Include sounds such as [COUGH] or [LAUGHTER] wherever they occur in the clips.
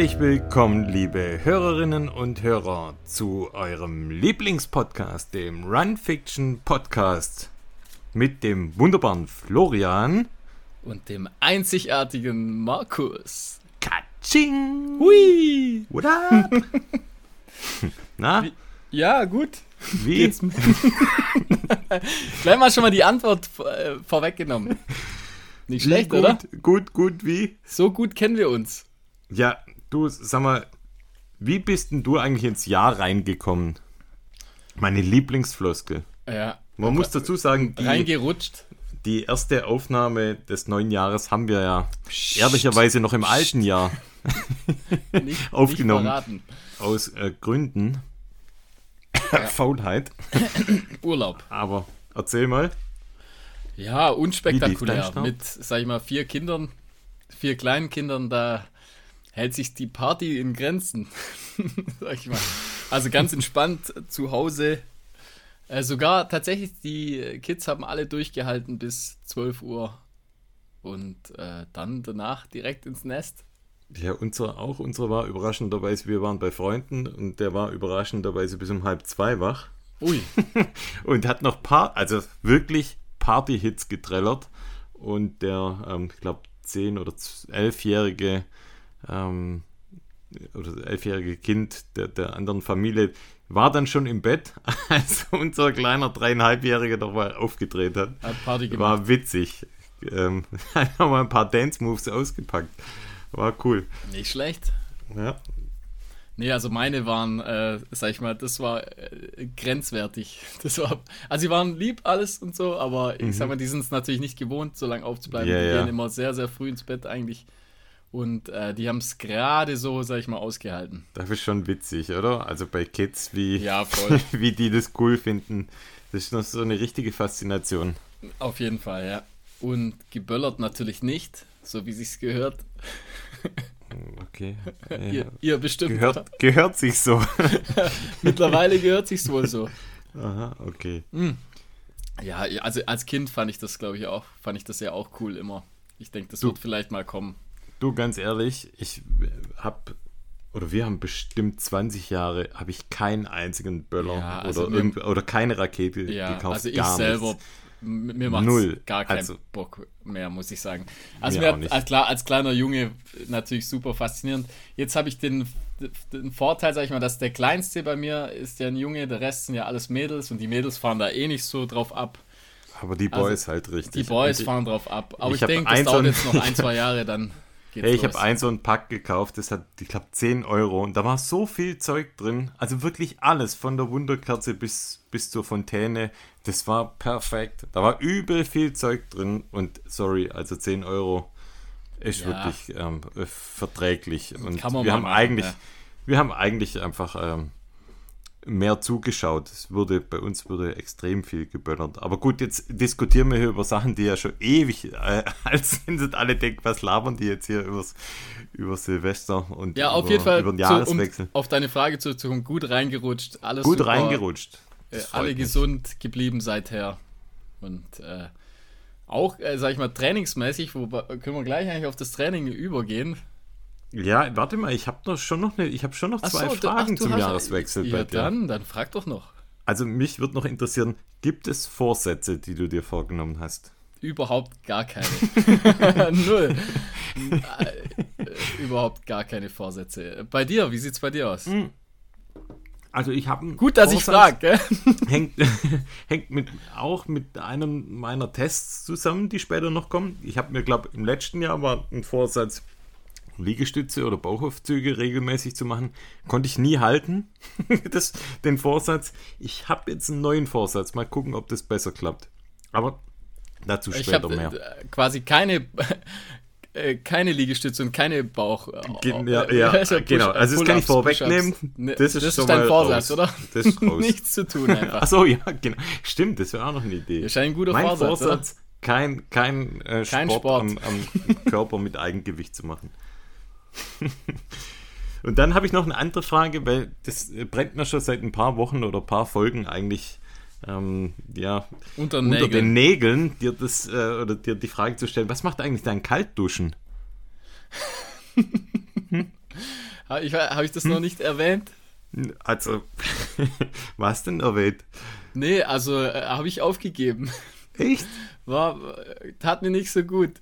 Herzlich willkommen, liebe Hörerinnen und Hörer, zu eurem Lieblingspodcast, dem Run Fiction Podcast, mit dem wunderbaren Florian und dem einzigartigen Markus. Katsching! Hui! What up? [LAUGHS] Na? Wie, ja, gut. Wie? Geht's mir? [LAUGHS] Gleich mal schon mal die Antwort äh, vorweggenommen. Nicht schlecht, gut, oder? Gut, gut, wie? So gut kennen wir uns. Ja, du, sag mal, wie bist denn du eigentlich ins Jahr reingekommen? Meine Lieblingsfloskel. Ja. Man muss dazu sagen, die, Reingerutscht. die erste Aufnahme des neuen Jahres haben wir ja ehrlicherweise noch im alten Jahr [LAUGHS] Nicht, [LAUGHS] Aufgenommen. Nicht aus äh, Gründen. [LAUGHS] Faulheit. Urlaub. Aber erzähl mal. Ja, unspektakulär. Mit, sag ich mal, vier Kindern, vier kleinen Kindern, da hält sich die Party in Grenzen. [LAUGHS] sag ich mal. Also ganz entspannt zu Hause. Äh, sogar tatsächlich, die Kids haben alle durchgehalten bis 12 Uhr. Und äh, dann danach direkt ins Nest. Ja, unser auch. Unser war überraschenderweise, wir waren bei Freunden und der war überraschenderweise bis um halb zwei wach Ui, [LAUGHS] und hat noch paar, also wirklich Party-Hits getrellert. Und der, ähm, ich glaube, 10- oder 11-jährige ähm, oder elfjährige Kind der, der anderen Familie war dann schon im Bett, [LAUGHS] als unser kleiner dreieinhalbjähriger noch mal aufgedreht hat. hat Party gemacht. War witzig. Ähm, [LAUGHS] hat noch mal ein paar Dance-Moves ausgepackt. War cool. Nicht schlecht. Ja. Nee, also meine waren, äh, sag ich mal, das war äh, grenzwertig. [LAUGHS] Das war, also sie waren lieb alles und so, aber ich sag mal, die sind es natürlich nicht gewohnt, so lange aufzubleiben. Mhm. Ja, die ja. gehen immer sehr, sehr früh ins Bett eigentlich. Und äh, die haben es gerade so, sag ich mal, ausgehalten. Das ist schon witzig, oder? Also bei Kids, wie, Ja, [LAUGHS] wie die das cool finden. Das ist noch so eine richtige Faszination. Auf jeden Fall, ja. Und geböllert natürlich nicht, so wie sich's gehört. Okay. [LAUGHS] Ihr, ihr bestimmt. Gehört, gehört sich so. [LAUGHS] Mittlerweile gehört sich's wohl so. Aha, okay. Ja, also als Kind fand ich das, glaube ich, auch, fand ich das ja auch cool immer. Ich denke, das Du- wird vielleicht mal kommen. Du, ganz ehrlich, ich habe, oder wir haben bestimmt 20 Jahre, habe ich keinen einzigen Böller Ja, also oder, mir- oder keine Rakete Ja, gekauft. also ich gar selber, nichts. mir macht Null. gar keinen Also- Bock mehr, muss ich sagen. Also Mir mir als, klar, als kleiner Junge natürlich super faszinierend. Jetzt habe ich den, den Vorteil, sag ich mal, dass der Kleinste bei mir ist ja ein Junge, der Rest sind ja alles Mädels und die Mädels fahren da eh nicht so drauf ab. Aber die also Boys halt richtig. Die Boys ich- fahren drauf ab. Aber ich ich, denke, das dauert jetzt noch ein, zwei Jahre, dann geht's Hey, ich habe ein so ein Pack gekauft, das hat, ich glaube, 10 Euro und da war so viel Zeug drin. Also wirklich alles, von der Wunderkerze bis, bis zur Fontäne. Das war perfekt. Da war übel viel Zeug drin und sorry, also 10 Euro ist Ja. wirklich ähm, äh, verträglich. Und wir haben machen, eigentlich, ja. wir haben eigentlich einfach ähm, mehr zugeschaut. Es wurde, bei uns wurde extrem viel geböllert. Aber gut, jetzt diskutieren wir hier über Sachen, die ja schon ewig äh, [LAUGHS] alt sind alle denken, was labern die jetzt hier übers, über Silvester und Ja, auf über, jeden Fall über den zu, um, Jahreswechsel. auf deine Frage zu, zu gut reingerutscht. Alles Gut super, reingerutscht. Äh, alle mich. gesund geblieben seither. Und äh, auch, äh, sag ich mal, trainingsmäßig, wo können wir gleich eigentlich auf das Training übergehen. Ja, warte mal, ich habe doch schon noch eine, ich habe schon noch zwei so, Fragen ach, zum hast- Jahreswechsel Ja, bei dir. dann, dann frag doch noch. Also mich würde noch interessieren, gibt es Vorsätze, die du dir vorgenommen hast? Überhaupt gar keine. [LAUGHS] [LAUGHS] Null. Äh, überhaupt gar keine Vorsätze. Bei dir, wie sieht's bei dir aus? Also ich habe Gut, dass ich frage, [LAUGHS] hängt, hängt mit, auch mit einem meiner Tests zusammen, die später noch kommen. Ich habe mir, glaube im letzten Jahr war ein Vorsatz, Liegestütze oder Bauchaufzüge regelmäßig zu machen. Konnte ich nie halten, [LAUGHS] das, den Vorsatz. Ich habe jetzt einen neuen Vorsatz. Mal gucken, ob das besser klappt. Aber dazu Ich später habe mehr. äh, quasi keine, [LAUGHS] äh, keine Liegestütze und keine Bauch. äh, Gen- äh, ja, ja, [LAUGHS] der? genau. Also das kann ich vorwegnehmen. Ne, Das ist schon dein mal Vorsatz, raus. oder? Das ist. Nichts zu tun einfach. Achso, ja, genau. Stimmt, das wäre auch noch eine Idee. Das ist ein guter mein Vorsatz, Vorsatz, kein, kein, äh, Kein Sport, Sport. Am, am Körper mit Eigengewicht zu machen. [LAUGHS] Und dann habe ich noch eine andere Frage, weil das äh, brennt mir schon seit ein paar Wochen oder ein paar Folgen eigentlich ähm, ja, Unter unter Nägeln. den Nägeln, dir das äh, oder dir die Frage zu stellen, was macht eigentlich dein Kaltduschen? [LAUGHS] Habe ich, hab ich das hm? noch nicht erwähnt? Also, [LAUGHS] was denn erwähnt? Nee, also äh, habe ich aufgegeben. Echt? War, tat mir nicht so gut.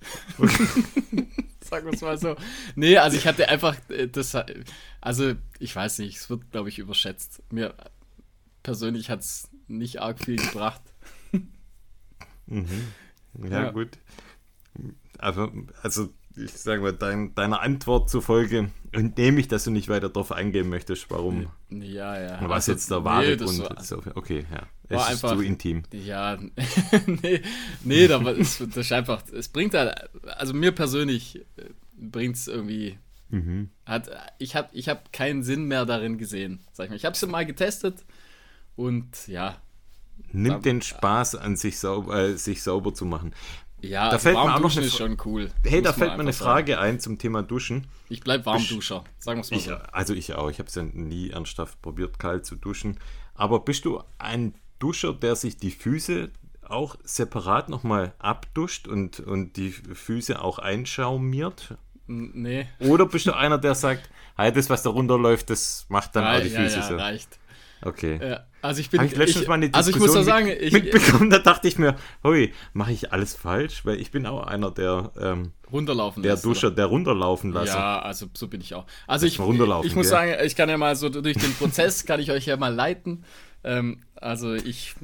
Sagen wir es mal so. Nee, also ich hatte einfach äh, das, also ich weiß nicht, es wird, glaube ich, überschätzt. Mir persönlich hat es nicht arg viel gebracht. Mhm. Ja, ja, gut. Aber, also ich sage mal, dein, deiner Antwort zufolge entnehme ich, dass du nicht weiter darauf eingehen möchtest, warum. Ja, ja. Was also, jetzt der wahre nee, Grund war, ist. Okay, ja. Es war ist einfach, zu intim. Ja, [LAUGHS] nee, nee aber es, das ist einfach, es bringt halt, also mir persönlich äh, bringt es irgendwie, mhm. hat, ich habe ich hab keinen Sinn mehr darin gesehen, sag ich mal. Ich habe es mal getestet und ja. Nimmt den Spaß an, sich sauber, äh, sich sauber zu machen. Ja, da fällt mir auch noch eine ist schon cool. Hey, da fällt mir eine Frage sagen. ein zum Thema Duschen. Ich bleib Warmduscher, sagen wir es mal so. Also ich auch. Ich habe es ja nie ernsthaft probiert, kalt zu duschen. Aber bist du ein Duscher, der sich die Füße auch separat nochmal abduscht und, und die Füße auch einschaumiert? Nee. Oder bist du einer, der sagt, hey, das, was da runterläuft, das macht dann ja, auch die Füße ja, ja, so? reicht. Okay. Ja, also ich bin. ich letztens ich, mal eine also ich muss doch sagen, ich, mitbekommen, da dachte ich mir, hui, mache ich alles falsch? Weil ich bin auch einer, der ähm, runterlaufen der lässt, Duscher, oder? der runterlaufen lässt. Ja, also so bin ich auch. Also ich, ich muss sagen, ich kann ja mal so durch den Prozess kann ich euch ja mal leiten. Ähm, also ich.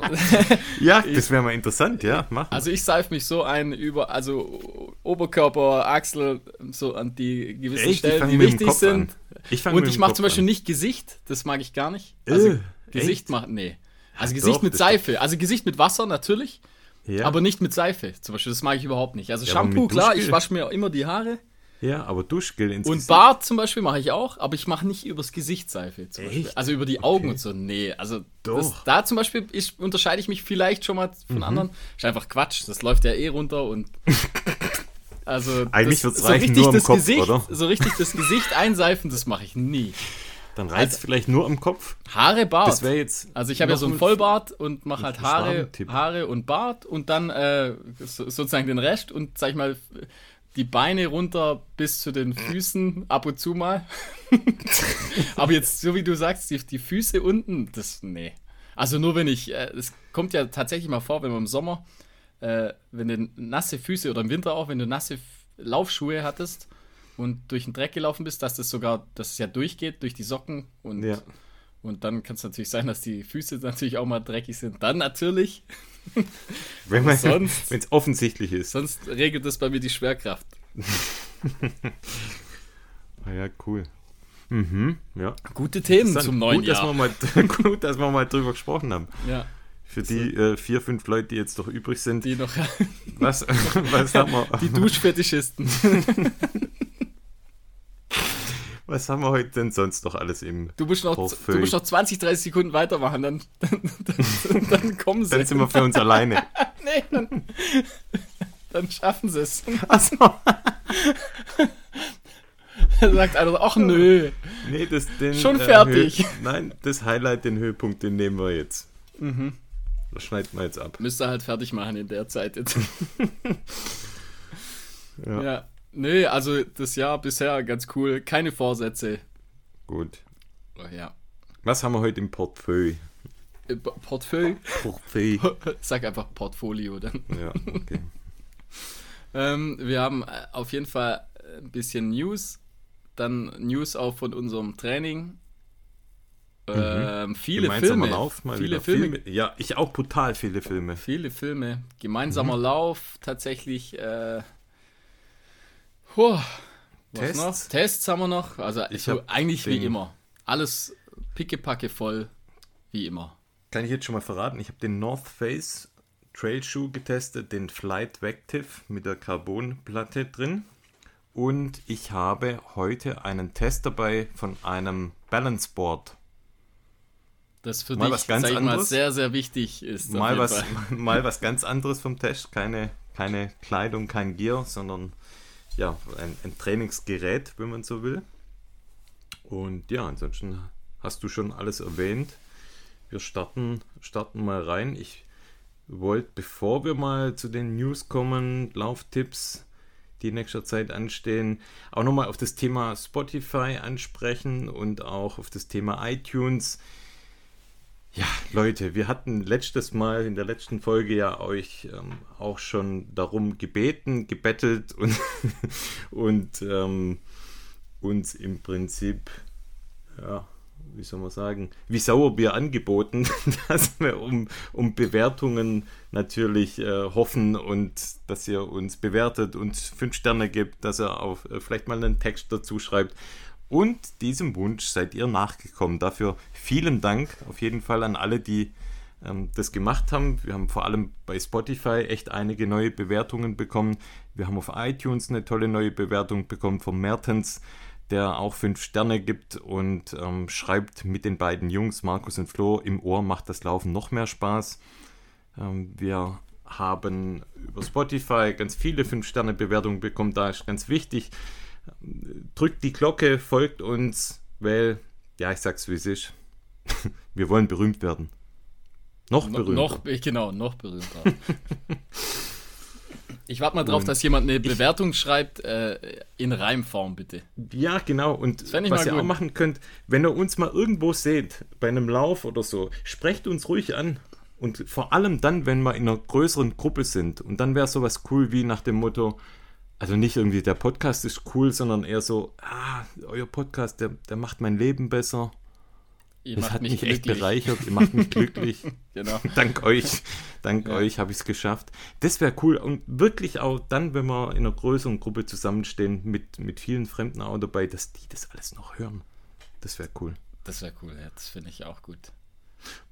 [LAUGHS] ja, das wäre mal interessant, ja. Machen. Also ich seife mich so ein über, also Oberkörper, Achsel, so an die gewissen echt? Stellen, die wichtig sind. Ich Und ich mache zum Beispiel an. nicht Gesicht, das mag ich gar nicht. Also äh, Gesicht macht, nee. Also Gesicht Doch, mit Seife. Also Gesicht mit Wasser natürlich. Ja. Aber nicht mit Seife. Zum Beispiel, das mag ich überhaupt nicht. Also ja, Shampoo, klar, ich wasche mir immer die Haare. Ja, aber Duschgel ins Und Gesicht. Bart zum Beispiel mache ich auch, aber ich mache nicht übers Gesicht Seife. Zum Beispiel. Also über die Augen okay. und so. Nee, also das, da zum Beispiel ich, unterscheide ich mich vielleicht schon mal von mhm. anderen. Ist einfach Quatsch, das läuft ja eh runter und. [LAUGHS] Also Eigentlich wird es so reichen nur im Kopf, Gesicht, oder? So richtig das Gesicht einseifen, das mache ich nie. Dann reizt also, vielleicht nur im Kopf. Haare, Bart. Das wäre jetzt. Also ich habe ja so einen Vollbart und mache halt Haare, Haare und Bart und dann äh, so, sozusagen den Rest und sag ich mal die Beine runter bis zu den Füßen, ab und zu mal. [LAUGHS] Aber jetzt, so wie du sagst, die, die Füße unten, das, nee. Also nur wenn ich, äh, es kommt ja tatsächlich mal vor, wenn man im Sommer, äh, wenn du nasse Füße oder im Winter auch, wenn du nasse Laufschuhe hattest und durch den Dreck gelaufen bist, dass das sogar, dass es ja durchgeht durch die Socken und, ja. und dann kann es natürlich sein, dass die Füße natürlich auch mal dreckig sind. Dann natürlich wenn es offensichtlich ist. Sonst regelt das bei mir die Schwerkraft. [LAUGHS] ah ja, cool. Mhm, ja. Gute Themen zum neuen gut, Jahr. Dass wir mal, [LAUGHS] gut, dass wir mal drüber gesprochen haben. Ja. Für die äh, vier, fünf Leute, die jetzt noch übrig sind. Die noch. was, [LAUGHS] was haben wir? Die Duschfetischisten. Was haben wir heute denn sonst noch alles im Du musst noch, du musst noch 20, 30 Sekunden weitermachen, dann, [LAUGHS] dann, dann, dann kommen sie. Dann sind wir für uns alleine. [LAUGHS] nee, dann, dann schaffen sie es. Achso. Er [LAUGHS] sagt einer, ach nö. Nee, das, den, Schon äh, fertig. Äh, nein, das Highlight, den Höhepunkt, den nehmen wir jetzt. Mhm. Das schneiden wir jetzt ab. Müsste halt fertig machen in der Zeit jetzt. ja. ja. Nee, also das Jahr bisher ganz cool. Keine Vorsätze. Gut. Oh, ja. Was haben wir heute im Portfolio? Äh, Portfolio? Portfolio. [LAUGHS] Sag einfach Portfolio dann. Ja, okay. [LAUGHS] ähm, wir haben äh, auf jeden Fall ein bisschen News. Dann News auch von unserem Training. Mhm. Ähm, viele Gemeinsamer Filme. Lauf, mal viele Filme. Filme. Ja, ich auch brutal viele Filme. Viele Filme. Gemeinsamer mhm. Lauf, tatsächlich. Äh, Puh, Tests? Noch? Tests haben wir noch. Also ich so, eigentlich wie immer. Alles pickepacke voll, wie immer. Kann ich jetzt schon mal verraten? Ich habe den North Face Trail Shoe getestet, den Flight Vective mit der Carbonplatte drin. Und ich habe heute einen Test dabei von einem Balance Board. Das für mal dich, was ganz anderes. Mal, sehr, sehr wichtig ist. Mal was, [LAUGHS] mal was ganz anderes vom Test. Keine, keine Kleidung, kein Gear, sondern ja, ein, ein Trainingsgerät, wenn man so will. Und ja, ansonsten hast du schon alles erwähnt. Wir starten, starten mal rein. Ich wollte, bevor wir mal zu den News kommen, Lauftipps, die in nächster Zeit anstehen. Auch nochmal auf das Thema Spotify ansprechen und auch auf das Thema iTunes. Ja, Leute, wir hatten letztes Mal in der letzten Folge ja euch ähm, auch schon darum gebeten, gebettelt und, [LAUGHS] und ähm, uns im Prinzip, ja, wie soll man sagen, wie Sauerbier angeboten, [LAUGHS] dass wir um, um Bewertungen natürlich äh, hoffen und dass ihr uns bewertet, uns fünf Sterne gibt, dass ihr auf, äh, vielleicht mal einen Text dazu schreibt. Und diesem Wunsch seid ihr nachgekommen. Dafür vielen Dank auf jeden Fall an alle, die ähm, das gemacht haben. Wir haben vor allem bei Spotify echt einige neue Bewertungen bekommen. Wir haben auf iTunes eine tolle neue Bewertung bekommen von Mertens, der auch fünf Sterne gibt und ähm, schreibt mit den beiden Jungs, Markus und Flo, im Ohr macht das Laufen noch mehr Spaß. Ähm, wir haben über Spotify ganz viele 5-Sterne-Bewertungen bekommen. Da ist ganz wichtig, drückt die Glocke, folgt uns, weil, ja, ich sag's wie es ist. [LAUGHS] Wir wollen berühmt werden. Noch berühmter. Noch, genau, noch berühmter. [LAUGHS] ich warte mal drauf, und dass jemand eine Bewertung schreibt, äh, in Reimform, bitte. Ja, genau. Und was ihr gut. auch machen könnt, wenn ihr uns mal irgendwo seht, bei einem Lauf oder so, sprecht uns ruhig an. Und vor allem dann, wenn wir in einer größeren Gruppe sind. Und dann wäre sowas cool wie nach dem Motto, also nicht irgendwie der Podcast ist cool, sondern eher so, ah, euer Podcast, der, der macht mein Leben besser. Ihr das hat mich, mich echt bereichert, ihr macht mich [LAUGHS] glücklich. genau. [LAUGHS] dank euch, dank ja. euch habe ich es geschafft. Das wäre cool und wirklich auch dann, wenn wir in einer größeren Gruppe zusammenstehen, mit, mit vielen Fremden auch dabei, dass die das alles noch hören. Das wäre cool. Das wäre cool, ja, das finde ich auch gut.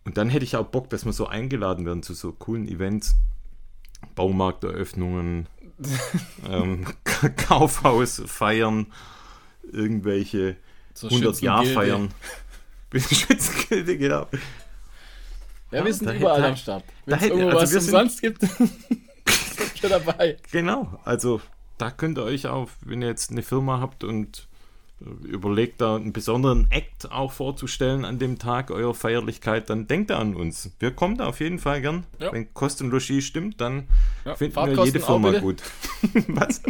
Und dann hätte ich auch Bock, dass wir so eingeladen werden zu so coolen Events. Baumarkteröffnungen, [LAUGHS] ähm, Kaufhaus feiern, irgendwelche so 100 Jahr feiern. [LAUGHS] Schützengilde, genau. Ja, wir sind überall hätte, am Start. Wenn es irgendwo also was umsonst gibt, [LAUGHS] sind wir dabei. Genau, also da könnt ihr euch auch, wenn ihr jetzt eine Firma habt und überlegt da einen besonderen Act auch vorzustellen an dem Tag eurer Feierlichkeit, dann denkt da an uns. Wir kommen da auf jeden Fall gern. Ja. Wenn Kost und Logis stimmt, dann ja, finden wir jede Firma gut. [LAUGHS] Was?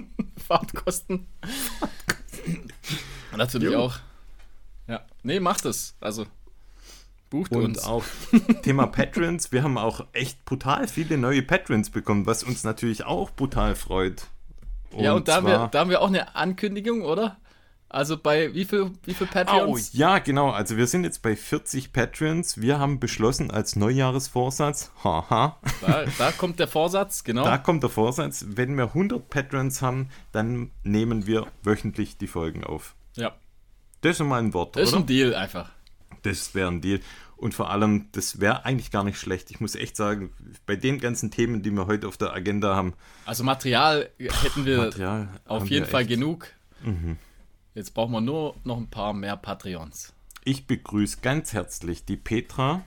Fahrtkosten. Natürlich jo. auch. Ja, nee, macht es. Also bucht und uns. auch [LAUGHS] Thema Patrons. Wir haben auch echt brutal viele neue Patrons bekommen, was uns natürlich auch brutal freut. Und ja, und da haben, wir, da haben wir auch eine Ankündigung, oder? Also bei wie viel, wie viel Patreons? Oh, ja, genau. Also wir sind jetzt bei 40 Patreons. Wir haben beschlossen als Neujahresvorsatz, haha. Da, da kommt der Vorsatz, genau. Da kommt der Vorsatz. Wenn wir 100 Patrons haben, dann nehmen wir wöchentlich die Folgen auf. Ja. Das ist mal ein Wort, Das ist oder? ein Deal einfach. Das wäre ein Deal. Und vor allem, das wäre eigentlich gar nicht schlecht. Ich muss echt sagen, bei den ganzen Themen, die wir heute auf der Agenda haben. Also Material hätten wir Material auf jeden Fall echt. genug. Mhm. Jetzt brauchen wir nur noch ein paar mehr Patreons. Ich begrüße ganz herzlich die Petra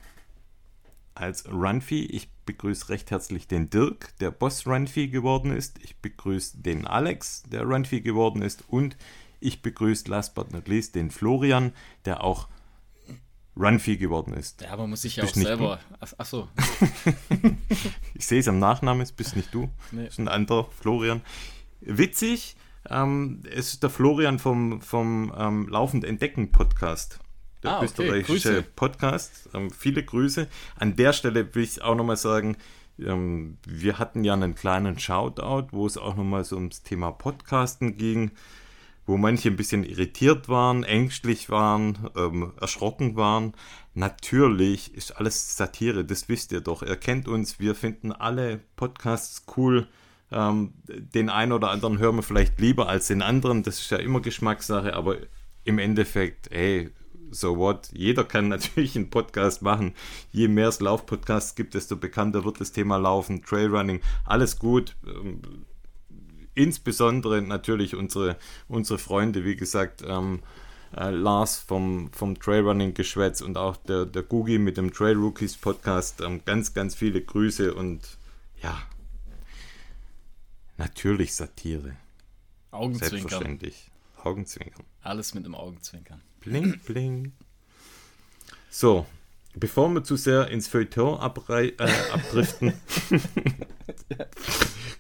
als Runfi. Ich begrüße recht herzlich den Dirk, der Boss Runfi geworden ist. Ich begrüße den Alex, der Runfi geworden ist. Und ich begrüße last but not least den Florian, der auch Runfi geworden ist. Ja, man muss sich ja auch selber. Ach, ach, so. [LAUGHS] ich sehe es am Nachnamen, es bist nicht du. Nee. Das ist ein anderer, Florian. Witzig, ähm, es ist der Florian vom, vom ähm, Laufend Entdecken Podcast. Der ah, okay. österreichische Podcast. Ähm, viele Grüße. An der Stelle will ich auch nochmal sagen, ähm, wir hatten ja einen kleinen Shoutout, wo es auch nochmal so ums Thema Podcasten ging, wo manche ein bisschen irritiert waren, ängstlich waren, ähm, erschrocken waren. Natürlich ist alles Satire, das wisst ihr doch. Ihr kennt uns, wir finden alle Podcasts cool ähm, den einen oder anderen hören wir vielleicht lieber als den anderen. Das ist ja immer Geschmackssache, aber im Endeffekt, hey, so what? Jeder kann [LAUGHS] natürlich einen Podcast machen. Je mehr es Laufpodcasts gibt, desto bekannter wird das Thema Laufen, Trailrunning, alles gut. Ähm, insbesondere natürlich unsere, unsere Freunde, wie gesagt, ähm, äh, Lars vom, vom Trailrunning-Geschwätz und auch der, der Gugi mit dem Trail Rookies Podcast. Ähm, ganz, ganz viele Grüße und ja, Natürlich Satire. Augenzwinkern. Selbstverständlich. Augenzwinkern. Alles mit dem Augenzwinkern. Bling, bling. So, bevor wir zu sehr ins Feuilleton äh, abdriften, [LAUGHS]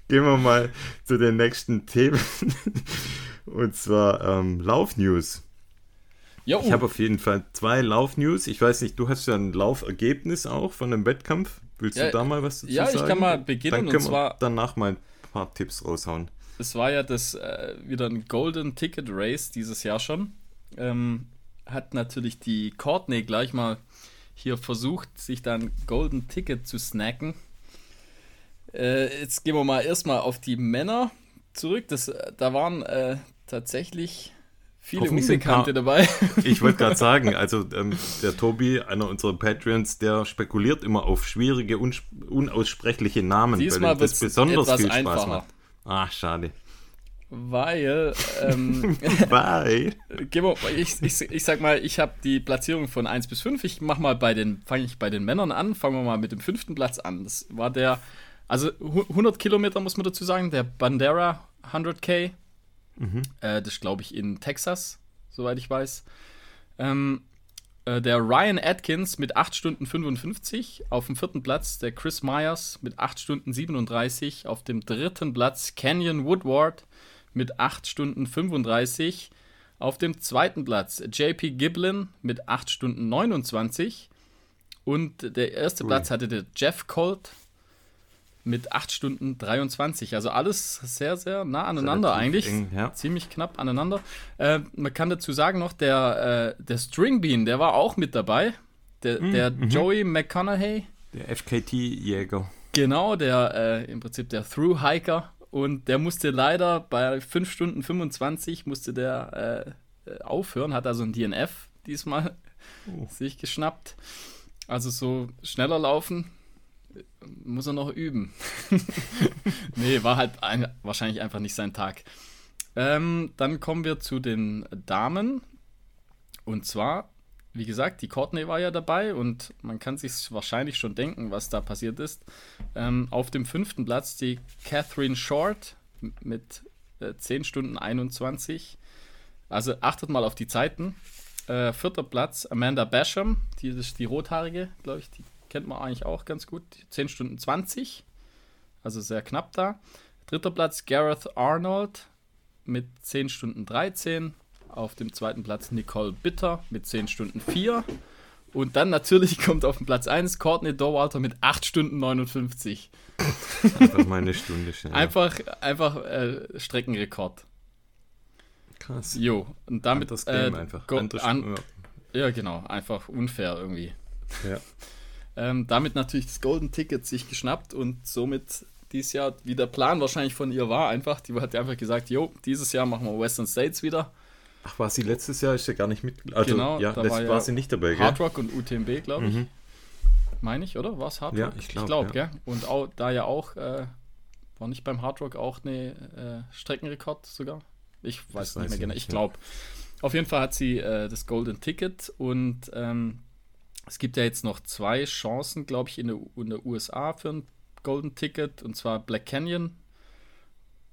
gehen wir mal zu den nächsten Themen. Und zwar ähm, Lauf-News. Jo, Ich habe auf jeden Fall zwei Lauf-News. Ich weiß nicht, du hast ja ein Laufergebnis auch von einem Wettkampf. Willst Ja, du da mal was dazu ja, ich sagen? kann mal beginnen, Dann und zwar- danach mal paar Tipps raushauen. es war ja das äh, wieder ein Golden Ticket Race dieses Jahr schon. Ähm, hat natürlich die Courtney gleich mal hier versucht, sich dann Golden Ticket zu snacken. Äh, jetzt gehen wir mal erstmal auf die Männer zurück. Das, äh, da waren äh, tatsächlich viele Unbekannte dabei. [LAUGHS] Ich wollte gerade sagen, also ähm, der Tobi, einer unserer Patreons, der spekuliert immer auf schwierige, unaussprechliche Namen, Diesmal ihm das besonders viel Spaß einfacher. macht. Ach, schade. Weil, ähm, [LAUGHS] wir, ich, ich, ich sag mal, ich habe die Platzierung von 1 bis 5. Ich mach mal bei den, fange ich bei den Männern an, fangen wir mal mit dem fünften Platz an. Das war der, also hu- 100 Kilometer muss man dazu sagen, der Bandera 100K. Äh, das glaube ich in Texas, soweit ich weiß. Ähm, äh, der Ryan Atkins mit 8 Stunden 55 auf dem vierten Platz, der Chris Myers mit 8 Stunden 37 auf dem dritten Platz, Canyon Woodward mit 8 Stunden 35 auf dem zweiten Platz, JP Giblin mit 8 Stunden 29 und der erste Ui. Platz hatte der Jeff Colt mit 8 Stunden 23. Also alles sehr, sehr nah aneinander Relativ eigentlich. eng, ja. Ziemlich knapp aneinander. Äh, man kann dazu sagen noch, der, äh, der Stringbean, der war auch mit dabei. Der, Mm, der mhm. Joey McConaughey, Der FKT-Jäger. genau, der äh, im Prinzip der Through-Hiker. Und der musste leider bei 5 Stunden 25 musste der äh, äh, aufhören, hat also ein DNF diesmal Oh. sich geschnappt. Also so schneller laufen muss er noch üben. [LAUGHS] nee, war halt ein, wahrscheinlich einfach nicht sein Tag. Ähm, dann kommen wir zu den Damen. Und zwar, wie gesagt, die Courtney war ja dabei und man kann sich wahrscheinlich schon denken, was da passiert ist. Ähm, auf dem fünften Platz die Catherine Short mit äh, 10 Stunden 21. Also achtet mal auf die Zeiten. Äh, vierter Platz Amanda Basham, die ist die rothaarige, glaube ich, die kennt man eigentlich auch ganz gut. 10 Stunden 20, also sehr knapp da. Dritter Platz Gareth Arnold mit 10 Stunden 13. Auf dem zweiten Platz Nicole Bitter mit 10 Stunden 4. Und dann natürlich [LAUGHS] kommt auf den Platz 1 Courtney Dorwalter mit 8 Stunden 59. Einfach mal eine Stunde schneller. Einfach, einfach äh, Streckenrekord. Krass. Jo, und damit. Game äh, einfach. go- an, ja. ja, genau, einfach unfair irgendwie. Ja. Ähm, damit natürlich das Golden Ticket sich geschnappt und somit dieses Jahr, wie der Plan wahrscheinlich von ihr war, einfach, die hat einfach gesagt, jo, dieses Jahr machen wir Western States wieder. Ach, war sie letztes Jahr? Ist ja gar nicht mit. Also, Genau, ja, da war war, sie nicht dabei? Hard Rock und UTMB, glaube ich. Mhm. Meine ich, oder? War es Hard Rock? Ja, ich glaub, glaub, ja. Und auch, da ja auch, äh, war nicht beim Hard Rock auch eine äh, Streckenrekord sogar? Ich weiß Das nicht weiß mehr genau. Ich glaube. Auf jeden Fall hat sie äh, das Golden Ticket und ähm, es gibt ja jetzt noch zwei Chancen, glaube ich, in der, in der USA für ein Golden Ticket und zwar Black Canyon.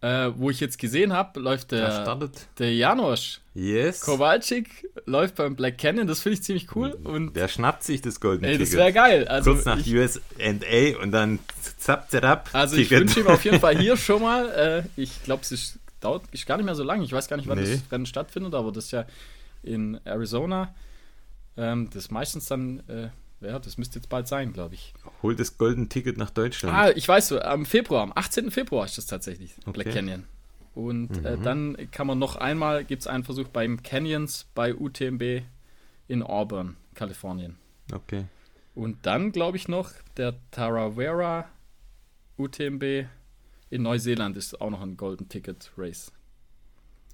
Äh, wo ich jetzt gesehen habe, läuft der, der Janosch Yes. Kowalczyk läuft beim Black Canyon, das finde ich ziemlich cool. Und Der schnappt sich das Golden ey, das Ticket. wäre geil. Also Kurz nach ich, USA und dann zapp, zapp, also ich wünsche ihm auf jeden Fall [LAUGHS] hier schon mal, äh, ich glaube, es ist, dauert ist gar nicht mehr so lange. Ich weiß gar nicht, wann Nee. das Rennen stattfindet, aber das ist ja in Arizona. Ähm, das ist meistens dann, äh, ja, das müsste jetzt bald sein, glaube ich. Hol das Golden Ticket nach Deutschland. Ah, ich weiß, so, am Februar, am 18. Februar ist das tatsächlich, Black Okay. Canyon. Und äh, Mhm. dann kann man noch einmal, gibt es einen Versuch beim Canyons bei UTMB in Auburn, Kalifornien. Okay. Und dann glaube ich noch der Tarawera UTMB in Neuseeland ist auch noch ein Golden Ticket Race.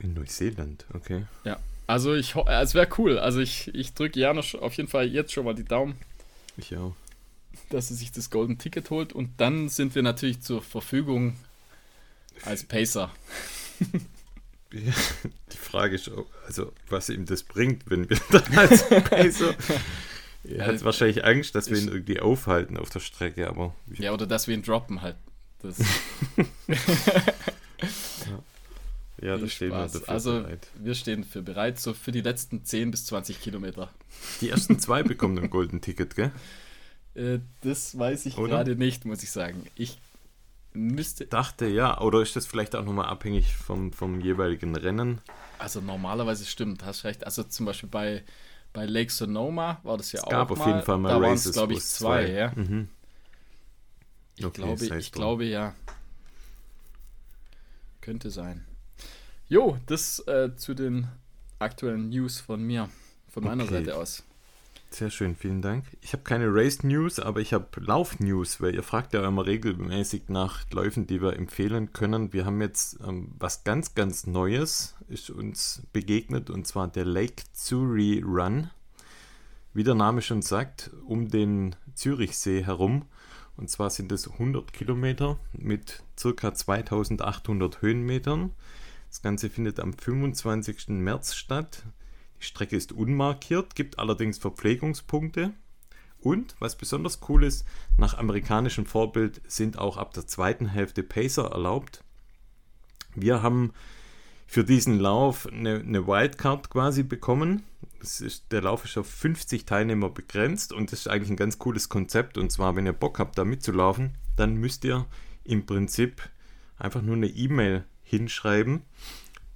In Neuseeland, okay. Ja, also ich äh, es wäre cool. Also ich, ich drücke Janusz auf jeden Fall jetzt schon mal die Daumen, Ich auch. dass er sich das Golden Ticket holt. Und dann sind wir natürlich zur Verfügung als Pacer. Die Frage ist, auch, also was ihm das bringt, wenn wir [LAUGHS] dann als Pacer. Er Ja, hat das- wahrscheinlich Angst, dass wir ihn irgendwie aufhalten auf der Strecke, aber Ja, oder dass wir ihn droppen halt. Das [LAUGHS] ja, viel das stehen wir Spaß. dafür Also bereit. wir stehen für bereit, so für die letzten 10 bis 20 Kilometer. Die ersten zwei bekommen ein Golden Ticket, gell? [LAUGHS] Äh, das weiß ich gerade nicht, muss ich sagen. Ich müsste. dachte ja, oder ist das vielleicht auch nochmal abhängig vom, vom jeweiligen Rennen? Also normalerweise stimmt, hast recht. Also zum Beispiel bei, bei Lake Sonoma war das ja Es auch. gab auf jeden Fall mal da Races, es, glaube ich, es zwei, zwei- ja. Mhm. Ich, Okay, glaube, ich es glaube ja. Könnte sein. Jo, das äh, zu den aktuellen News von mir, von meiner Okay. Seite aus. Sehr schön, vielen Dank. Ich habe keine Race News, aber ich habe Lauf News, weil ihr fragt ja immer regelmäßig nach Läufen, die wir empfehlen können. Wir haben jetzt ähm, was ganz, ganz Neues ist uns begegnet und zwar der Lake Zuri Run. Wie der Name schon sagt, um den Zürichsee herum. Und zwar sind es 100 Kilometer mit circa 2800 Höhenmetern. Das Ganze findet am 25. März statt. Die Strecke ist unmarkiert, gibt allerdings Verpflegungspunkte. Und was besonders cool ist, nach amerikanischem Vorbild sind auch ab der zweiten Hälfte Pacer erlaubt. Wir haben für diesen Lauf eine, eine Wildcard quasi bekommen. Ist, der Lauf ist auf 50 Teilnehmer begrenzt und das ist eigentlich ein ganz cooles Konzept. Und zwar, wenn ihr Bock habt, da mitzulaufen, dann müsst ihr im Prinzip einfach nur eine E-Mail hinschreiben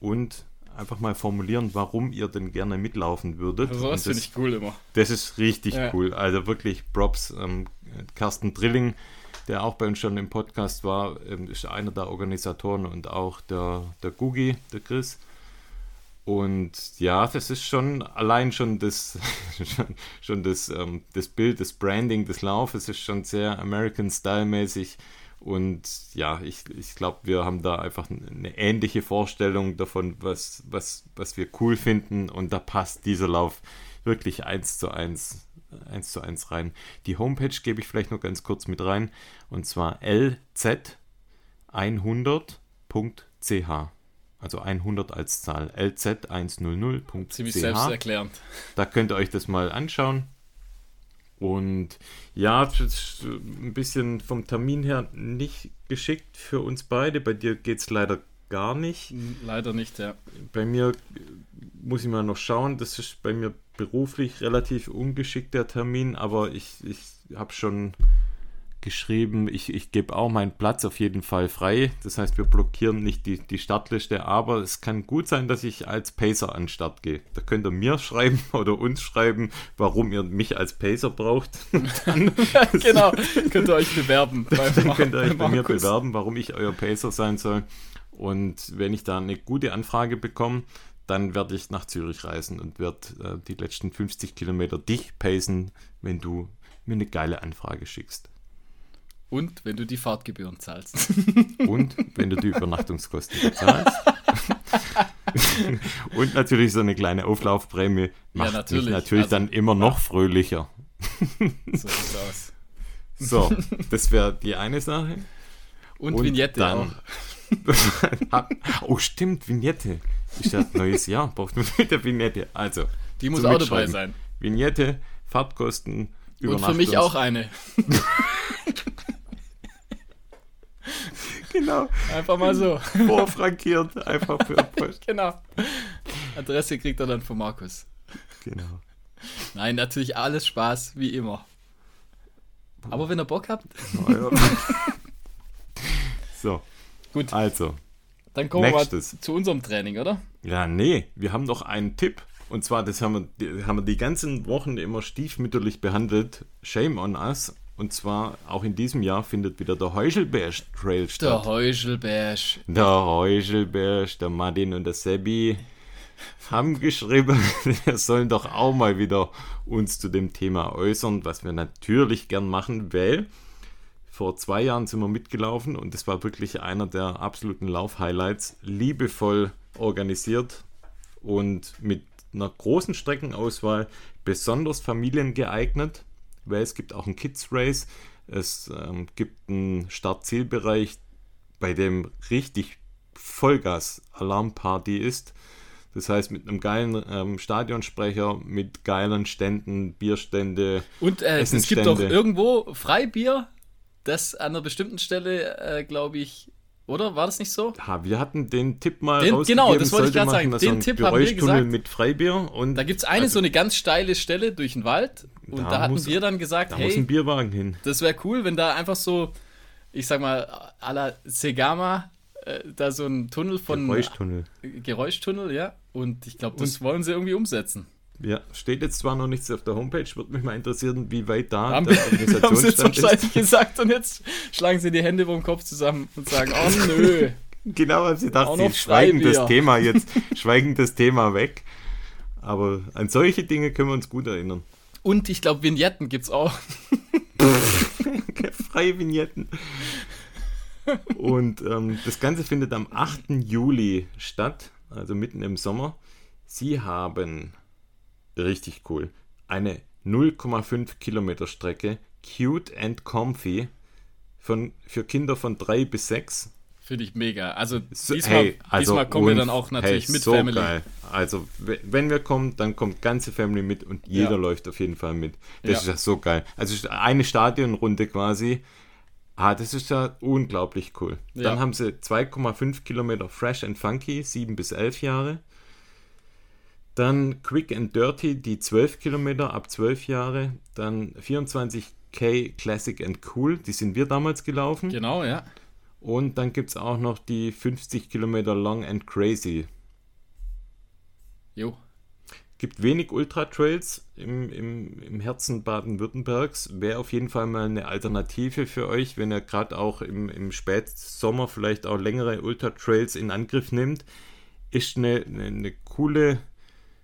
und einfach mal formulieren, warum ihr denn gerne mitlaufen würdet. Also das finde ich cool immer. das ist richtig Ja. cool. Also wirklich Props. Ähm, Carsten Drilling, der auch bei uns schon im Podcast war, ähm, ist einer der Organisatoren und auch der, der Gugi, der Chris. Und ja, das ist schon allein schon das, [LAUGHS] schon, schon das, ähm, das Bild, das Branding des Laufes ist schon sehr American Style mäßig. Und ja, ich, ich glaube, wir haben da einfach eine ähnliche Vorstellung davon, was, was, was wir cool finden. Und da passt dieser Lauf wirklich eins zu eins, eins zu eins rein. Die Homepage gebe ich vielleicht noch ganz kurz mit rein. Und zwar lz100.ch. Also 100 als Zahl. Ziemlich lz100.ch. selbsterklärend. Da könnt ihr euch das mal anschauen. Und ja, ein bisschen vom Termin her nicht geschickt für uns beide. Bei dir geht es leider gar nicht. Leider nicht, ja. Bei mir äh, muss ich mal noch schauen. Das ist bei mir beruflich relativ ungeschickt, der Termin. Aber ich, ich habe schon geschrieben, ich, ich gebe auch meinen Platz auf jeden Fall frei. Das heißt, wir blockieren nicht die, die Startliste, aber es kann gut sein, dass ich als Pacer an den Start gehe. Da könnt ihr mir [LAUGHS] schreiben oder uns schreiben, warum ihr mich als Pacer braucht. [LAUGHS] [LAUGHS] genau, könnt ihr euch bewerben. Dann könnt ihr euch bei mir bewerben, warum ich euer Pacer sein soll. Und wenn ich da eine gute Anfrage bekomme, dann werde ich nach Zürich reisen und werde äh, die letzten 50 Kilometer dich pacen, wenn du mir eine geile Anfrage schickst. Und wenn du die Fahrtgebühren zahlst. [LAUGHS] Und wenn du die Übernachtungskosten bezahlst. [LAUGHS] und natürlich so eine kleine Auflaufprämie macht natürlich. mich natürlich Also, dann immer noch fröhlicher. so sieht's aus. So, das wäre die eine Sache. Und, Und Vignette dann- auch. [LAUGHS] oh, stimmt, Vignette. Ist ja neues Jahr, braucht man wieder Vignette. Also, Die muss auch dabei sein. Vignette, Fahrtkosten, Und für mich Übernachtungs- auch eine. [LAUGHS] Genau, Einfach mal so. [LAUGHS] vorfrankiert, einfach für Post. genau. Adresse kriegt er dann von Markus. Genau. Nein, natürlich alles Spaß, wie immer. Aber wenn ihr Bock habt, ja. [LAUGHS] so, gut, also, dann kommen wir nächstes. mal zu unserem Training, oder? ja, nee, wir haben noch einen Tipp. Und zwar, das haben wir, haben wir die ganzen Wochen immer stiefmütterlich behandelt. Shame on us. Und zwar, auch in diesem Jahr findet wieder der Heuchelberg Trail Der statt. Heuchelberg. Der Heuchelberg, der Martin und der Sebi haben geschrieben, [LAUGHS] wir sollen doch auch mal wieder uns zu dem Thema äußern, was wir natürlich gern machen, weil vor zwei Jahren sind wir mitgelaufen und es war wirklich einer der absoluten Lauf-Highlights, liebevoll organisiert und mit einer großen Streckenauswahl, besonders familiengeeignet, weil es gibt auch ein Kids Race, es ähm, gibt einen Start-Ziel-Bereich, bei dem richtig Vollgas-Alarmparty ist. Das heißt, mit einem geilen ähm, Stadionsprecher, mit geilen Ständen, Bierstände. Und äh, es gibt doch irgendwo Freibier, das an einer bestimmten Stelle, äh, glaube ich, oder? War das nicht so? Ha, wir hatten den Tipp mal Den- genau, das wollte ich gerade sagen. Den so Tipp haben wir gesagt. mit Freibier. Und Da gibt es eine also, so eine ganz steile Stelle durch den Wald. Und Da da, hatten muss- wir dann gesagt, da muss hey, ein Bierwagen hin. das wäre cool, wenn da einfach so ich sag mal, à la Segama, äh, da so ein Tunnel von. Geräuschtunnel. Geräuschtunnel, ja. Und ich glaube, das und, wollen sie irgendwie umsetzen. Ja, steht jetzt zwar noch nichts auf der Homepage, würde mich mal interessieren, wie weit da haben, der Organisationsstand [LAUGHS] haben sie jetzt ist. gesagt und jetzt schlagen sie die Hände vor dem Kopf zusammen und sagen, oh nö. [LAUGHS] genau, als sie dachten, sie schweigen das Thema jetzt, [LAUGHS] schweigen das Thema weg. Aber an solche Dinge können wir uns gut erinnern. Und ich glaube, Vignetten gibt es auch. Freie Vignetten. Und ähm, das Ganze findet am 8. Juli statt, also mitten im Sommer. Sie haben richtig cool eine 0,5 Kilometer Strecke, cute and comfy, von, für Kinder von 3 bis 6. Finde ich mega. Also diesmal, hey, also diesmal kommen wir dann auch natürlich hey, mit so Family. Geil. Also wenn wir kommen, dann kommt ganze Family mit und jeder ja. läuft auf jeden Fall mit. Das ja. ist ja so geil. Also eine Stadionrunde quasi. Ah, das ist ja unglaublich cool. Ja. Dann haben sie 2,5 Kilometer Fresh and Funky, 7 bis 11 Jahre. Dann Quick and Dirty, die 12 Kilometer ab 12 Jahre. Dann 24K Classic and Cool, die sind wir damals gelaufen. Genau, ja. Und dann gibt es auch noch die 50 Kilometer Long and Crazy. Jo. Gibt wenig Ultra-Trails im, im, im Herzen Baden-Württembergs. Wäre auf jeden Fall mal eine Alternative für euch, wenn ihr gerade auch im, im Spätsommer vielleicht auch längere Ultra-Trails in Angriff nimmt. Ist eine, eine, eine coole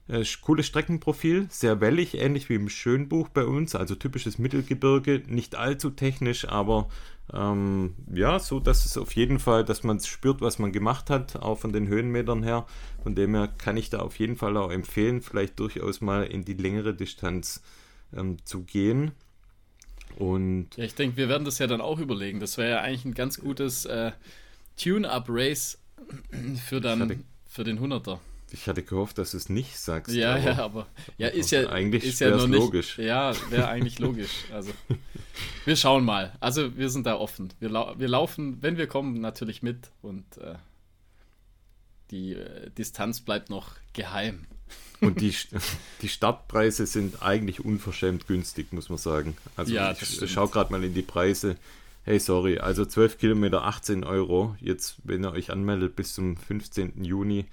äh, cooles Streckenprofil, sehr wellig, ähnlich wie im Schönbuch bei uns, also typisches Mittelgebirge, nicht allzu technisch, aber ähm, ja, so dass es auf jeden Fall, dass man spürt, was man gemacht hat, auch von den Höhenmetern her. Von dem her kann ich da auf jeden Fall auch empfehlen, vielleicht durchaus mal in die längere Distanz ähm, zu gehen. Und ja, ich denke, wir werden das ja dann auch überlegen. Das wäre ja eigentlich ein ganz gutes äh, Tune-Up-Race für dann für den 100er. Ich hatte gehofft, dass du es nicht sagst. Ja, aber ja, aber ja, ist ja eigentlich ist ja noch nicht, logisch. Ja, wäre eigentlich logisch. Also [LAUGHS] wir schauen mal. Also wir sind da offen. Wir, lau wir laufen, wenn wir kommen, natürlich mit und äh, die äh, Distanz bleibt noch geheim. Und die, [LAUGHS] die Startpreise sind eigentlich unverschämt günstig, muss man sagen. Also ja, ich schaue gerade mal in die Preise. Hey, sorry, also 12 Kilometer 18 Euro. Jetzt, wenn ihr euch anmeldet bis zum 15. Juni,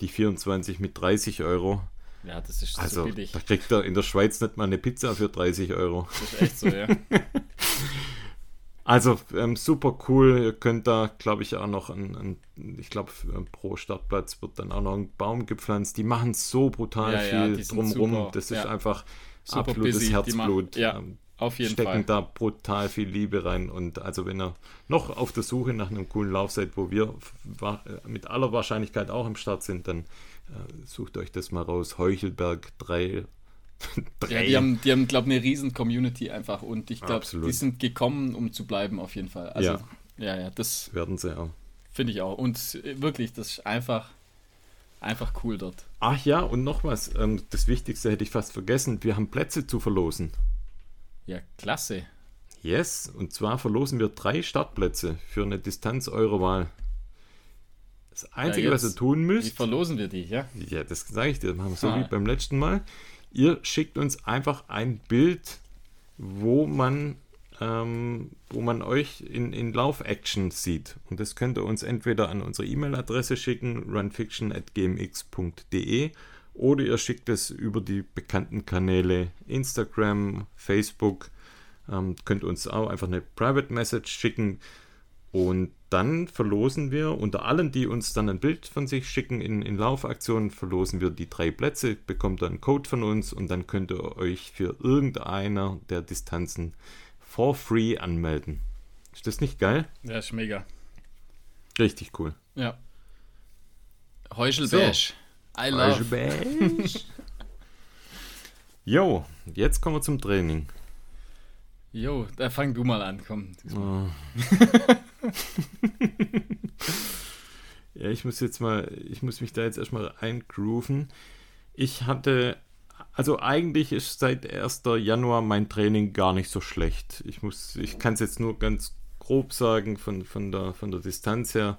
die 24 mit 30 Euro. Ja, das ist also, so billig. Da kriegt er in der Schweiz nicht mal eine Pizza für 30 Euro. Das ist echt so, ja. [LAUGHS] also ähm, super cool. Ihr könnt da, glaube ich, auch noch ein, ein ich glaube, pro Startplatz wird dann auch noch ein Baum gepflanzt. Die machen so brutal ja, viel ja, drumrum. Das ist einfach super absolutes busy. Herzblut. ja. Auf jeden stecken Fall. da brutal viel Liebe rein. Und also wenn ihr noch auf der Suche nach einem coolen Lauf seid, wo wir mit aller Wahrscheinlichkeit auch am Start sind, dann äh, sucht euch das mal raus. Heuchelberg 3. [LAUGHS] ja, die haben, die haben glaube ich, eine riesen Community einfach und ich glaube, die sind gekommen, um zu bleiben auf jeden Fall. Also, ja, ja, ja das werden sie auch. Finde ich auch. Und äh, wirklich, das ist einfach, einfach cool dort. Ach ja, und noch was. Ähm, das Wichtigste hätte ich fast vergessen. Wir haben Plätze zu verlosen. Ja, klasse. Yes, und zwar verlosen wir drei Startplätze für eine Distanz eurer Wahl. Das Einzige, ja, was ihr tun müsst. Wie verlosen wir die, ja? Ja, das sage ich dir. Machen wir so ah. wie beim letzten Mal. Ihr schickt uns einfach ein Bild, wo man, ähm, wo man euch in, in Lauf-Action sieht. Und das könnt ihr uns entweder an unsere E-Mail-Adresse schicken, runfiction.gmx.de oder ihr schickt es über die bekannten Kanäle Instagram, Facebook. Ähm, könnt uns auch einfach eine Private Message schicken. Und dann verlosen wir unter allen, die uns dann ein Bild von sich schicken in, in Laufaktionen, verlosen wir die drei Plätze, bekommt dann einen Code von uns und dann könnt ihr euch für irgendeiner der Distanzen for free anmelden. Ist das nicht geil? Ja, ist mega. Richtig cool. Ja. Heuschelbeige. So. I love. [LAUGHS] Jo, jetzt kommen wir zum Training. Jo, da fang du mal an, komm. Oh. [LAUGHS] ja, ich muss jetzt mal, ich muss mich da jetzt erstmal eingrooven. Ich hatte, also eigentlich ist seit 1. Januar mein Training gar nicht so schlecht. Ich muss, ich kann es jetzt nur ganz grob sagen, von, von, der, von der Distanz her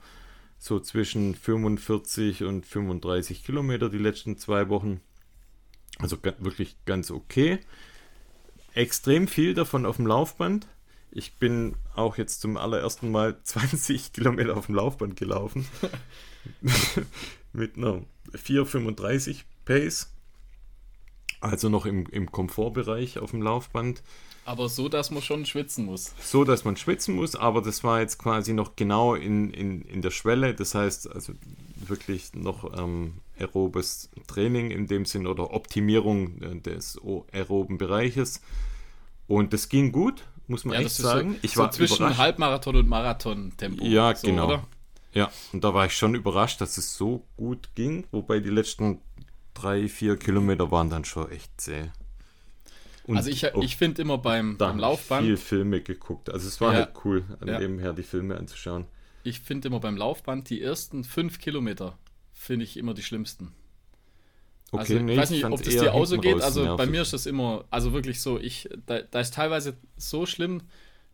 so zwischen 45 und 35 Kilometer die letzten zwei Wochen. Also wirklich ganz okay. Extrem viel davon auf dem Laufband. Ich bin auch jetzt zum allerersten Mal [LAUGHS] 20 Kilometer auf dem Laufband gelaufen. [LAUGHS] Mit einer 4,35 Pace. Also noch im, im Komfortbereich auf dem Laufband. Aber so, dass man schon schwitzen muss. So, dass man schwitzen muss, aber das war jetzt quasi noch genau in, in, in der Schwelle. Das heißt, also wirklich noch ähm, aerobes Training in dem Sinn oder Optimierung äh, des aeroben Bereiches. Und das ging gut, muss man ja, echt sagen. So, ich war so zwischen überrascht. Halbmarathon und Marathon-Tempo. Ja, so, genau. Oder? Ja, und da war ich schon überrascht, dass es so gut ging, wobei die letzten drei, vier Kilometer waren dann schon echt zäh. Und also ich, ich finde immer beim, beim Laufband. viel Filme geguckt. Also es war ja, halt cool, an ja. dem her die Filme anzuschauen. Ich finde immer beim Laufband die ersten fünf Kilometer finde ich immer die schlimmsten. Okay, also, nee, ich weiß nicht, ob das dir auch so geht. Also nervig. bei mir ist das immer, also wirklich so, ich, da, da, ist teilweise so schlimm,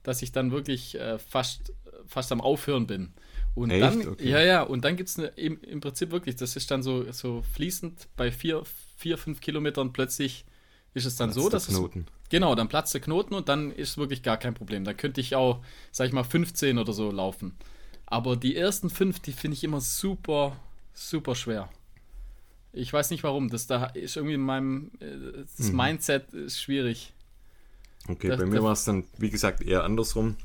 dass ich dann wirklich äh, fast, fast am Aufhören bin. Und Echt? dann, okay. ja, ja, und dann gibt es im, im Prinzip wirklich, das ist dann so, so fließend bei vier, vier, fünf Kilometern plötzlich ist es dann Platz so, dass Knoten. es. Genau, dann platzt der Knoten und dann ist wirklich gar kein Problem. Dann könnte ich auch, sag ich mal, 15 oder so laufen. Aber die ersten fünf, die finde ich immer super, super schwer. Ich weiß nicht warum. Das da ist irgendwie in meinem äh, das mhm. Mindset ist schwierig. Okay, das, bei mir war es dann, wie gesagt, eher andersrum.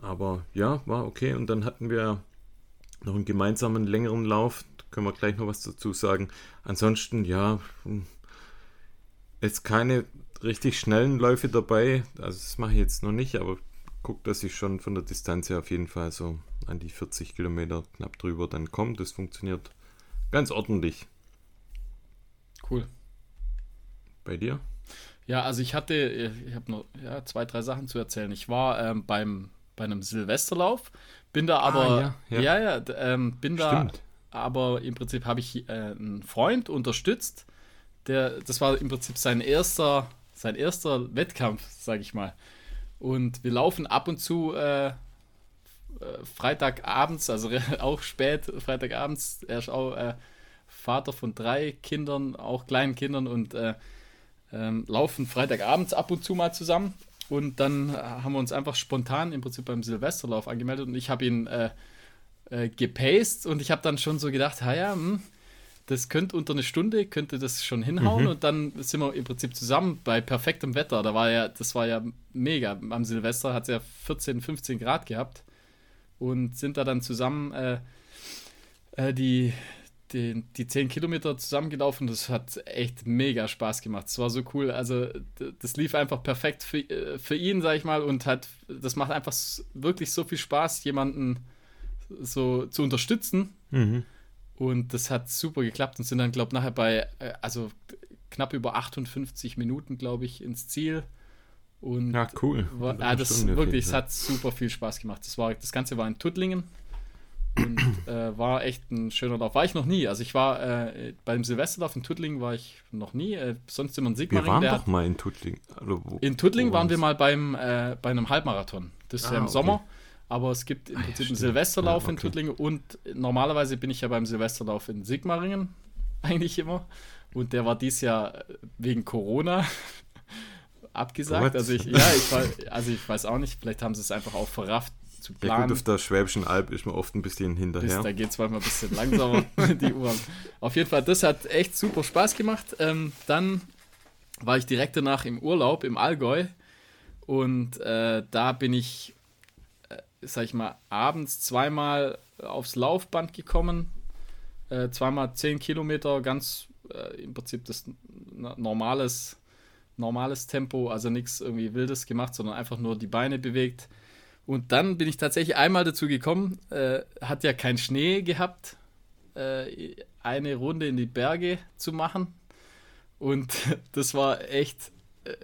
Aber ja, war okay. Und dann hatten wir noch einen gemeinsamen längeren Lauf. Da können wir gleich noch was dazu sagen. Ansonsten, ja, jetzt keine richtig schnellen Läufe dabei. Also das mache ich jetzt noch nicht, aber gucke, dass ich schon von der Distanz her auf jeden Fall so an die 40 Kilometer knapp drüber dann komme. Das funktioniert ganz ordentlich. Cool. Bei dir? Ja, also ich hatte, ich habe noch ja, zwei, drei Sachen zu erzählen. Ich war ähm, beim, bei einem Silvesterlauf, bin da aber, ah, ja, ja, ja, ja ähm, bin Stimmt. da, aber im Prinzip habe ich äh, einen Freund unterstützt, der, das war im Prinzip sein erster, sein erster Wettkampf, sage ich mal. Und wir laufen ab und zu äh, äh, Freitagabends, also [LAUGHS] auch spät Freitagabends. Er ist auch äh, Vater von drei Kindern, auch kleinen Kindern und äh, ähm, laufen Freitagabends ab und zu mal zusammen. Und dann haben wir uns einfach spontan im Prinzip beim Silvesterlauf angemeldet und ich habe ihn äh, äh, gepaced und ich habe dann schon so gedacht, ja, hm, das könnte unter eine Stunde, könnte das schon hinhauen mhm. und dann sind wir im Prinzip zusammen bei perfektem Wetter. Da war ja, das war ja mega. Am Silvester hat es ja 14, 15 Grad gehabt und sind da dann zusammen äh, äh, die, die, die 10 Kilometer zusammengelaufen. Das hat echt mega Spaß gemacht. Es war so cool. Also, das lief einfach perfekt für, äh, für ihn, sag ich mal, und hat, das macht einfach wirklich so viel Spaß, jemanden so zu unterstützen. Mhm und das hat super geklappt und sind dann, glaube ich, nachher bei, äh, also knapp über 58 Minuten, glaube ich, ins Ziel. Und ja, cool. War, ja, das wirklich, es hat super viel Spaß gemacht. Das, war, das Ganze war in Tuttlingen und [CLEARS THROAT] äh, war echt ein schöner Lauf. War ich noch nie. Also ich war äh, beim Silvesterlauf in Tuttlingen war ich noch nie. Äh, sonst immer in Sigmaringen. Wir waren doch hat, mal in Tuttlingen. Also in Tuttlingen waren wir mal beim, äh, bei einem Halbmarathon. Das ist ah, ja im okay. Sommer. Aber es gibt im ah, Prinzip ja, einen Silvesterlauf ja, okay. in Tuttlingen und normalerweise bin ich ja beim Silvesterlauf in Sigmaringen [LAUGHS] eigentlich immer. Und der war dies Jahr wegen Corona [LAUGHS] abgesagt. What? Also ich, ja, ich, also ich weiß auch nicht, vielleicht haben sie es einfach auch verrafft zu planen. Ja gut, auf der Schwäbischen Alb ist man oft ein bisschen hinterher. Bis, da geht es manchmal ein bisschen langsamer, [LAUGHS] die Uhren. Auf jeden Fall, das hat echt super Spaß gemacht. Ähm, dann war ich direkt danach im Urlaub im Allgäu und äh, da bin ich sag ich mal, abends zweimal aufs Laufband gekommen. Äh, zweimal 10 Kilometer, ganz äh, im Prinzip das normales, normales Tempo, also nichts irgendwie Wildes gemacht, sondern einfach nur die Beine bewegt. Und dann bin ich tatsächlich einmal dazu gekommen, äh, hat ja kein Schnee gehabt, äh, eine Runde in die Berge zu machen. Und [LAUGHS] das war echt äh,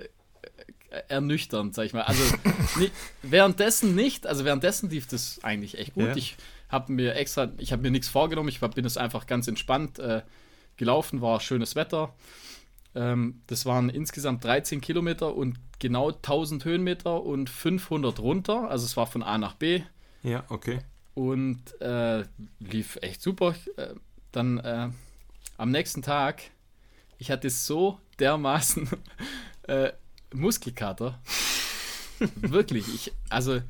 ernüchternd, sag ich mal. Also [LAUGHS] nicht, währenddessen nicht, also währenddessen lief das eigentlich echt gut. Ja. Ich habe mir extra, ich habe mir nichts vorgenommen, ich bin es einfach ganz entspannt äh, gelaufen, war schönes Wetter. Ähm, das waren insgesamt 13 Kilometer und genau 1000 Höhenmeter und 500 runter. Also es war von A nach B. Ja, okay. Und äh, lief echt super. Äh, dann äh, am nächsten Tag, ich hatte so dermaßen [LAUGHS] äh, Muskelkater. [LAUGHS] Wirklich, ich, also.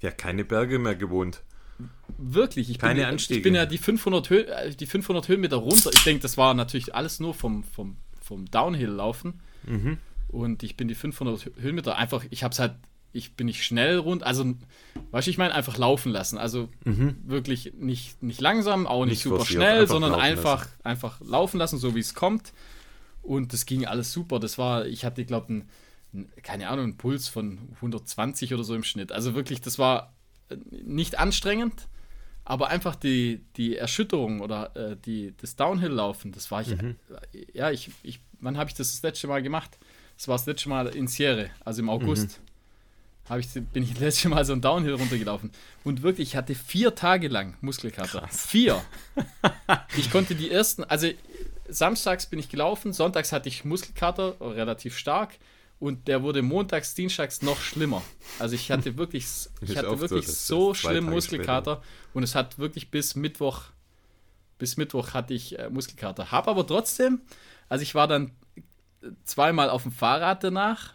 Ja, keine Berge mehr gewohnt. Wirklich, ich keine bin, Anstiege. Ich bin ja die 500, Hö äh, die 500 Höhenmeter runter. Ich denke, das war natürlich alles nur vom, vom, vom Downhill-Laufen. Mhm. Und ich bin die 500 Höhenmeter einfach, ich habe es halt, ich bin nicht schnell rund, also, weißt du, ich meine, einfach laufen lassen. Also Mhm. wirklich nicht, nicht langsam, auch nicht, Nicht super forciert, schnell, einfach sondern einfach, einfach laufen lassen, so wie es kommt. Und das ging alles super. Das war, ich hatte, glaube ich, einen, keine Ahnung, einen Puls von 120 oder so im Schnitt. Also wirklich, das war äh, nicht anstrengend, aber einfach die, die Erschütterung oder äh, die, das Downhill-Laufen, das war ich, Mhm. äh, ja, ich, ich, wann habe ich das das letzte Mal gemacht? Das war das letzte Mal in Sierre, also im August. Habe ich, bin ich das letzte Mal so ein Downhill runtergelaufen. Und wirklich, ich hatte vier Tage lang Muskelkater. Vier. [LAUGHS] ich konnte die ersten, also samstags bin ich gelaufen, sonntags hatte ich Muskelkater, relativ stark. Und der wurde montags, dienstags noch schlimmer. Also ich hatte wirklich, [LAUGHS] ich hatte so, wirklich so zwei schlimm Muskelkater. Und es hat wirklich bis Mittwoch, bis Mittwoch hatte ich äh, Muskelkater. Hab aber trotzdem, also ich war dann zweimal auf dem Fahrrad danach,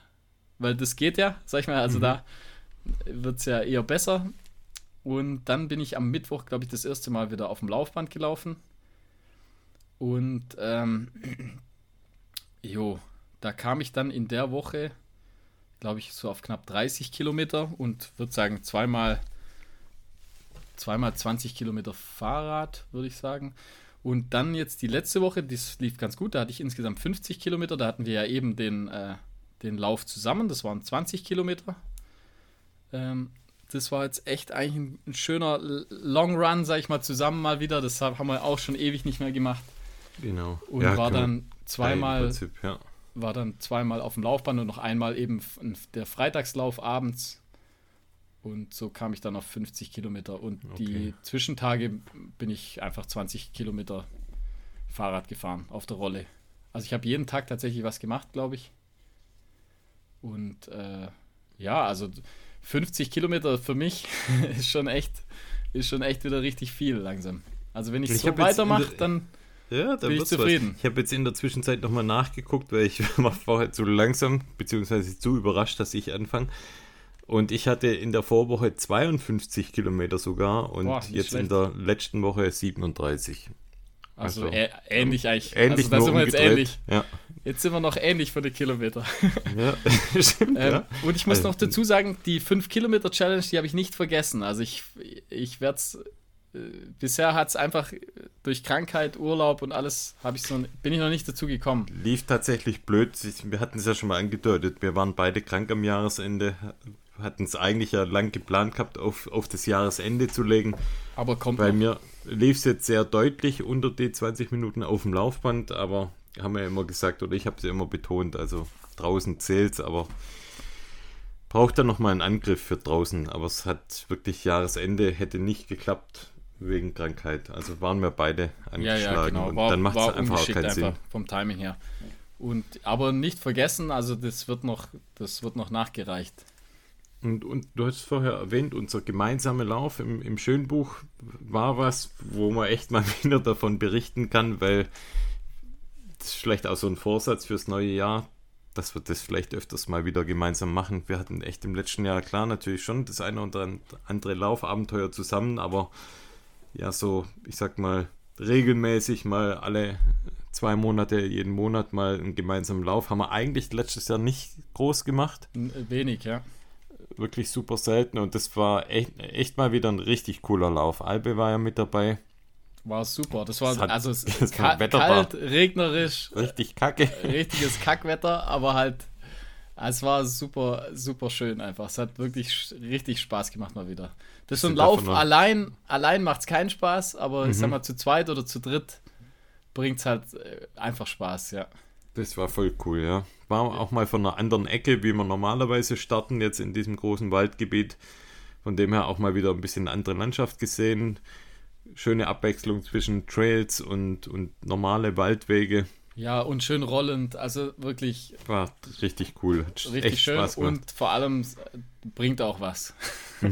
weil das geht ja, sag ich mal, also da wird es ja eher besser. Und dann bin ich am Mittwoch, glaube ich, das erste Mal wieder auf dem Laufband gelaufen. Und ähm, [CLEARS THROAT] jo, da kam ich dann in der Woche, glaube ich, so auf knapp 30 Kilometer und würde sagen zweimal, zweimal 20 Kilometer Fahrrad, würde ich sagen. Und dann jetzt die letzte Woche, das lief ganz gut, da hatte ich insgesamt 50 Kilometer, da hatten wir ja eben den, äh, den Lauf zusammen, das waren 20 Kilometer. Ähm, das war jetzt echt eigentlich ein, ein schöner Long Run, sag ich mal, zusammen mal wieder. Das haben wir auch schon ewig nicht mehr gemacht. Genau. Und Ja, war dann zweimal, Prinzip, ja. War dann zweimal auf dem Laufband und noch einmal eben der Freitagslauf abends. Und so kam ich dann auf 50 Kilometer. Und die Okay. Zwischentage bin ich einfach 20 Kilometer Fahrrad gefahren auf der Rolle. Also ich habe jeden Tag tatsächlich was gemacht, glaube ich. Und äh, ja, also 50 Kilometer für mich [LAUGHS] ist schon echt, ist schon echt wieder richtig viel langsam. Also wenn ich, Ich so weitermache, dann Ja, da Bin ich zufrieden. Was. Ich habe jetzt in der Zwischenzeit nochmal nachgeguckt, weil ich [LAUGHS] war vorher zu langsam, beziehungsweise zu überrascht, dass ich anfange. Und ich hatte in der Vorwoche 52 Kilometer sogar und Boah, jetzt in schlecht. der letzten Woche 37. Also, Also, ä ähnlich eigentlich. Ähnlich also, da sind wir jetzt ähnlich. Ja, Jetzt sind wir noch ähnlich für die Kilometer. [LAUGHS] ja. [LAUGHS] stimmt, Ähm, ja. Und ich muss Also, noch dazu sagen, die 5-Kilometer-Challenge, die habe ich nicht vergessen. Also ich, ich werde es. Äh, bisher hat es einfach durch Krankheit, Urlaub und alles, habe ich so, bin ich noch nicht dazu gekommen. Lief tatsächlich blöd. Wir hatten es ja schon mal angedeutet. Wir waren beide krank am Jahresende. Hatten es eigentlich ja lang geplant gehabt, auf, auf das Jahresende zu legen. Aber kommt Bei noch. mir lief es jetzt sehr deutlich unter die 20 Minuten auf dem Laufband, aber haben wir ja immer gesagt, oder ich habe es ja immer betont, also draußen zählt aber braucht dann nochmal einen Angriff für draußen. Aber es hat wirklich Jahresende, hätte nicht geklappt wegen Krankheit. Also waren wir beide Ja, angeschlagen ja, genau. und War, dann macht es einfach keinen Sinn. einfach vom Timing her. Und, aber nicht vergessen, also das wird noch, das wird noch nachgereicht. Und, und du hast vorher erwähnt, unser gemeinsamer Lauf im, im Schönbuch war was, wo man echt mal [LAUGHS] wieder davon berichten kann, weil das ist vielleicht auch so ein Vorsatz fürs neue Jahr, dass wir das vielleicht öfters mal wieder gemeinsam machen. Wir hatten echt im letzten Jahr, klar, natürlich schon das eine oder andere Laufabenteuer zusammen, aber ja, so, ich sag mal, regelmäßig mal alle zwei Monate, jeden Monat mal einen gemeinsamen Lauf haben wir eigentlich letztes Jahr nicht groß gemacht N- Wenig, ja. wirklich super selten und das war echt, echt mal wieder ein richtig cooler Lauf. Albe war ja mit dabei. War super. Das war Es hat- also [LAUGHS] es, es war- kalt, regnerisch, Richtig kacke. richtiges Kackwetter, aber halt, es war super, super schön einfach. Es hat wirklich richtig Spaß gemacht mal wieder. Das ist so ein Lauf allein, allein macht es keinen Spaß, aber ich sag Mhm. mal zu zweit oder zu dritt bringt es halt äh, einfach Spaß, ja. Das war voll cool, ja. War auch mal von einer anderen Ecke, wie wir normalerweise starten, jetzt in diesem großen Waldgebiet. Von dem her auch mal wieder ein bisschen andere Landschaft gesehen. Schöne Abwechslung zwischen Trails und, und normale Waldwege. Ja, und schön rollend, also wirklich War richtig cool. Hat richtig echt schön Spaß gemacht. und vor allem äh, bringt auch was. [LAUGHS]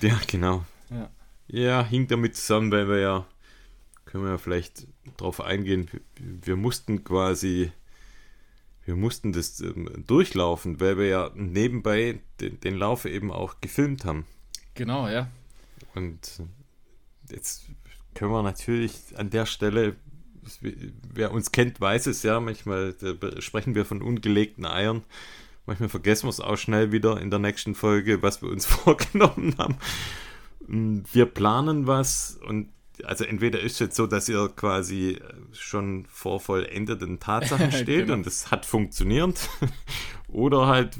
Ja, genau. Ja. Ja, hing damit zusammen, weil wir ja, können wir ja vielleicht drauf eingehen, wir, mussten quasi, wir wir mussten das ähm, durchlaufen, weil wir ja nebenbei den, den Lauf eben auch gefilmt haben. Genau, ja. Und jetzt können wir natürlich an der Stelle, wer uns kennt, weiß es ja, manchmal sprechen wir von ungelegten Eiern. Manchmal vergessen wir es auch schnell wieder in der nächsten Folge, was wir uns [LAUGHS] vorgenommen haben. Wir planen was und also entweder ist es jetzt so, dass ihr quasi schon vor vollendeten Tatsachen [LAUGHS] steht genau. und es hat funktioniert. [LAUGHS] Oder halt,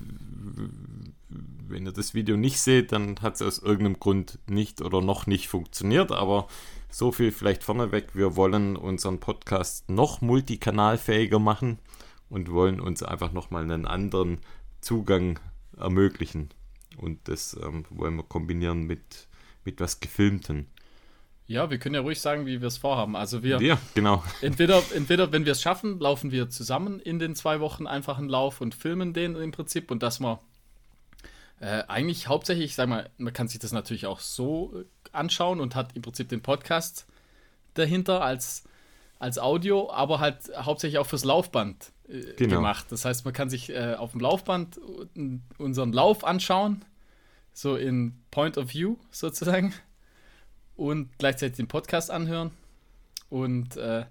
wenn ihr das Video nicht seht, dann hat es aus irgendeinem Grund nicht oder noch nicht funktioniert. Aber so viel vielleicht vorneweg. Wir wollen unseren Podcast noch multikanalfähiger machen und wollen uns einfach nochmal einen anderen Zugang ermöglichen. Und das ähm, wollen wir kombinieren mit, mit was Gefilmten. Ja, wir können ja ruhig sagen, wie wir es vorhaben. Also wir. Ja, genau. Entweder, entweder wenn wir es schaffen, laufen wir zusammen in den zwei Wochen einfach einen Lauf und filmen den im Prinzip und dass man äh, eigentlich hauptsächlich, ich sag mal, man kann sich das natürlich auch so äh, anschauen und hat im Prinzip den Podcast dahinter als, als Audio, aber halt hauptsächlich auch fürs Laufband äh, genau. gemacht. Das heißt, man kann sich äh, auf dem Laufband unseren Lauf anschauen, so in Point of View sozusagen und gleichzeitig den Podcast anhören. Und, äh,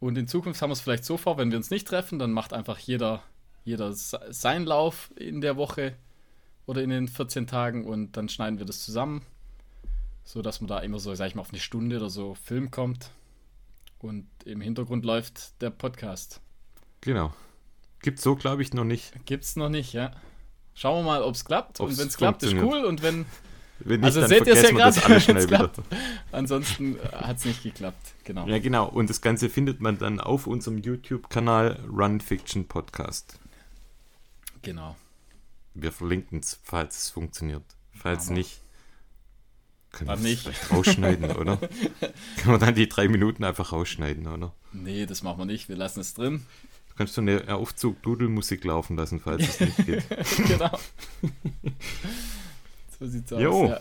und in Zukunft haben wir es vielleicht so vor, wenn wir uns nicht treffen, dann macht einfach jeder, jeder seinen Lauf in der Woche oder in den 14 Tagen und dann schneiden wir das zusammen, so dass man da immer so, sag ich mal, auf eine Stunde oder so Film kommt und im Hintergrund läuft der Podcast. Genau. Gibt's so, glaube ich, noch nicht. Gibt's noch nicht, ja. Schauen wir mal, ob es klappt. Ob's und wenn es klappt, ist cool. Und wenn, wenn nicht, also seht ihr es ja gerade, [LAUGHS] schnell wieder. Ansonsten hat es nicht geklappt, genau. Ja, genau. Und das Ganze findet man dann auf unserem YouTube-Kanal Run Fiction Podcast. Genau. Wir verlinken es, falls es funktioniert. Falls Aber nicht, können wir es vielleicht rausschneiden, oder? [LAUGHS] Können wir dann die drei Minuten einfach rausschneiden, oder? Nee, das machen wir nicht. Wir lassen es drin. Du kannst so eine Aufzug-Dudelmusik laufen lassen, falls es nicht geht. [LAUGHS] genau. [LAUGHS] So sieht's aus. Jo. Ja.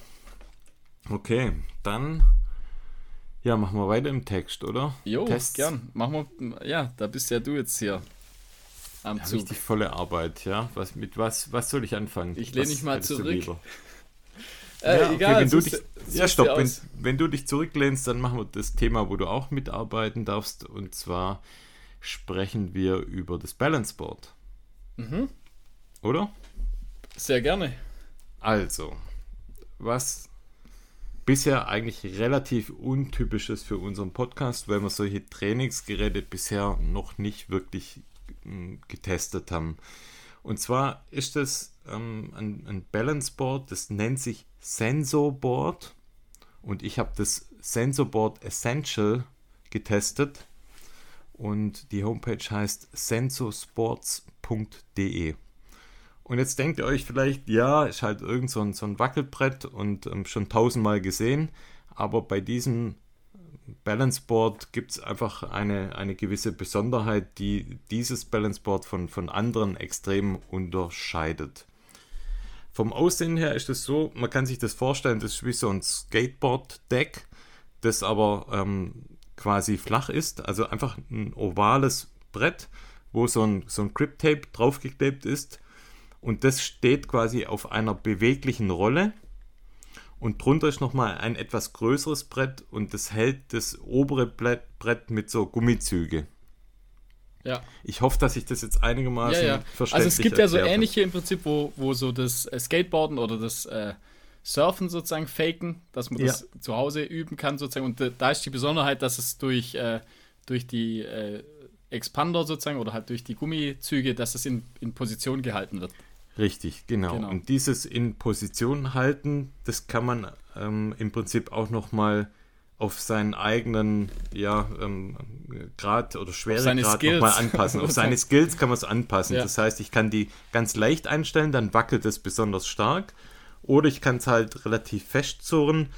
Okay, dann ja, machen wir weiter im Text, oder? Jo, Tests. gern. Machen wir, ja, da bist ja du jetzt hier am ja, Zug. Richtig volle Arbeit, ja. Was, mit was, was soll ich anfangen? Ich lehne mich mal zurück. Äh, ja, egal, okay, wenn du dich, ja, stopp, wenn, wenn, du dich zurücklehnst, dann machen wir das Thema, wo du auch mitarbeiten darfst. Und zwar sprechen wir über das Balance Board. Mhm. Oder? Sehr gerne. Also, was bisher eigentlich relativ untypisch ist für unseren Podcast, weil wir solche Trainingsgeräte bisher noch nicht wirklich getestet haben. Und zwar ist das ähm, ein, ein Balance Board, das nennt sich Sensor Board. Und ich habe das Sensor Board Essential getestet. Und die Homepage heißt sensorsports.de. Und jetzt denkt ihr euch vielleicht, ja, ist halt irgend so ein, so ein Wackelbrett und ähm, schon tausendmal gesehen. Aber bei diesem Balance Board gibt es einfach eine, eine gewisse Besonderheit, die dieses Balance Board von, von anderen extrem unterscheidet. Vom Aussehen her ist es so, man kann sich das vorstellen, das ist wie so ein Skateboard-Deck, das aber ähm, quasi flach ist, also einfach ein ovales Brett, wo so ein, so ein Grip-Tape draufgeklebt ist und das steht quasi auf einer beweglichen Rolle. Und drunter ist nochmal ein etwas größeres Brett und das hält das obere Brett mit so Gummizüge. Ja. Ich hoffe, dass ich das jetzt einigermaßen ja, ja. verständlich Also es gibt ja so ähnliche im Prinzip, wo, wo so das äh, Skateboarden oder das äh, Surfen sozusagen faken, dass man das ja. zu Hause üben kann sozusagen. Und da ist die Besonderheit, dass es durch, äh, durch die äh, Expander sozusagen oder halt durch die Gummizüge, dass es in, in Position gehalten wird. Richtig, genau. genau. Und dieses in Position halten, das kann man ähm, im Prinzip auch nochmal auf seinen eigenen ja, ähm, Grad oder Schweregrad nochmal anpassen. auf [LAUGHS] seine Skills kann man es anpassen. Ja. Das heißt, ich kann die ganz leicht einstellen, dann wackelt es besonders stark. Oder ich kann es halt relativ festzurren.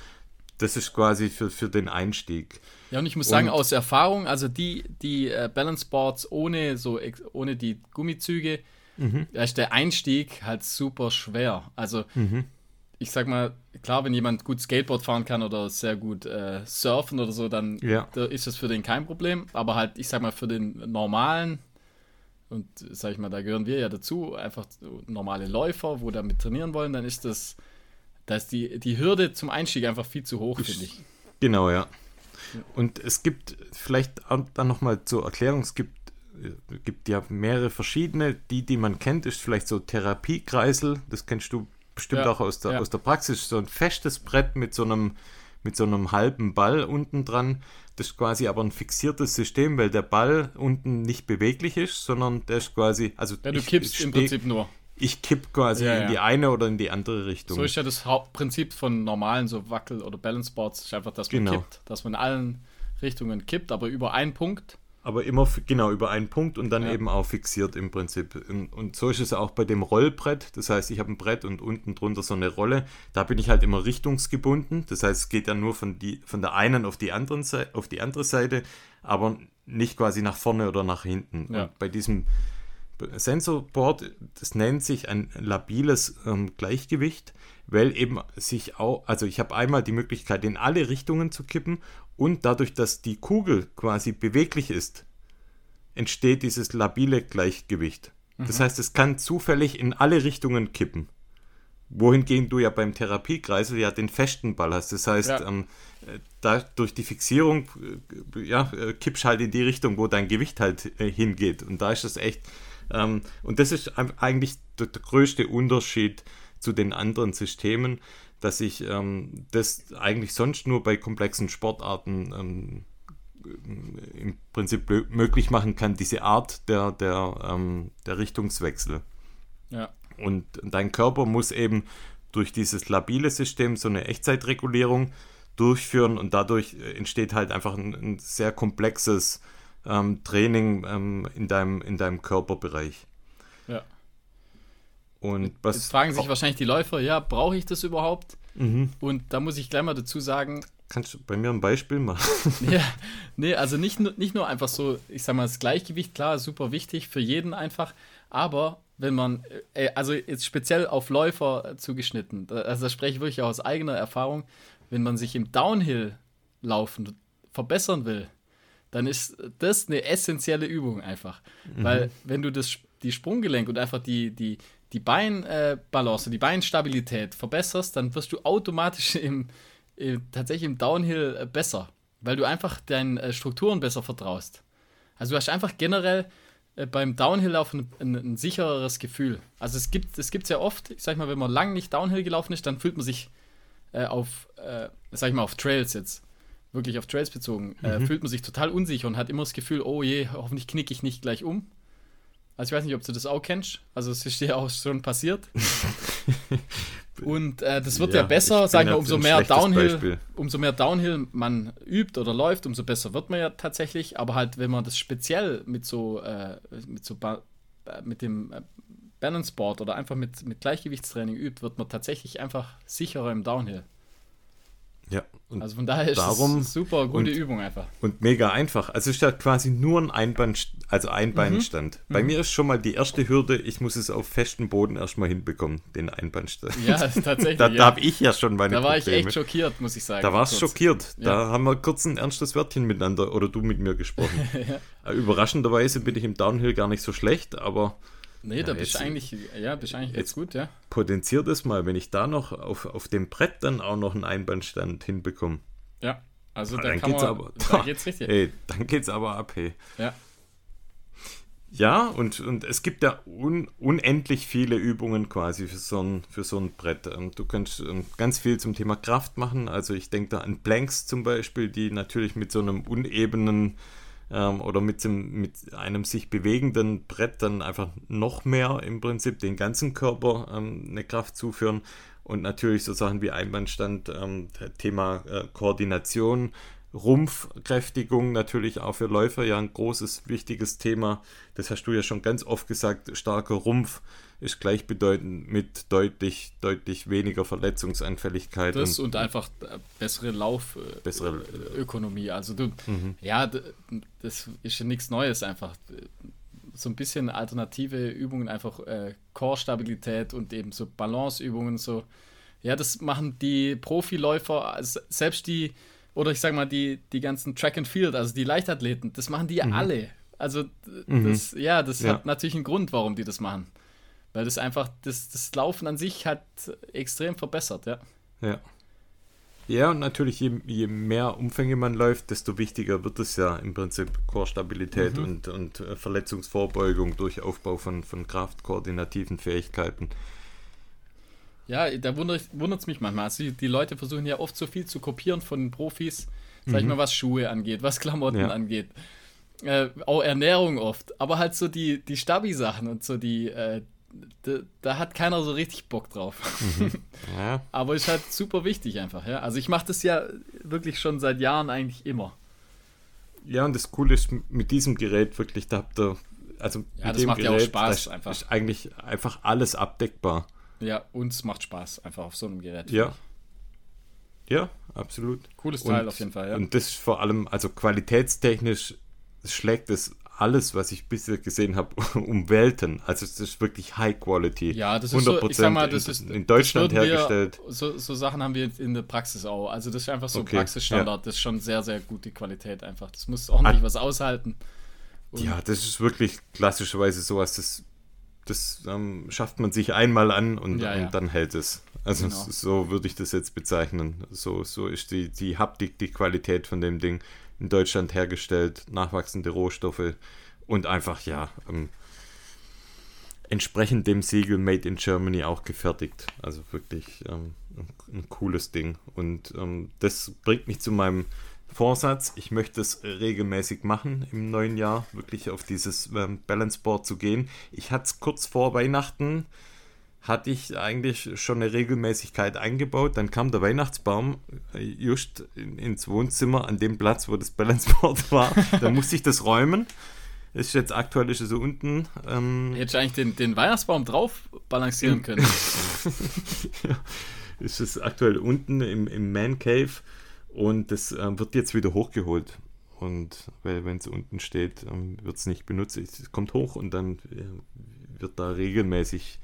Das ist quasi für, für den Einstieg. Ja, und ich muss und, sagen, aus Erfahrung, also die, die äh, Balance Boards ohne, so, ohne die Gummizüge, mhm. da ist der Einstieg halt super schwer. Also mhm. ich sag mal, klar, wenn jemand gut Skateboard fahren kann oder sehr gut äh, surfen oder so, dann ja. da ist das für den kein Problem. Aber halt, ich sag mal, für den normalen und sag ich mal, da gehören wir ja dazu, einfach normale Läufer, wo damit trainieren wollen, dann ist das, da ist die, die Hürde zum Einstieg einfach viel zu hoch, finde ich. Genau, ja. Und es gibt vielleicht dann nochmal zur Erklärung, es gibt, gibt ja mehrere verschiedene. Die, die man kennt, ist vielleicht so Therapiekreisel, das kennst du bestimmt ja, auch aus der, ja. aus der Praxis, so ein festes Brett mit so einem mit so einem halben Ball unten dran. Das ist quasi aber ein fixiertes System, weil der Ball unten nicht beweglich ist, sondern der ist quasi, also ja, du ich, kippst ich im Prinzip nur. Ich kipp quasi ja, in die eine oder in die andere Richtung. So ist ja das Hauptprinzip von normalen so Wackel- oder Balanceboards, ist einfach, dass man genau. kippt, dass man in allen Richtungen kippt, aber über einen Punkt aber immer genau über einen Punkt und dann ja. eben auch fixiert im Prinzip. Und so ist es auch bei dem Rollbrett. Das heißt, ich habe ein Brett und unten drunter so eine Rolle. Da bin ich halt immer richtungsgebunden. Das heißt, es geht ja nur von, die, von der einen auf die, anderen auf die andere Seite, aber nicht quasi nach vorne oder nach hinten. Ja. Und bei diesem Sensorboard, das nennt sich ein labiles ähm, Gleichgewicht, weil eben sich auch, also ich habe einmal die Möglichkeit, in alle Richtungen zu kippen und dadurch, dass die Kugel quasi beweglich ist, entsteht dieses labile Gleichgewicht. Mhm. Das heißt, es kann zufällig in alle Richtungen kippen. Wohingegen du ja beim Therapiekreisel ja den festen Ball hast. Das heißt, ja. ähm, da durch die Fixierung äh, ja, äh, kippst halt in die Richtung, wo dein Gewicht halt äh, hingeht. Und da ist das echt. Ähm, und das ist eigentlich der, der größte Unterschied zu den anderen Systemen dass ich ähm, das eigentlich sonst nur bei komplexen Sportarten ähm, im Prinzip möglich machen kann, diese Art der, der, ähm, der Richtungswechsel. Ja. Und dein Körper muss eben durch dieses labile System so eine Echtzeitregulierung durchführen und dadurch entsteht halt einfach ein, ein sehr komplexes ähm, Training ähm, in, deinem, in deinem Körperbereich. Ja. Und was Jetzt fragen sich wahrscheinlich die Läufer, ja, brauche ich das überhaupt? Mhm. Und da muss ich gleich mal dazu sagen. Kannst du bei mir ein Beispiel machen? [LAUGHS] ja, nee, also nicht, nicht nur einfach so, ich sag mal, das Gleichgewicht, klar, super wichtig für jeden einfach, aber wenn man, äh, also jetzt speziell auf Läufer zugeschnitten, also da spreche ich wirklich aus eigener Erfahrung, wenn man sich im Downhill-Laufen verbessern will, dann ist das eine essentielle Übung einfach. Mhm. Weil wenn du das, die Sprunggelenk und einfach die, die, die Beinbalance, äh, die Beinstabilität verbesserst, dann wirst du automatisch im, im tatsächlich im Downhill äh, besser, weil du einfach deinen äh, Strukturen besser vertraust. Also du hast einfach generell beim Downhill laufen ein, ein, sichereres Gefühl. Also es gibt es gibt sehr oft, ich sag mal, wenn man lang nicht Downhill gelaufen ist, dann fühlt man sich auf, sag ich mal, auf Trails jetzt wirklich auf Trails bezogen, mhm. fühlt man sich total unsicher und hat immer das Gefühl, oh je, hoffentlich knicke ich nicht gleich um. Also ich weiß nicht, ob du das auch kennst. Also es ist dir auch schon passiert. [LAUGHS] Und äh, das wird ja, ja besser, sagen wir, umso mehr Downhill, Beispiel. umso mehr Downhill man übt oder läuft, umso besser wird man ja tatsächlich. Aber halt, wenn man das speziell mit so, äh, mit so ba äh, mit dem äh, Balance Board oder einfach mit, mit Gleichgewichtstraining übt, wird man tatsächlich einfach sicherer im Downhill. Ja. also von daher ist darum, es super gute und, Übung einfach. Und mega einfach. Also es ist ja quasi nur ein Einband, also Einbeinstand. Mhm. Bei mhm. mir ist schon mal die erste Hürde, ich muss es auf festem Boden erstmal hinbekommen, den Einbandstand. Ja, [LAUGHS] tatsächlich. da, ja. da habe ich ja schon meine Da war Probleme. ich echt schockiert, muss ich sagen. Da warst du schockiert. Ja. Da haben wir kurz ein ernstes Wörtchen miteinander oder du mit mir gesprochen. [LAUGHS] ja. Überraschenderweise bin ich im Downhill gar nicht so schlecht, aber Nee, da bist du eigentlich, ja, bist eigentlich jetzt gut, ja. Potenziert es mal, wenn ich da noch auf, auf dem Brett dann auch noch einen Einbandstand hinbekomme. Ja, also da dann geht's man, aber, da geht's richtig. Ey, dann geht's aber ab, hey. Ja. Ja, und, und es gibt ja un, unendlich viele Übungen quasi für so ein, für so ein Brett. Ähm, du kannst ähm, ganz viel zum Thema Kraft machen. Also ich denke da an Blanks zum Beispiel, die natürlich mit so einem unebenen ähm, oder mit, dem, mit einem sich bewegenden Brett dann einfach noch mehr im Prinzip den ganzen Körper ähm, eine Kraft zuführen. Und natürlich so Sachen wie Einbandstand, ähm, Thema äh, Koordination, Rumpfkräftigung natürlich auch für Läufer ja ein großes, wichtiges Thema. Das hast du ja schon ganz oft gesagt. Starker Rumpf ist gleichbedeutend mit deutlich, deutlich weniger Verletzungsanfälligkeit. Das und, und einfach äh, bessere Laufökonomie. Äh, also du, mhm. ja, das ist ja nichts Neues einfach. So ein bisschen alternative Übungen, einfach äh, Core-Stabilität und eben so Balanceübungen, so. Ja, das machen die Profiläufer, also selbst die oder ich sag mal, die, die ganzen Track and Field, also die Leichtathleten, das machen die ja mhm. alle. Also, mhm. das, ja, das ja. hat natürlich einen Grund, warum die das machen. Weil das einfach, das, das Laufen an sich hat extrem verbessert, ja. Ja. Ja, und natürlich, je, je mehr Umfänge man läuft, desto wichtiger wird es ja im Prinzip Core-Stabilität mhm. und, und äh, Verletzungsvorbeugung durch Aufbau von, von kraftkoordinativen Fähigkeiten. Ja, da wundert es mich manchmal. Also die, die, Leute versuchen ja oft so viel zu kopieren von den Profis, sag mhm. ich mal, was Schuhe angeht, was Klamotten ja. angeht. Äh, auch Ernährung oft, aber halt so die, die Stabi-Sachen und so die, äh, da, da, hat keiner so richtig Bock drauf. Mhm. [LAUGHS] Ja. Aber ist halt super wichtig einfach, ja. Also ich mache das ja wirklich schon seit Jahren eigentlich immer. Ja, und das Coole ist mit diesem Gerät wirklich, da habt ihr, also ja, mit das dem macht Gerät, ja auch Spaß einfach. ist eigentlich einfach alles abdeckbar. Ja, uns macht Spaß einfach auf so einem Gerät. Ja. Ja, absolut. Cooles Teil und, auf jeden Fall, ja. Und das vor allem, also qualitätstechnisch schlägt es alles, was ich bisher gesehen habe, [LAUGHS] um Welten. Also es ist wirklich High Quality. Ja, das ist 100% so, ich sag mal, das ist in Deutschland hergestellt. Wir, so, so, Sachen haben wir in der Praxis auch. Also das ist einfach so okay, Praxisstandard. Ja. Das ist schon sehr, sehr gute Qualität einfach. Das muss ordentlich An was aushalten. Und ja, das ist wirklich klassischerweise sowas, das, das ähm, schafft man sich einmal an und, ja, ja. und dann hält es. Also genau. so würde ich das jetzt bezeichnen. So, so ist die, die Haptik, die Qualität von dem Ding in Deutschland hergestellt, nachwachsende Rohstoffe und einfach, ja, ähm, entsprechend dem Siegel Made in Germany auch gefertigt. Also wirklich ähm, ein, cooles Ding. Und ähm, das bringt mich zu meinem Vorsatz. Ich möchte es regelmäßig machen im neuen Jahr, wirklich auf dieses ähm, Balance Board zu gehen. Ich hatte es kurz vor Weihnachten hatte ich eigentlich schon eine Regelmäßigkeit eingebaut. Dann kam der Weihnachtsbaum äh, just ins Wohnzimmer an dem Platz, wo das Balanceboard [LAUGHS] war. da musste ich das räumen. Ist jetzt aktuell ist es so unten. Ähm, Hättest du eigentlich den, den Weihnachtsbaum drauf balancieren können. [LAUGHS] ja, ist es aktuell unten im, im Man Cave und das äh, wird jetzt wieder hochgeholt. Und weil wenn es unten steht, ähm, wird es nicht benutzt. Es kommt hoch und dann äh, wird da regelmäßig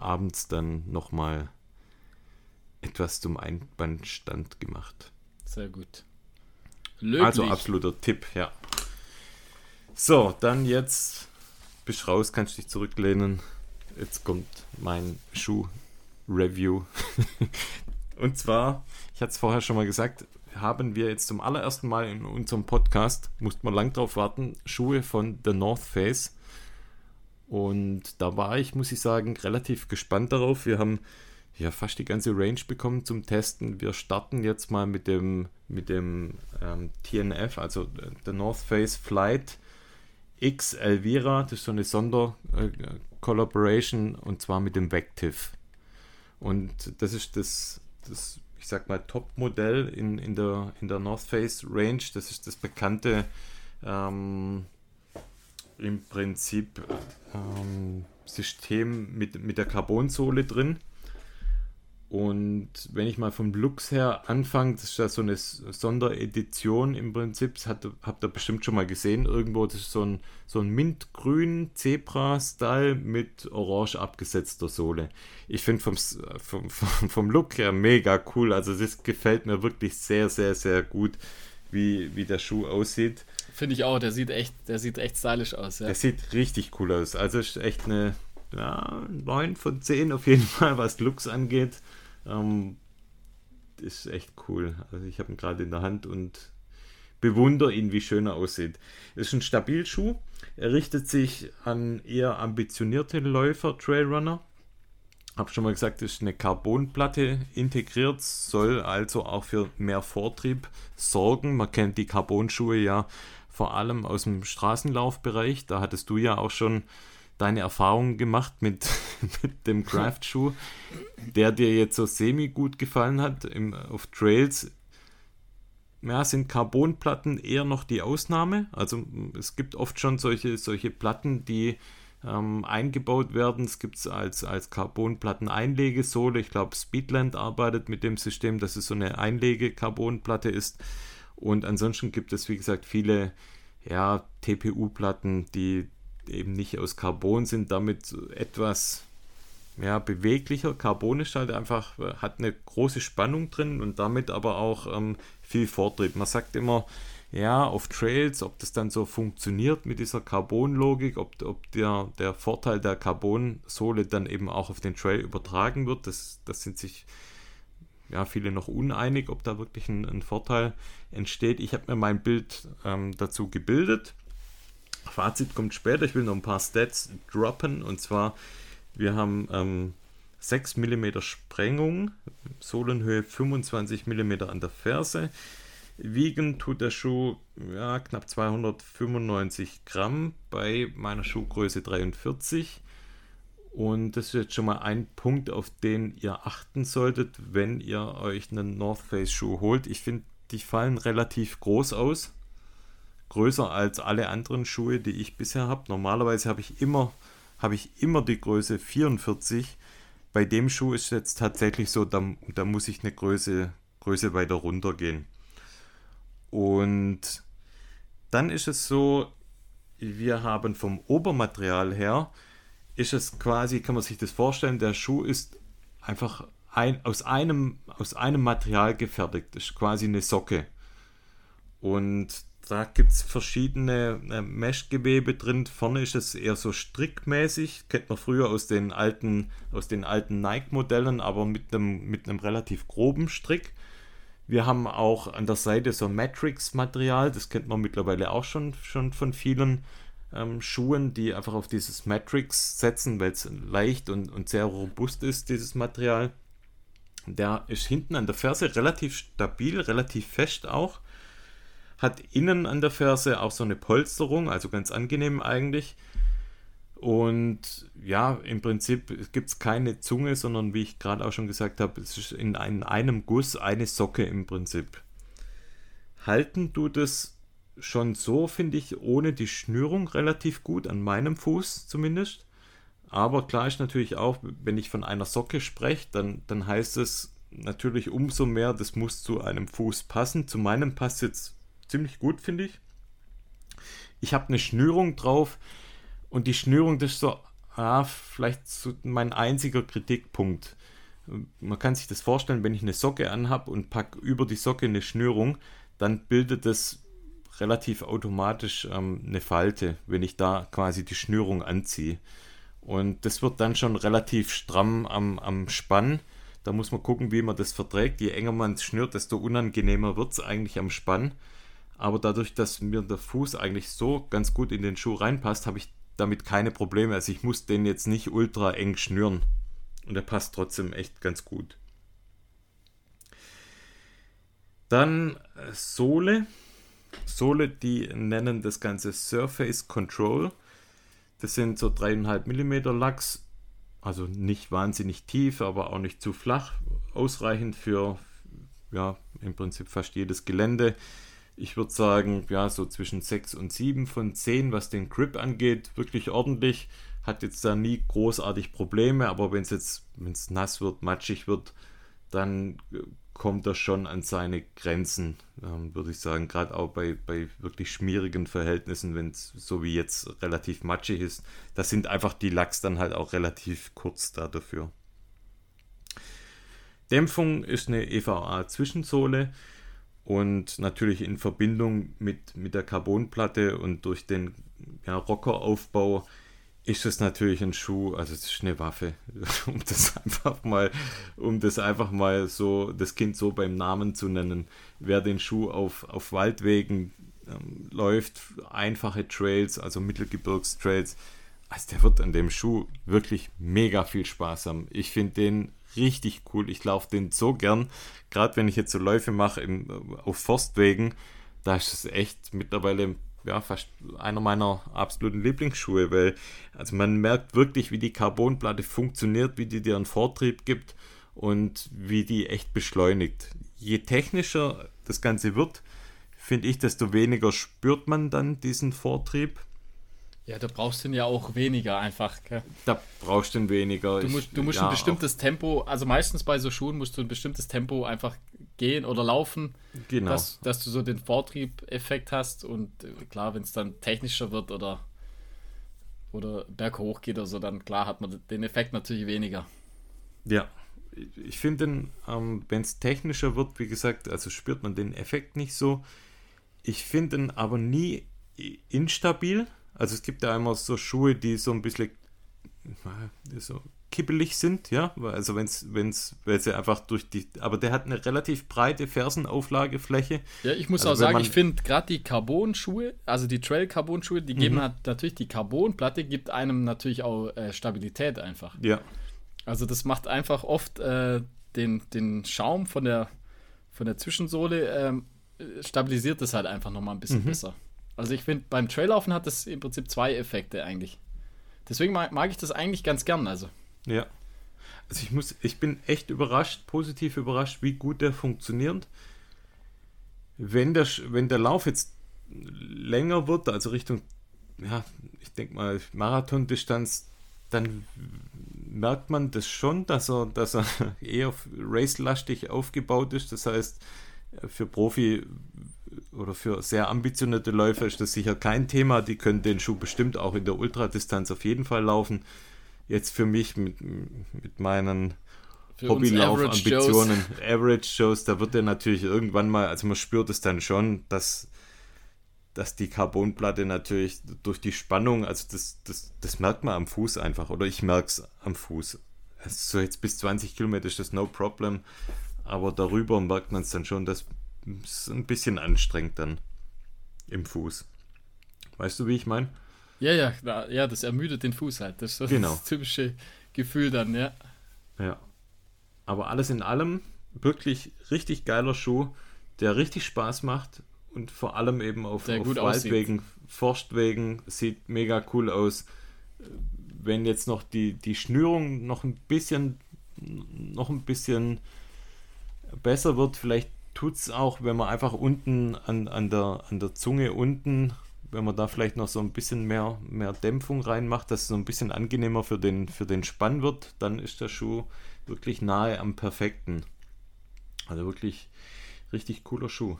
abends dann nochmal etwas zum Einbandstand gemacht. Sehr gut. Löblich. Also absoluter Tipp, ja. So, dann jetzt bist raus, kannst dich zurücklehnen. Jetzt kommt mein Schuh-Review. [LAUGHS] Und zwar, ich hatte es vorher schon mal gesagt, haben wir jetzt zum allerersten Mal in unserem Podcast, musste man lang drauf warten, Schuhe von The North Face und da war ich, muss ich sagen, relativ gespannt darauf. Wir haben ja fast die ganze Range bekommen zum Testen. Wir starten jetzt mal mit dem, mit dem ähm, TNF, also der North Face Flight X Elvira. Das ist so eine Sonder-Collaboration äh, und zwar mit dem Vective. Und das ist das, das ich sag mal, Top-Modell in, in, der, in der North Face Range. Das ist das bekannte ähm, im Prinzip ähm, System mit, mit der Carbonsohle drin. Und wenn ich mal vom Lux her anfange, das ist ja so eine Sonderedition im Prinzip, das hat, habt ihr bestimmt schon mal gesehen irgendwo, das ist so ein, so ein mintgrün Zebra-Style mit orange abgesetzter Sohle. Ich finde vom, vom, vom Look her mega cool, also das gefällt mir wirklich sehr, sehr, sehr gut, wie, wie der Schuh aussieht. Finde ich auch, der sieht echt, der sieht echt stylisch aus. Ja. Der sieht richtig cool aus. Also ist echt eine ja, 9 von 10 auf jeden [LAUGHS] Fall, was Looks angeht. Ähm, ist echt cool. Also ich habe ihn gerade in der Hand und bewundere ihn, wie schön er aussieht. Ist ein Stabilschuh. Er richtet sich an eher ambitionierte Läufer, Trailrunner. Habe schon mal gesagt, ist eine Carbonplatte integriert, soll also auch für mehr Vortrieb sorgen. Man kennt die Carbonschuhe ja vor allem aus dem Straßenlaufbereich. Da hattest du ja auch schon deine Erfahrungen gemacht mit, [LAUGHS] mit dem Craft-Schuh, der dir jetzt so semi gut gefallen hat im, auf Trails. Ja, sind Carbonplatten eher noch die Ausnahme. Also es gibt oft schon solche, solche Platten, die ähm, eingebaut werden. Es gibt es als, als Carbonplatten-Einlegesohle. Ich glaube, Speedland arbeitet mit dem System, dass es so eine Einlege-Carbonplatte ist. Und ansonsten gibt es, wie gesagt, viele ja, TPU-Platten, die eben nicht aus Carbon sind, damit etwas ja, beweglicher. Carbon ist halt einfach, hat eine große Spannung drin und damit aber auch ähm, viel Vortrieb. Man sagt immer, ja, auf Trails, ob das dann so funktioniert mit dieser Carbon-Logik, ob, ob der, der Vorteil der Carbon-Sohle dann eben auch auf den Trail übertragen wird. Das, das sind sich ja, viele noch uneinig, ob da wirklich ein, ein Vorteil entsteht. Ich habe mir mein Bild ähm, dazu gebildet. Fazit kommt später. Ich will noch ein paar Stats droppen. Und zwar, wir haben ähm, 6 mm Sprengung, Sohlenhöhe 25 mm an der Ferse. Wiegen tut der Schuh ja, knapp 295 Gramm bei meiner Schuhgröße 43. Und das ist jetzt schon mal ein Punkt, auf den ihr achten solltet, wenn ihr euch einen North Face Schuh holt. Ich finde, die fallen relativ groß aus. Größer als alle anderen Schuhe, die ich bisher habe. Normalerweise habe ich immer habe ich immer die Größe 44. Bei dem Schuh ist es jetzt tatsächlich so, da, da muss ich eine Größe, Größe weiter runter gehen. Und dann ist es so, wir haben vom Obermaterial her, ist es quasi, kann man sich das vorstellen, der Schuh ist einfach ein, aus, einem, aus einem Material gefertigt. Ist quasi eine Socke. Und da gibt es verschiedene äh, Meshgewebe drin. Vorne ist es eher so strickmäßig. Kennt man früher aus den alten, aus den alten Nike-Modellen, aber mit einem, mit einem relativ groben Strick. Wir haben auch an der Seite so Matrix-Material, das kennt man mittlerweile auch schon, schon von vielen ähm, Schuhen, die einfach auf dieses Matrix setzen, weil es leicht und, und sehr robust ist, dieses Material. Der ist hinten an der Ferse relativ stabil, relativ fest auch. Hat innen an der Ferse auch so eine Polsterung, also ganz angenehm eigentlich. Und ja, im Prinzip gibt es keine Zunge, sondern wie ich gerade auch schon gesagt habe, es ist in, in einem Guss eine Socke im Prinzip. Halten tut es schon so, finde ich, ohne die Schnürung relativ gut, an meinem Fuß zumindest. Aber klar ist natürlich auch, wenn ich von einer Socke spreche, dann, dann heißt es natürlich umso mehr, das muss zu einem Fuß passen. Zu meinem passt jetzt ziemlich gut, finde ich. Ich habe eine Schnürung drauf, und die Schnürung, das ist so, ah, vielleicht so mein einziger Kritikpunkt. Man kann sich das vorstellen, wenn ich eine Socke anhabe und packe über die Socke eine Schnürung, dann bildet das relativ automatisch ähm, eine Falte, wenn ich da quasi die Schnürung anziehe. Und das wird dann schon relativ stramm am, am Spann. Da muss man gucken, wie man das verträgt. Je enger man es schnürt, desto unangenehmer wird es eigentlich am Spann. Aber dadurch, dass mir der Fuß eigentlich so ganz gut in den Schuh reinpasst, habe ich damit keine Probleme. Also ich muss den jetzt nicht ultra eng schnüren. Und der passt trotzdem echt ganz gut. Dann äh, Sohle. Sohle, die nennen das Ganze Surface Control. Das sind so 3,5 mm Lachs. Also nicht wahnsinnig tief, aber auch nicht zu flach. Ausreichend für ja, im Prinzip fast jedes Gelände ich würde sagen, ja, so zwischen 6 und 7 von 10, was den Grip angeht, wirklich ordentlich. Hat jetzt da nie großartig Probleme, aber wenn es jetzt, wenn es nass wird, matschig wird, dann äh, kommt er schon an seine Grenzen, ähm, würde ich sagen. Gerade auch bei, bei wirklich schmierigen Verhältnissen, wenn es so wie jetzt relativ matschig ist. Da sind einfach die Lachs dann halt auch relativ kurz da dafür. Dämpfung ist eine EVA-Zwischensohle. Und natürlich in Verbindung mit, mit der Carbonplatte und durch den ja, Rockeraufbau ist es natürlich ein Schuh, also es ist eine Waffe, [LAUGHS] um das einfach mal, um das einfach mal so, das Kind so beim Namen zu nennen. Wer den Schuh auf, auf Waldwegen ähm, läuft, einfache Trails, also Mittelgebirgstrails, also der wird an dem Schuh wirklich mega viel Spaß haben. Ich finde den richtig cool. Ich laufe den so gern. Gerade wenn ich jetzt so Läufe mache im, auf Forstwegen, da ist es echt mittlerweile ja, fast einer meiner absoluten Lieblingsschuhe, weil also man merkt wirklich, wie die Carbonplatte funktioniert, wie die dir einen Vortrieb gibt und wie die echt beschleunigt. Je technischer das Ganze wird, finde ich, desto weniger spürt man dann diesen Vortrieb. Ja, da brauchst du ihn ja auch weniger einfach. Gell? Da brauchst du ihn weniger. Du musst, du musst ja, ein bestimmtes Tempo, also meistens bei so Schuhen musst du ein bestimmtes Tempo einfach gehen oder laufen, genau. dass, dass du so den Vortrieb-Effekt hast und äh, klar, wenn es dann technischer wird oder, oder berghoch geht oder so, dann klar hat man den Effekt natürlich weniger. Ja, ich finde, ähm, wenn es technischer wird, wie gesagt, also spürt man den Effekt nicht so. Ich finde ihn aber nie instabil. Also es gibt ja immer so Schuhe, die so ein bisschen so kippelig sind, ja. Also wenn es, wenn's, weil sie einfach durch die. Aber der hat eine relativ breite Fersenauflagefläche. Ja, ich muss also auch sagen, ich finde gerade die Carbon-Schuhe, also die Trail-Carbon-Schuhe, die geben mhm. halt natürlich die Carbonplatte, gibt einem natürlich auch äh, Stabilität einfach. Ja. Also das macht einfach oft äh, den, den Schaum von der, von der Zwischensohle, ähm, stabilisiert das halt einfach nochmal ein bisschen mhm. besser. Also ich finde, beim Traillaufen hat das im Prinzip zwei Effekte eigentlich. Deswegen mag, mag ich das eigentlich ganz gern. Also. Ja. Also ich muss, ich bin echt überrascht, positiv überrascht, wie gut der funktioniert. Wenn der, wenn der Lauf jetzt länger wird, also Richtung, ja, ich denke mal, Marathondistanz, dann merkt man das schon, dass er, dass er [LAUGHS] eher race-lastig aufgebaut ist. Das heißt, für Profi oder für sehr ambitionierte Läufer ist das sicher kein Thema. Die können den Schuh bestimmt auch in der Ultradistanz auf jeden Fall laufen. Jetzt für mich mit, mit meinen Hobbylauf-Ambitionen, Average-Shows, da wird er natürlich irgendwann mal, also man spürt es dann schon, dass, dass die Carbonplatte natürlich durch die Spannung, also das, das, das merkt man am Fuß einfach, oder ich merke es am Fuß. Also so jetzt bis 20 Kilometer ist das no problem, aber darüber merkt man es dann schon, dass es ein bisschen anstrengend dann im Fuß. Weißt du, wie ich meine? Ja, ja, ja, das ermüdet den Fuß halt. Das ist so genau. das typische Gefühl dann, ja. Ja. Aber alles in allem wirklich richtig geiler Schuh, der richtig Spaß macht und vor allem eben auf, auf Waldwegen, Forstwegen sieht mega cool aus. Wenn jetzt noch die, die Schnürung noch ein bisschen noch ein bisschen besser wird, vielleicht tut es auch, wenn man einfach unten an, an, der, an der Zunge unten, wenn man da vielleicht noch so ein bisschen mehr, mehr Dämpfung reinmacht, dass es so ein bisschen angenehmer für den, für den Spann wird, dann ist der Schuh wirklich nahe am perfekten. Also wirklich richtig cooler Schuh.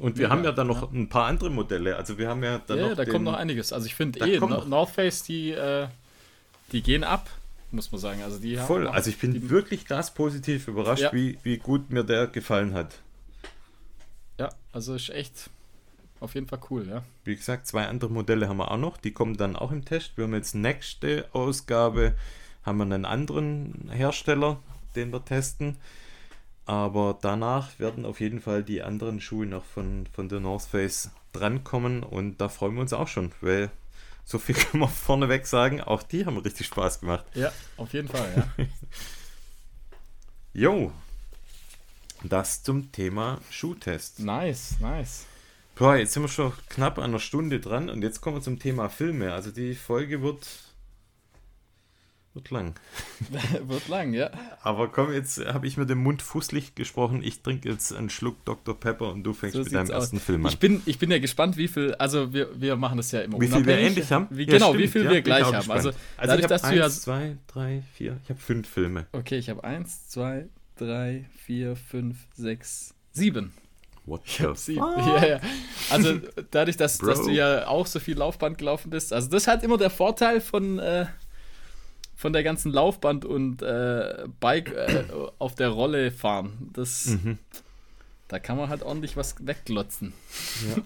Und wir ja, haben ja dann noch ja. ein paar andere Modelle. Also wir haben ja dann ja, noch. da den, kommt noch einiges. Also ich finde eh, North Face, die, äh, die gehen ab muss man sagen. Also die Voll, also ich bin wirklich krass positiv überrascht, ja. wie, wie gut mir der gefallen hat. Ja, also ist echt auf jeden Fall cool, ja. Wie gesagt, zwei andere Modelle haben wir auch noch, die kommen dann auch im Test. Wir haben jetzt nächste Ausgabe, haben wir einen anderen Hersteller, den wir testen. Aber danach werden auf jeden Fall die anderen Schuhe noch von, von der North Face drankommen und da freuen wir uns auch schon, weil so viel [LAUGHS] kann man vorneweg sagen. Auch die haben richtig Spaß gemacht. Ja, auf jeden Fall, ja. [LAUGHS] Jo. Das zum Thema Schuhtest. Nice, nice. Boah, jetzt sind wir schon knapp an einer Stunde dran und jetzt kommen wir zum Thema Filme. Also die Folge wird wird lang. [LAUGHS] Wird lang, ja. Aber komm, jetzt habe ich mit dem Mund fußlich gesprochen. Ich trinke jetzt einen Schluck Dr. Pepper und du fängst so mit deinem aus. ersten Film an. Ich bin, ich bin ja gespannt, wie viel, also wir, wir machen das ja immer Wie viel wir ähnlich haben? Wie, ja, genau, stimmt, wie viel ja, wir gleich haben. Also, also dadurch, dass eins, du ja. zwei, drei, vier. Ich habe fünf Filme. Okay, ich habe eins, zwei, drei, vier, fünf, sechs, sieben. What the fuck? Ja, ja. Also dadurch, dass, dass, du ja auch so viel Laufband gelaufen bist. Also das hat immer der Vorteil von, äh, von der ganzen Laufband und äh, Bike äh, auf der Rolle fahren. Das, mhm. Da kann man halt ordentlich was wegglotzen. Ja.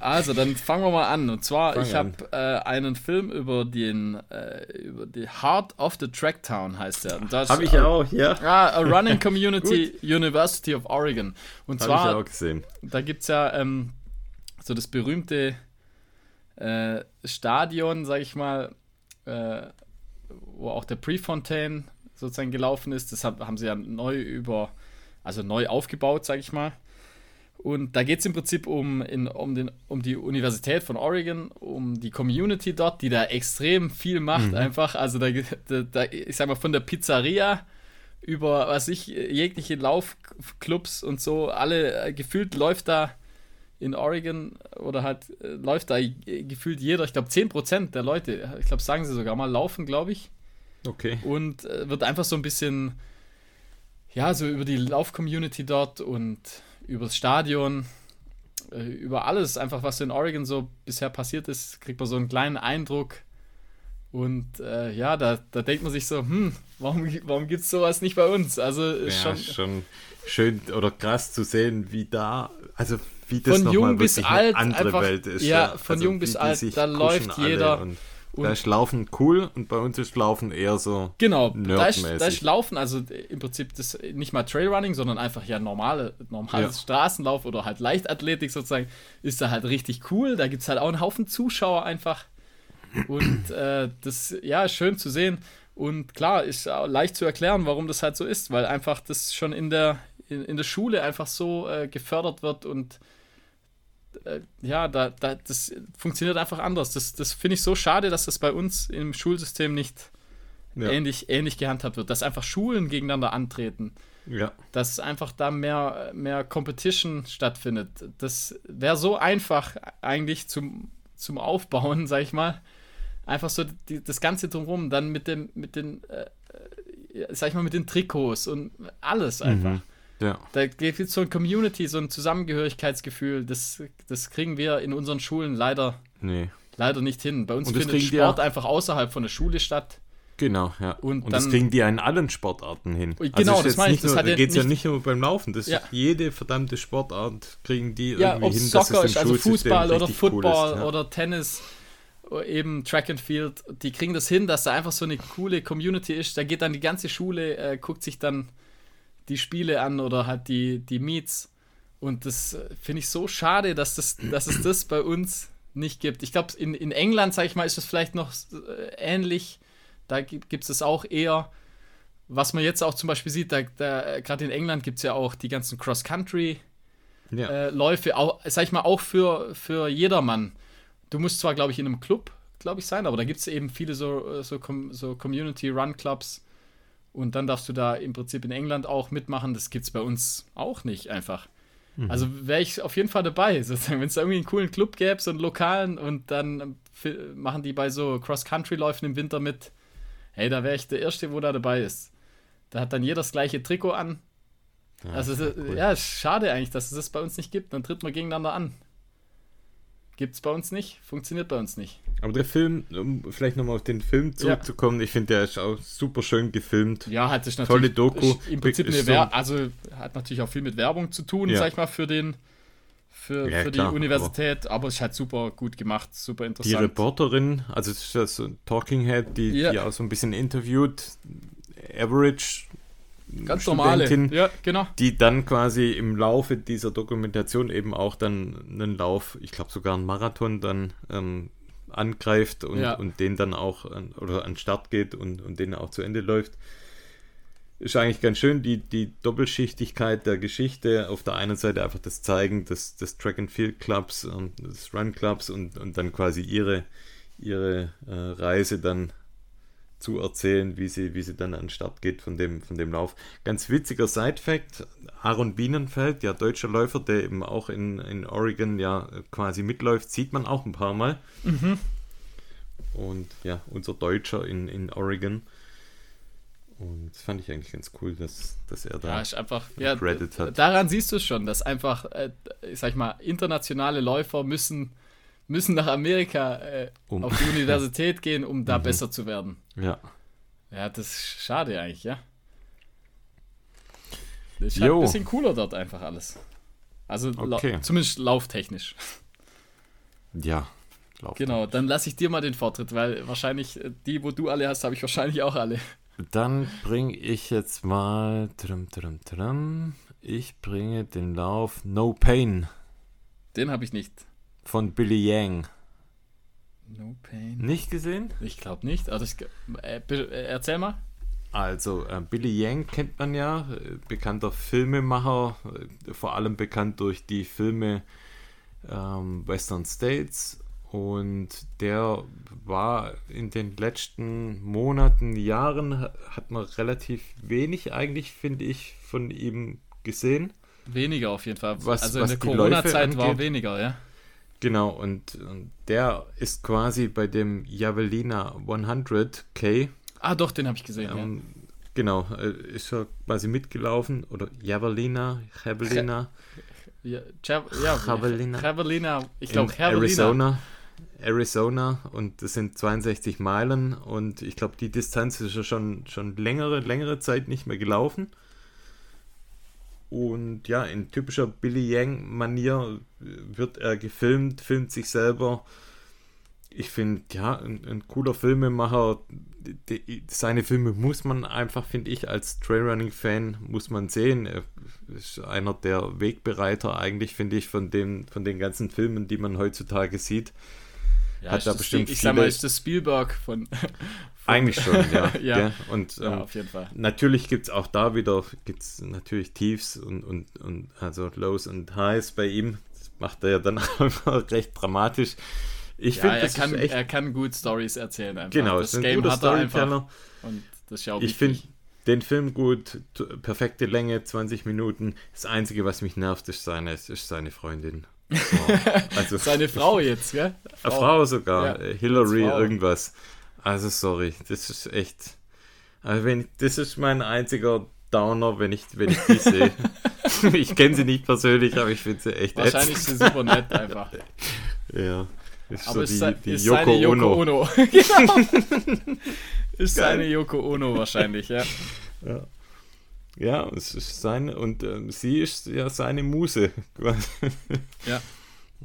Also, dann fangen wir mal an. Und zwar, Fang ich habe äh, einen Film über den äh, über die Heart of the Tracktown heißt der. Habe ich auch, ja. Ah, A Running Community [LAUGHS] University of Oregon. Und hab zwar, ich auch gesehen. da gibt es ja ähm, so das berühmte äh, Stadion, sag ich mal, äh, wo auch der Prefontaine sozusagen gelaufen ist. Das haben sie ja neu über, also neu aufgebaut, sage ich mal. Und da geht es im Prinzip um, in, um, den, um die Universität von Oregon, um die Community dort, die da extrem viel macht, mhm. einfach. Also da, da, da, ich sag mal, von der Pizzeria über, was ich, jegliche Laufclubs und so, alle äh, gefühlt läuft da in Oregon oder halt äh, läuft da gefühlt jeder, ich glaube 10% der Leute, ich glaube, sagen sie sogar mal, laufen, glaube ich. Okay. Und äh, wird einfach so ein bisschen, ja, so über die Lauf-Community dort und über das Stadion, äh, über alles, einfach was in Oregon so bisher passiert ist, kriegt man so einen kleinen Eindruck. Und äh, ja, da, da denkt man sich so, hm, warum, warum gibt es sowas nicht bei uns? Also ist Ja, schon, schon schön oder krass zu sehen, wie da, also wie das Von noch jung bis alt eine andere einfach- Welt ist. ja, von Also jung bis alt, da läuft jeder Und, und- da ist Laufen cool und bei uns ist Laufen eher so. Genau, da ist, da ist Laufen, also im Prinzip das nicht mal Trailrunning, sondern einfach ja normale, normales Ja. Straßenlauf oder halt Leichtathletik sozusagen, ist da halt richtig cool. Da gibt es halt auch einen Haufen Zuschauer einfach. Und äh, das, ja, schön zu sehen. Und klar, ist leicht zu erklären, warum das halt so ist, weil einfach das schon in der, in, in der Schule einfach so äh, gefördert wird und ja, da, da, das funktioniert einfach anders. Das, das finde ich so schade, dass das bei uns im Schulsystem nicht Ja. ähnlich, ähnlich gehandhabt wird, dass einfach Schulen gegeneinander antreten, Ja. dass einfach da mehr, mehr Competition stattfindet. Das wäre so einfach eigentlich zum, zum Aufbauen, [LAUGHS] sag ich mal. Einfach so die, das Ganze drumherum, dann mit dem, mit den, äh, äh, sag ich mal, mit den Trikots und alles einfach. Mhm. Ja. Da gibt es so ein Community, so ein Zusammengehörigkeitsgefühl. Das, das kriegen wir in unseren Schulen leider, Nee. leider nicht hin. Bei uns findet Sport ja- einfach außerhalb von der Schule statt. Genau, ja. Und Und, das dann- kriegen die in allen Sportarten hin. Genau, also das meine ich, nicht das nur, hat da geht es ja nicht- nur beim Laufen. Das Ja. jede verdammte Sportart kriegen die Ja, irgendwie hin, dass Soccer ist, also Fußball oder richtig cool Football ist, oder Tennis, oder eben Track and Field, die kriegen das hin, dass da einfach so eine coole Community ist. Da geht dann die ganze Schule, äh, guckt sich dann die Spiele an oder halt die, die Meets. Und das äh, finde ich so schade, dass, das, dass es das bei uns nicht gibt. Ich glaube, in, in England, sage ich mal, ist das vielleicht noch äh, ähnlich. Da gibt es das auch eher. Was man jetzt auch zum Beispiel sieht, da, da, gerade in England gibt es ja auch die ganzen Cross-Country- Ja. äh, Läufe, auch, sag ich mal, auch für, für jedermann. Du musst zwar, glaube ich, in einem Club, glaube ich, sein, aber da gibt es eben viele so, äh, so, Com so Community-Run-Clubs und dann darfst du da im Prinzip in England auch mitmachen. Das gibt es bei uns auch nicht einfach. Also wäre ich auf jeden Fall dabei, [LAUGHS] sozusagen, wenn es da irgendwie einen coolen Club gäbe, so einen lokalen und dann machen die bei so Cross-Country-Läufen im Winter mit. Hey, da wäre ich der Erste, wo da dabei ist. Da hat dann jeder das gleiche Trikot an. Also, sehr es- cool. ja, schade eigentlich, dass es das bei uns nicht gibt. Dann tritt man gegeneinander an. Gibt es bei uns nicht, funktioniert bei uns nicht. Aber der Film, um vielleicht nochmal auf den Film zurückzukommen, ich finde, der ist auch super schön gefilmt. Ja, hat sich Tolle natürlich Doku. ist Im Prinzip eine so- also hat natürlich auch viel mit Werbung zu tun, Ja. sag ich mal, für den für, Ja, für klar, die Universität, aber es ist halt super gut gemacht, super Die interessant. Reporterin, also es ist ja so ein Talking Head, die, Ja. die auch so ein bisschen interviewt, Average Ganz normale. Ja, genau. die dann quasi im Laufe dieser Dokumentation eben auch dann einen Lauf, ich glaube sogar einen Marathon dann ähm, angreift und, Ja. und den dann auch an, oder an den Start geht und, und den auch zu Ende läuft. Ist eigentlich ganz schön, die, die Doppelschichtigkeit der Geschichte. Auf der einen Seite einfach das Zeigen des, des Track and Field Clubs und des Run Clubs und, und dann quasi ihre, ihre äh, Reise dann zu erzählen, wie sie, wie sie dann an den Start geht von dem, von dem Lauf. Ganz witziger Side-Fact: Aaron Bienenfeld, ja, deutscher Läufer, der eben auch in, in Oregon ja quasi mitläuft, sieht man auch ein paar Mal. Und ja, unser Deutscher in, in Oregon. Und das fand ich eigentlich ganz cool, dass, dass er da. Ja, ist einfach, ja, Credit hat. daran siehst du es schon, dass einfach, äh, ich sag mal, internationale Läufer müssen, müssen nach Amerika äh, Um. auf die [LAUGHS] Universität gehen, um da besser zu werden. Ja. Ja, das ist schade eigentlich, ja. Das ist halt ein bisschen cooler dort einfach alles. Also Okay. zumindest lauftechnisch. Ja. [LAUGHS] Lauf. Genau, dann lasse ich dir mal den Vortritt, weil wahrscheinlich äh, die, wo du alle hast, habe ich wahrscheinlich auch alle. Dann bringe ich jetzt mal. Trum, trum, trum, ich bringe den Lauf No Pain Den habe ich nicht. von Billy Yang. No Pain. Nicht gesehen? Ich glaube nicht. Also ich, äh, äh, erzähl mal. Also, äh, Billy Yang kennt man ja, äh, bekannter Filmemacher, äh, vor allem bekannt durch die Filme ähm, Western States. Und der war in den letzten Monaten, Jahren, ha- hat man relativ wenig eigentlich, finde ich, von ihm gesehen. Weniger auf jeden Fall. Was- also was in der Corona-Zeit war weniger, ja. Genau, und, und der ist quasi bei dem Javelina 100K Ah, doch, den habe ich gesehen. Ähm, Genau, äh, ist er quasi mitgelaufen oder Javelina, Javelina ja. Ja, Jav- ja, Javelina. Javelina. Ich glaube, Javelina. Arizona. Arizona und das sind 62 Meilen und ich glaube, die Distanz ist ja schon, schon längere, längere Zeit nicht mehr gelaufen. Und ja, in typischer Billy Yang-Manier wird er gefilmt, filmt sich selber. Ich finde, ja, ein, ein, cooler Filmemacher. Die, seine Filme muss man einfach, finde ich, als Trailrunning-Fan muss man sehen. Er ist einer der Wegbereiter eigentlich, finde ich, von, dem, von den ganzen Filmen, die man heutzutage sieht. Ja, hat da bestimmt die, ich sag mal, ist das Spielberg von, eigentlich schon, [LAUGHS] ja. ja. ja. Und ja, ähm, auf jeden Fall. natürlich gibt es auch da wieder gibt's natürlich Tiefs und, und, und also Lows und Highs bei ihm. Das macht er ja dann [LAUGHS] auch recht dramatisch. Ich ja, finde, er, kann, echt, er kann gut Stories erzählen. Einfach. Genau, das ist ein guter Storyteller. Und das ja auch ich finde den Film gut, perfekte Länge, 20 Minuten. Das Einzige, was mich nervt, ist seine, ist seine Freundin. [LAUGHS] Oh, also seine Frau jetzt, gell? Frau, Eine Frau sogar, ja, Hillary irgendwas. Also sorry, das ist echt. Also wenn das ist mein einziger Downer, wenn ich, wenn ich die sehe. [LAUGHS] ich kenne sie nicht persönlich, aber ich finde sie echt Wahrscheinlich ist sie super nett einfach. Ja. Ist aber so ist, die, die ist Yoko, seine Yoko Ono. Ono. [LAUGHS] [LAUGHS] genau. ist Geil. seine Yoko Ono wahrscheinlich, ja. Ja, ja es ist seine, und ähm, sie ist ja seine Muse. ja.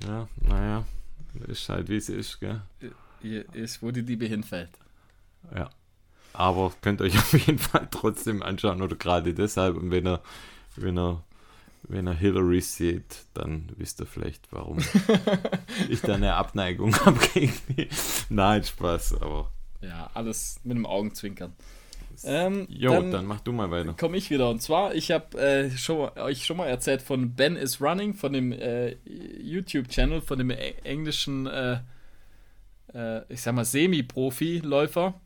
Ja, naja, ist halt wie sie ist, gell ist, wo die Liebe hinfällt. Ja. Aber könnt euch [LAUGHS] auf jeden Fall trotzdem anschauen oder gerade deshalb. Und wenn er, wenn er, wenn er Hillary sieht, dann wisst ihr vielleicht, warum [LAUGHS] ich da eine Abneigung [LAUGHS] habe gegen die. Nein, Spaß, aber. Ja, alles mit einem Augenzwinkern. Ähm, jo, dann, dann, mach du mal weiter. Komme ich wieder. Und zwar, ich habe äh, euch schon mal erzählt von Ben is Running, von dem äh, YouTube-Channel, von dem englischen äh, äh, ich sag mal, Semi-Profi-Läufer.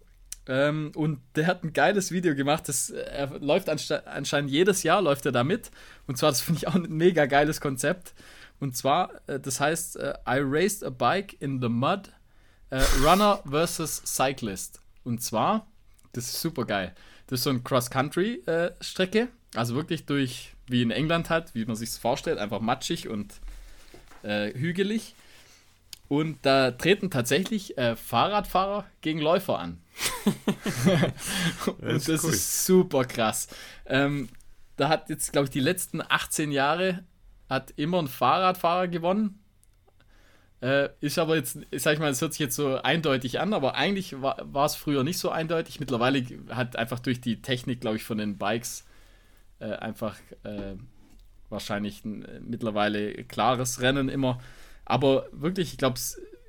Ähm, und der hat ein geiles Video gemacht. Das, er läuft anscheinend jedes Jahr, läuft er da. Und zwar, das finde ich auch ein mega geiles Konzept. Und zwar, äh, das heißt, äh, I raced a bike in the mud, äh, Runner versus Cyclist. Und zwar, das ist super geil. Das ist so eine Cross-Country-Strecke. Äh, also wirklich durch, wie in England halt, wie man sich es vorstellt, einfach matschig und äh, hügelig. Und da treten tatsächlich äh, Fahrradfahrer gegen Läufer an. [LAUGHS] und das, ist, cool. ist, super krass. Ähm, da hat jetzt, glaube ich, die letzten 18 Jahre hat immer ein Fahrradfahrer gewonnen. Äh, ist aber jetzt, sag ich mal, es hört sich jetzt so eindeutig an, aber eigentlich war es früher nicht so eindeutig. Mittlerweile hat einfach durch die Technik, glaube ich, von den Bikes äh, einfach äh, wahrscheinlich ein mittlerweile klares Rennen immer. Aber wirklich, ich glaube,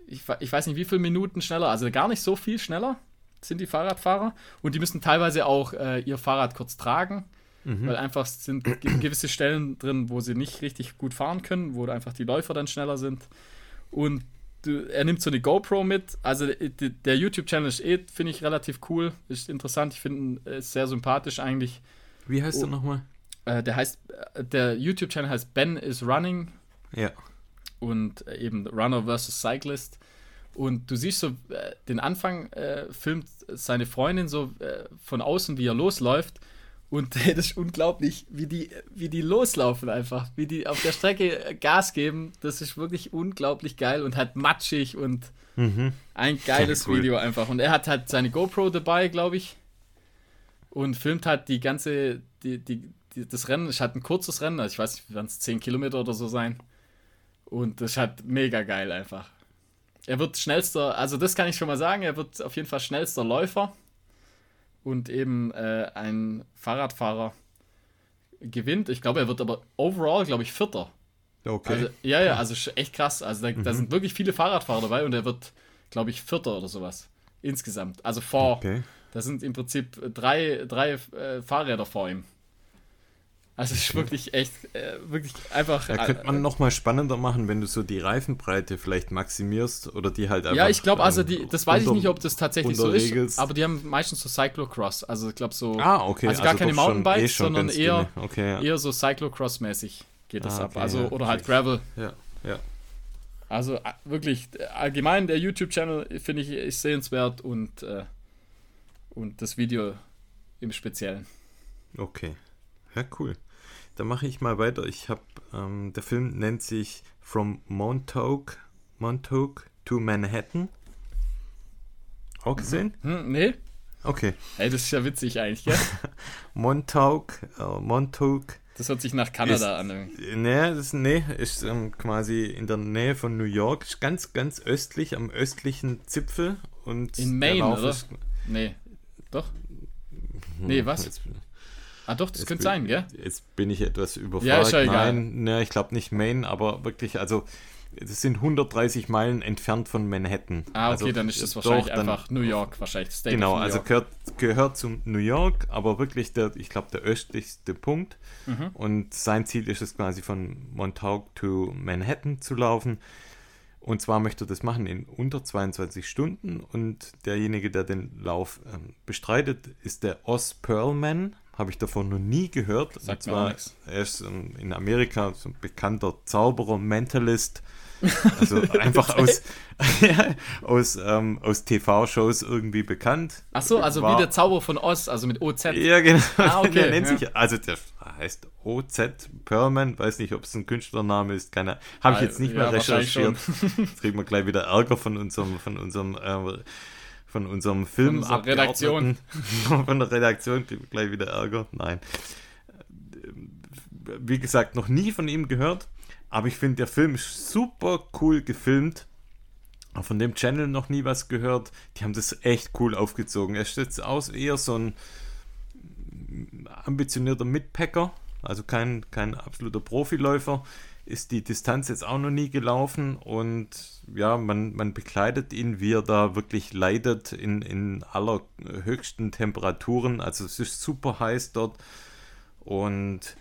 ich, ich weiß nicht, wie viele Minuten schneller, also gar nicht so viel schneller sind die Fahrradfahrer. Und die müssen teilweise auch äh, ihr Fahrrad kurz tragen, mhm. weil einfach sind gewisse Stellen drin, wo sie nicht richtig gut fahren können, wo einfach die Läufer dann schneller sind. Und du, er nimmt so eine GoPro mit. Also der YouTube-Channel ist eh, finde ich, relativ cool. Ist interessant. Ich finde ihn äh, sehr sympathisch eigentlich. Wie heißt oh, er nochmal? Äh, der heißt, äh, der YouTube-Channel heißt Ben is Running. Ja und äh, eben Runner versus Cyclist. Und du siehst so, äh, den Anfang äh, filmt seine Freundin so äh, von außen, wie er losläuft. Und [LAUGHS] das ist unglaublich, wie die, wie die loslaufen einfach, wie die auf der Strecke äh, Gas geben. Das ist wirklich unglaublich geil und halt matschig und mhm. ein geiles cool. Video einfach. Und er hat halt seine GoPro dabei, glaube ich. Und filmt halt die ganze, die, die, die, das Rennen. Es hat ein kurzes Rennen, also ich weiß nicht, werden es 10 Kilometer oder so sein. Und das halt mega geil einfach. Er wird schnellster, also das kann ich schon mal sagen, er wird auf jeden Fall schnellster Läufer. Und eben äh, ein Fahrradfahrer gewinnt. Ich glaube, er wird aber overall, glaube ich, Vierter. Okay. Also, ja, ja, also echt krass. Also da, mhm. da, sind wirklich viele Fahrradfahrer dabei und er wird, glaube ich, Vierter oder sowas. Insgesamt. Also vor. Okay. Da sind im Prinzip drei, drei äh, Fahrräder vor ihm. Also es ist wirklich echt, äh, wirklich einfach. Da könnte man äh, noch mal spannender machen, wenn du so die Reifenbreite vielleicht maximierst oder die halt einfach. Ja, ich glaube, also die, das weiß unter, ich nicht, ob das tatsächlich so ist, aber die haben meistens so Cyclocross, also ich glaube so. Ah, okay. Also gar also keine Mountainbikes, eh sondern eher, okay, ja. eher so Cyclocross-mäßig geht das ah, okay, ab. Also, ja, oder halt Gravel. Ja, ja. Also äh, wirklich, allgemein der YouTube-Channel finde ich ist sehenswert und, äh, und das Video im Speziellen. Okay. Ja, cool. Dann mache ich mal weiter. Ich habe, ähm, der Film nennt sich From Montauk, Montauk to Manhattan. Auch gesehen? Hm, nee? Okay. Ey, das ist ja witzig eigentlich, gell? [LAUGHS] Montauk, äh, Montauk. Das hört sich nach Kanada ist, an. Nee, das ist, nee, ist ähm, quasi in der Nähe von New York. Ist ganz, ganz östlich, am östlichen Zipfel. Und in Maine, oder? Ist, nee. Doch? Nee, was? Jetzt, ah, doch, das könnte bin, sein, gell? Jetzt bin ich etwas überfragt. Ja, Nein, nee, ich glaube nicht Maine, aber wirklich, also das sind 130 Meilen entfernt von Manhattan. Ah, okay, also, dann ist das wahrscheinlich doch, einfach New York, wahrscheinlich. State genau, also gehört, gehört zum New York, aber wirklich der, ich glaube, der östlichste Punkt. Mhm. Und sein Ziel ist es quasi von Montauk to Manhattan zu laufen. Und zwar möchte er das machen in unter 22 Stunden. Und derjenige, der den Lauf ähm, bestreitet, ist der Oz Perlman. Habe ich davon noch nie gehört. Sagt und zwar, er ist ähm, in Amerika so ein bekannter Zauberer, Mentalist also [LAUGHS] einfach aus, [LAUGHS] aus, ähm, aus TV-Shows irgendwie bekannt. Ach so, also War, wie der Zauber von Oz, also mit OZ. Ja, genau. Ah, okay. [LAUGHS] Der nennt ja. sich, also der heißt OZ Perlman, weiß nicht, ob es ein Künstlername ist, keine Habe ich ah, jetzt nicht ja, mehr recherchiert. Jetzt kriegen wir gleich wieder Ärger von unserem, von unserem äh, von unserem Film von Redaktion. [LAUGHS] von der Redaktion kriegen wir gleich wieder Ärger. Nein. Wie gesagt, noch nie von ihm gehört. Aber ich finde, der Film ist super cool gefilmt. Von dem Channel noch nie was gehört. Die haben das echt cool aufgezogen. Er steht aus eher so ein ambitionierter Mitpacker, also kein, kein absoluter Profiläufer. Ist die Distanz jetzt auch noch nie gelaufen und ja, man, man begleitet ihn, wie er da wirklich leidet in, in allerhöchsten Temperaturen. Also es ist super heiß dort und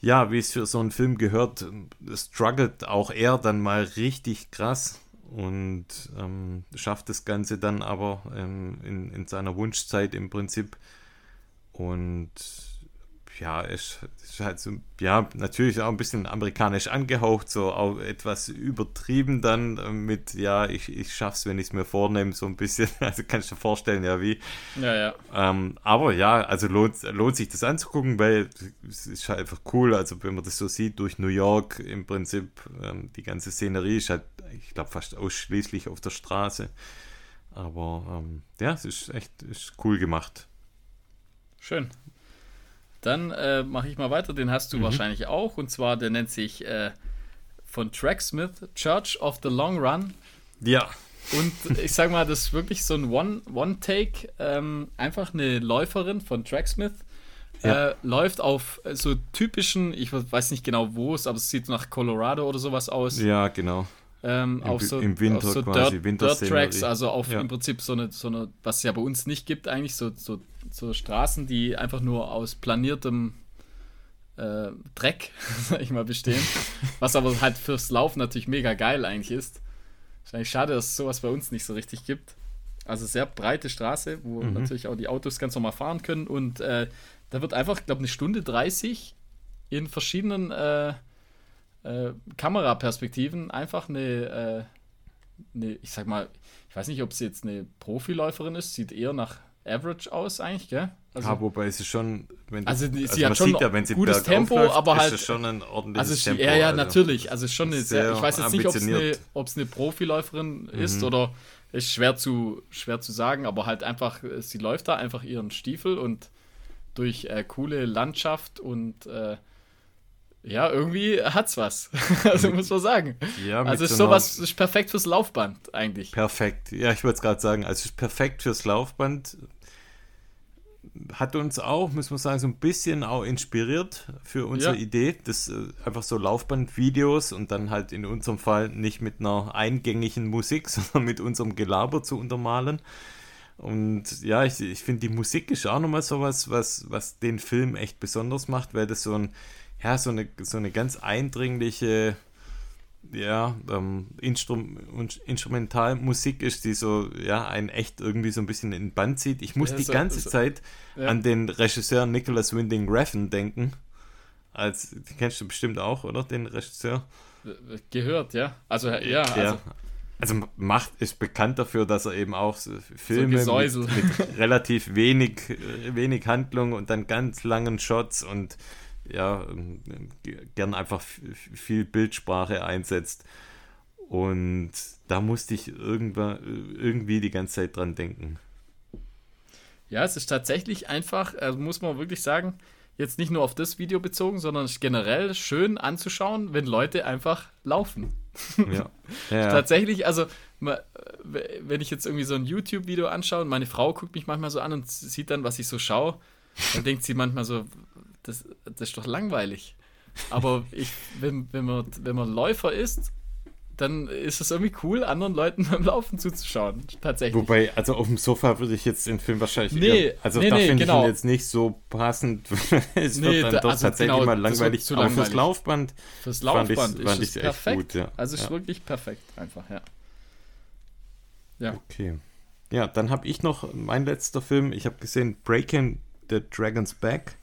ja, wie es für so einen Film gehört, struggelt auch er dann mal richtig krass und ähm, schafft das Ganze dann aber ähm, in, in seiner Wunschzeit im Prinzip. Und ja, ist, ist halt so, ja, natürlich auch ein bisschen amerikanisch angehaucht, so auch etwas übertrieben dann äh, mit, ja, ich, ich schaff's, wenn ich es mir vornehme, so ein bisschen. [LAUGHS] Also kannst du dir vorstellen, ja, wie. Ja, ja. Ähm, aber ja, also lohnt, lohnt sich das anzugucken, weil es ist halt einfach cool. Also, wenn man das so sieht, durch New York im Prinzip, ähm, die ganze Szenerie ist halt, ich glaube, fast ausschließlich auf der Straße. Aber ähm, ja, es ist echt ist cool gemacht. Schön. Dann äh, mache ich mal weiter, den hast du mhm. wahrscheinlich auch. Und zwar, der nennt sich äh, von Tracksmith Church of the Long Run. Ja. Und ich sag mal, das ist wirklich so ein One-Take. One ähm, einfach eine Läuferin von Tracksmith. Ja. Äh, läuft auf so typischen, ich weiß nicht genau wo es, aber es sieht nach Colorado oder sowas aus. Ja, genau. Ähm, Im, auf so, im Winter auf so quasi, Dirt, Dirt Tracks, also auf ja. im Prinzip so eine, so eine, was es ja bei uns nicht gibt, eigentlich so, so, so Straßen, die einfach nur aus planiertem äh, Dreck, [LAUGHS] sag ich mal, bestehen. [LAUGHS] was aber halt fürs Laufen natürlich mega geil eigentlich ist. Wahrscheinlich schade, dass es sowas bei uns nicht so richtig gibt. Also sehr breite Straße, wo mhm. natürlich auch die Autos ganz normal fahren können und äh, da wird einfach, ich glaube, eine Stunde 30 in verschiedenen äh, äh, Kameraperspektiven einfach eine, äh, eine, ich sag mal, ich weiß nicht, ob sie jetzt eine Profiläuferin ist, sieht eher nach Average aus eigentlich, gell? Also, ja, wobei es ist schon, wenn du, also sie also hat schon ja, wenn sie gutes Tempo, läuft, aber halt ist schon ein ordentliches also Tempo. Ja, ja, also natürlich, also schon eine sehr, ich weiß jetzt nicht, ob es eine, eine Profiläuferin mhm. ist oder ist schwer zu schwer zu sagen, aber halt einfach sie läuft da einfach ihren Stiefel und durch äh, coole Landschaft und äh, ja, irgendwie hat's was. [LAUGHS] also muss man sagen. Ja, also ist so sowas ist perfekt fürs Laufband eigentlich. Perfekt. Ja, ich würde es gerade sagen, also ist perfekt fürs Laufband. Hat uns auch, muss man sagen, so ein bisschen auch inspiriert für unsere ja. Idee, das äh, einfach so Laufbandvideos und dann halt in unserem Fall nicht mit einer eingängigen Musik, [LAUGHS] sondern mit unserem Gelaber zu untermalen. Und ja, ich, ich finde, die Musik ist auch nochmal sowas, was, was den Film echt besonders macht, weil das so ein ja, so eine, so eine ganz eindringliche ja, ähm, Instrum Instrumentalmusik ist, die so, ja, einen echt irgendwie so ein bisschen in den Band zieht. Ich muss ja, die so, ganze so, Zeit ja. an den Regisseur Nicholas Winding Refn denken. Als, den kennst du bestimmt auch, oder? Den Regisseur? Gehört, ja. Also, ja. Der, also, also macht ist bekannt dafür, dass er eben auch so Filme so mit, mit relativ wenig, äh, wenig Handlung und dann ganz langen Shots und ja, ähm, gern einfach viel Bildsprache einsetzt. Und da musste ich irgendwann, irgendwie die ganze Zeit dran denken. Ja, es ist tatsächlich einfach, also muss man wirklich sagen, jetzt nicht nur auf das Video bezogen, sondern generell schön anzuschauen, wenn Leute einfach laufen. Ja. [LAUGHS] ja. tatsächlich, also wenn ich jetzt irgendwie so ein YouTube-Video anschaue und meine Frau guckt mich manchmal so an und sieht dann, was ich so schaue, dann denkt sie manchmal so, das, das ist doch langweilig. Aber ich, wenn, wenn, man, wenn man Läufer ist dann ist es irgendwie cool, anderen Leuten [LAUGHS] beim Laufen zuzuschauen. Tatsächlich. Wobei, also auf dem Sofa würde ich jetzt den Film wahrscheinlich. Nee, eher, also nee, da nee, finde genau. ich ihn jetzt nicht so passend. [LAUGHS] es Nee, wird dann da- doch also tatsächlich genau, mal langweilig. zu Aber fürs langweilig. Laufband Fürs fand Laufband fand ist es ich's echt perfekt. gut, ja. Also es ist Ja. wirklich perfekt einfach, ja. Ja. Okay. Ja, dann habe ich noch mein letzter Film. Ich habe gesehen Breaking the Dragon's Back.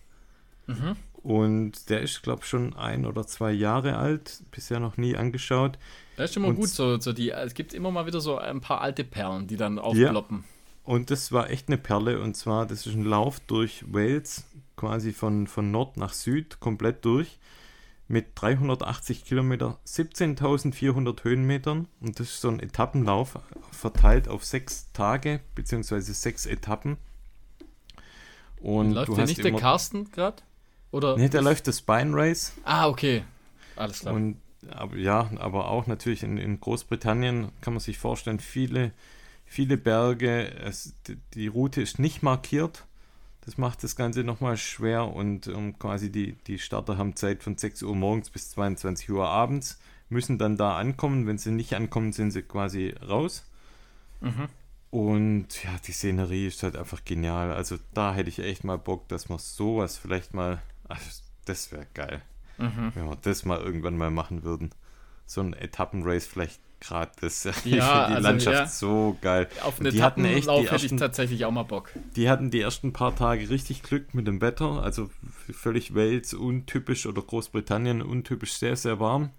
Mhm. Und der ist, glaube ich, schon ein oder zwei Jahre alt. Bisher noch nie angeschaut. Das ist immer Und- gut, so, so die, es gibt immer mal wieder so ein paar alte Perlen, die dann aufploppen. Und das war echt eine Perle. Und zwar, das ist ein Lauf durch Wales, quasi von, von Nord nach Süd, komplett durch. Mit 380 Kilometer, 17.400 Höhenmetern. Und das ist so ein Etappenlauf, verteilt auf sechs Tage, beziehungsweise sechs Etappen. Und Läuft du hier hast nicht der immer, Carsten gerade? Oder? Nee, da läuft das Spine Race. Ah, okay. Alles klar. Und aber, ja, aber auch natürlich in, in Großbritannien kann man sich vorstellen, viele, viele Berge. Es, die, die Route ist nicht markiert. Das macht das Ganze nochmal schwer und ähm, quasi die, die Starter haben Zeit von 6 Uhr morgens bis 22 Uhr abends, müssen dann da ankommen. Wenn sie nicht ankommen, sind sie quasi raus. Mhm. Und ja, die Szenerie ist halt einfach genial. Also da hätte ich echt mal Bock, dass wir sowas vielleicht mal. Ach, das wäre geil Mhm. wenn wir das mal irgendwann mal machen würden. So ein Etappenrace vielleicht gratis. [LAUGHS] ich finde die also, Landschaft ja. so geil. Auf einen Die hatten echt die Etappenlauf hätte ich tatsächlich auch mal Bock. Die hatten die ersten paar Tage richtig Glück mit dem Wetter. Also völlig Wales untypisch oder Großbritannien untypisch sehr, sehr warm.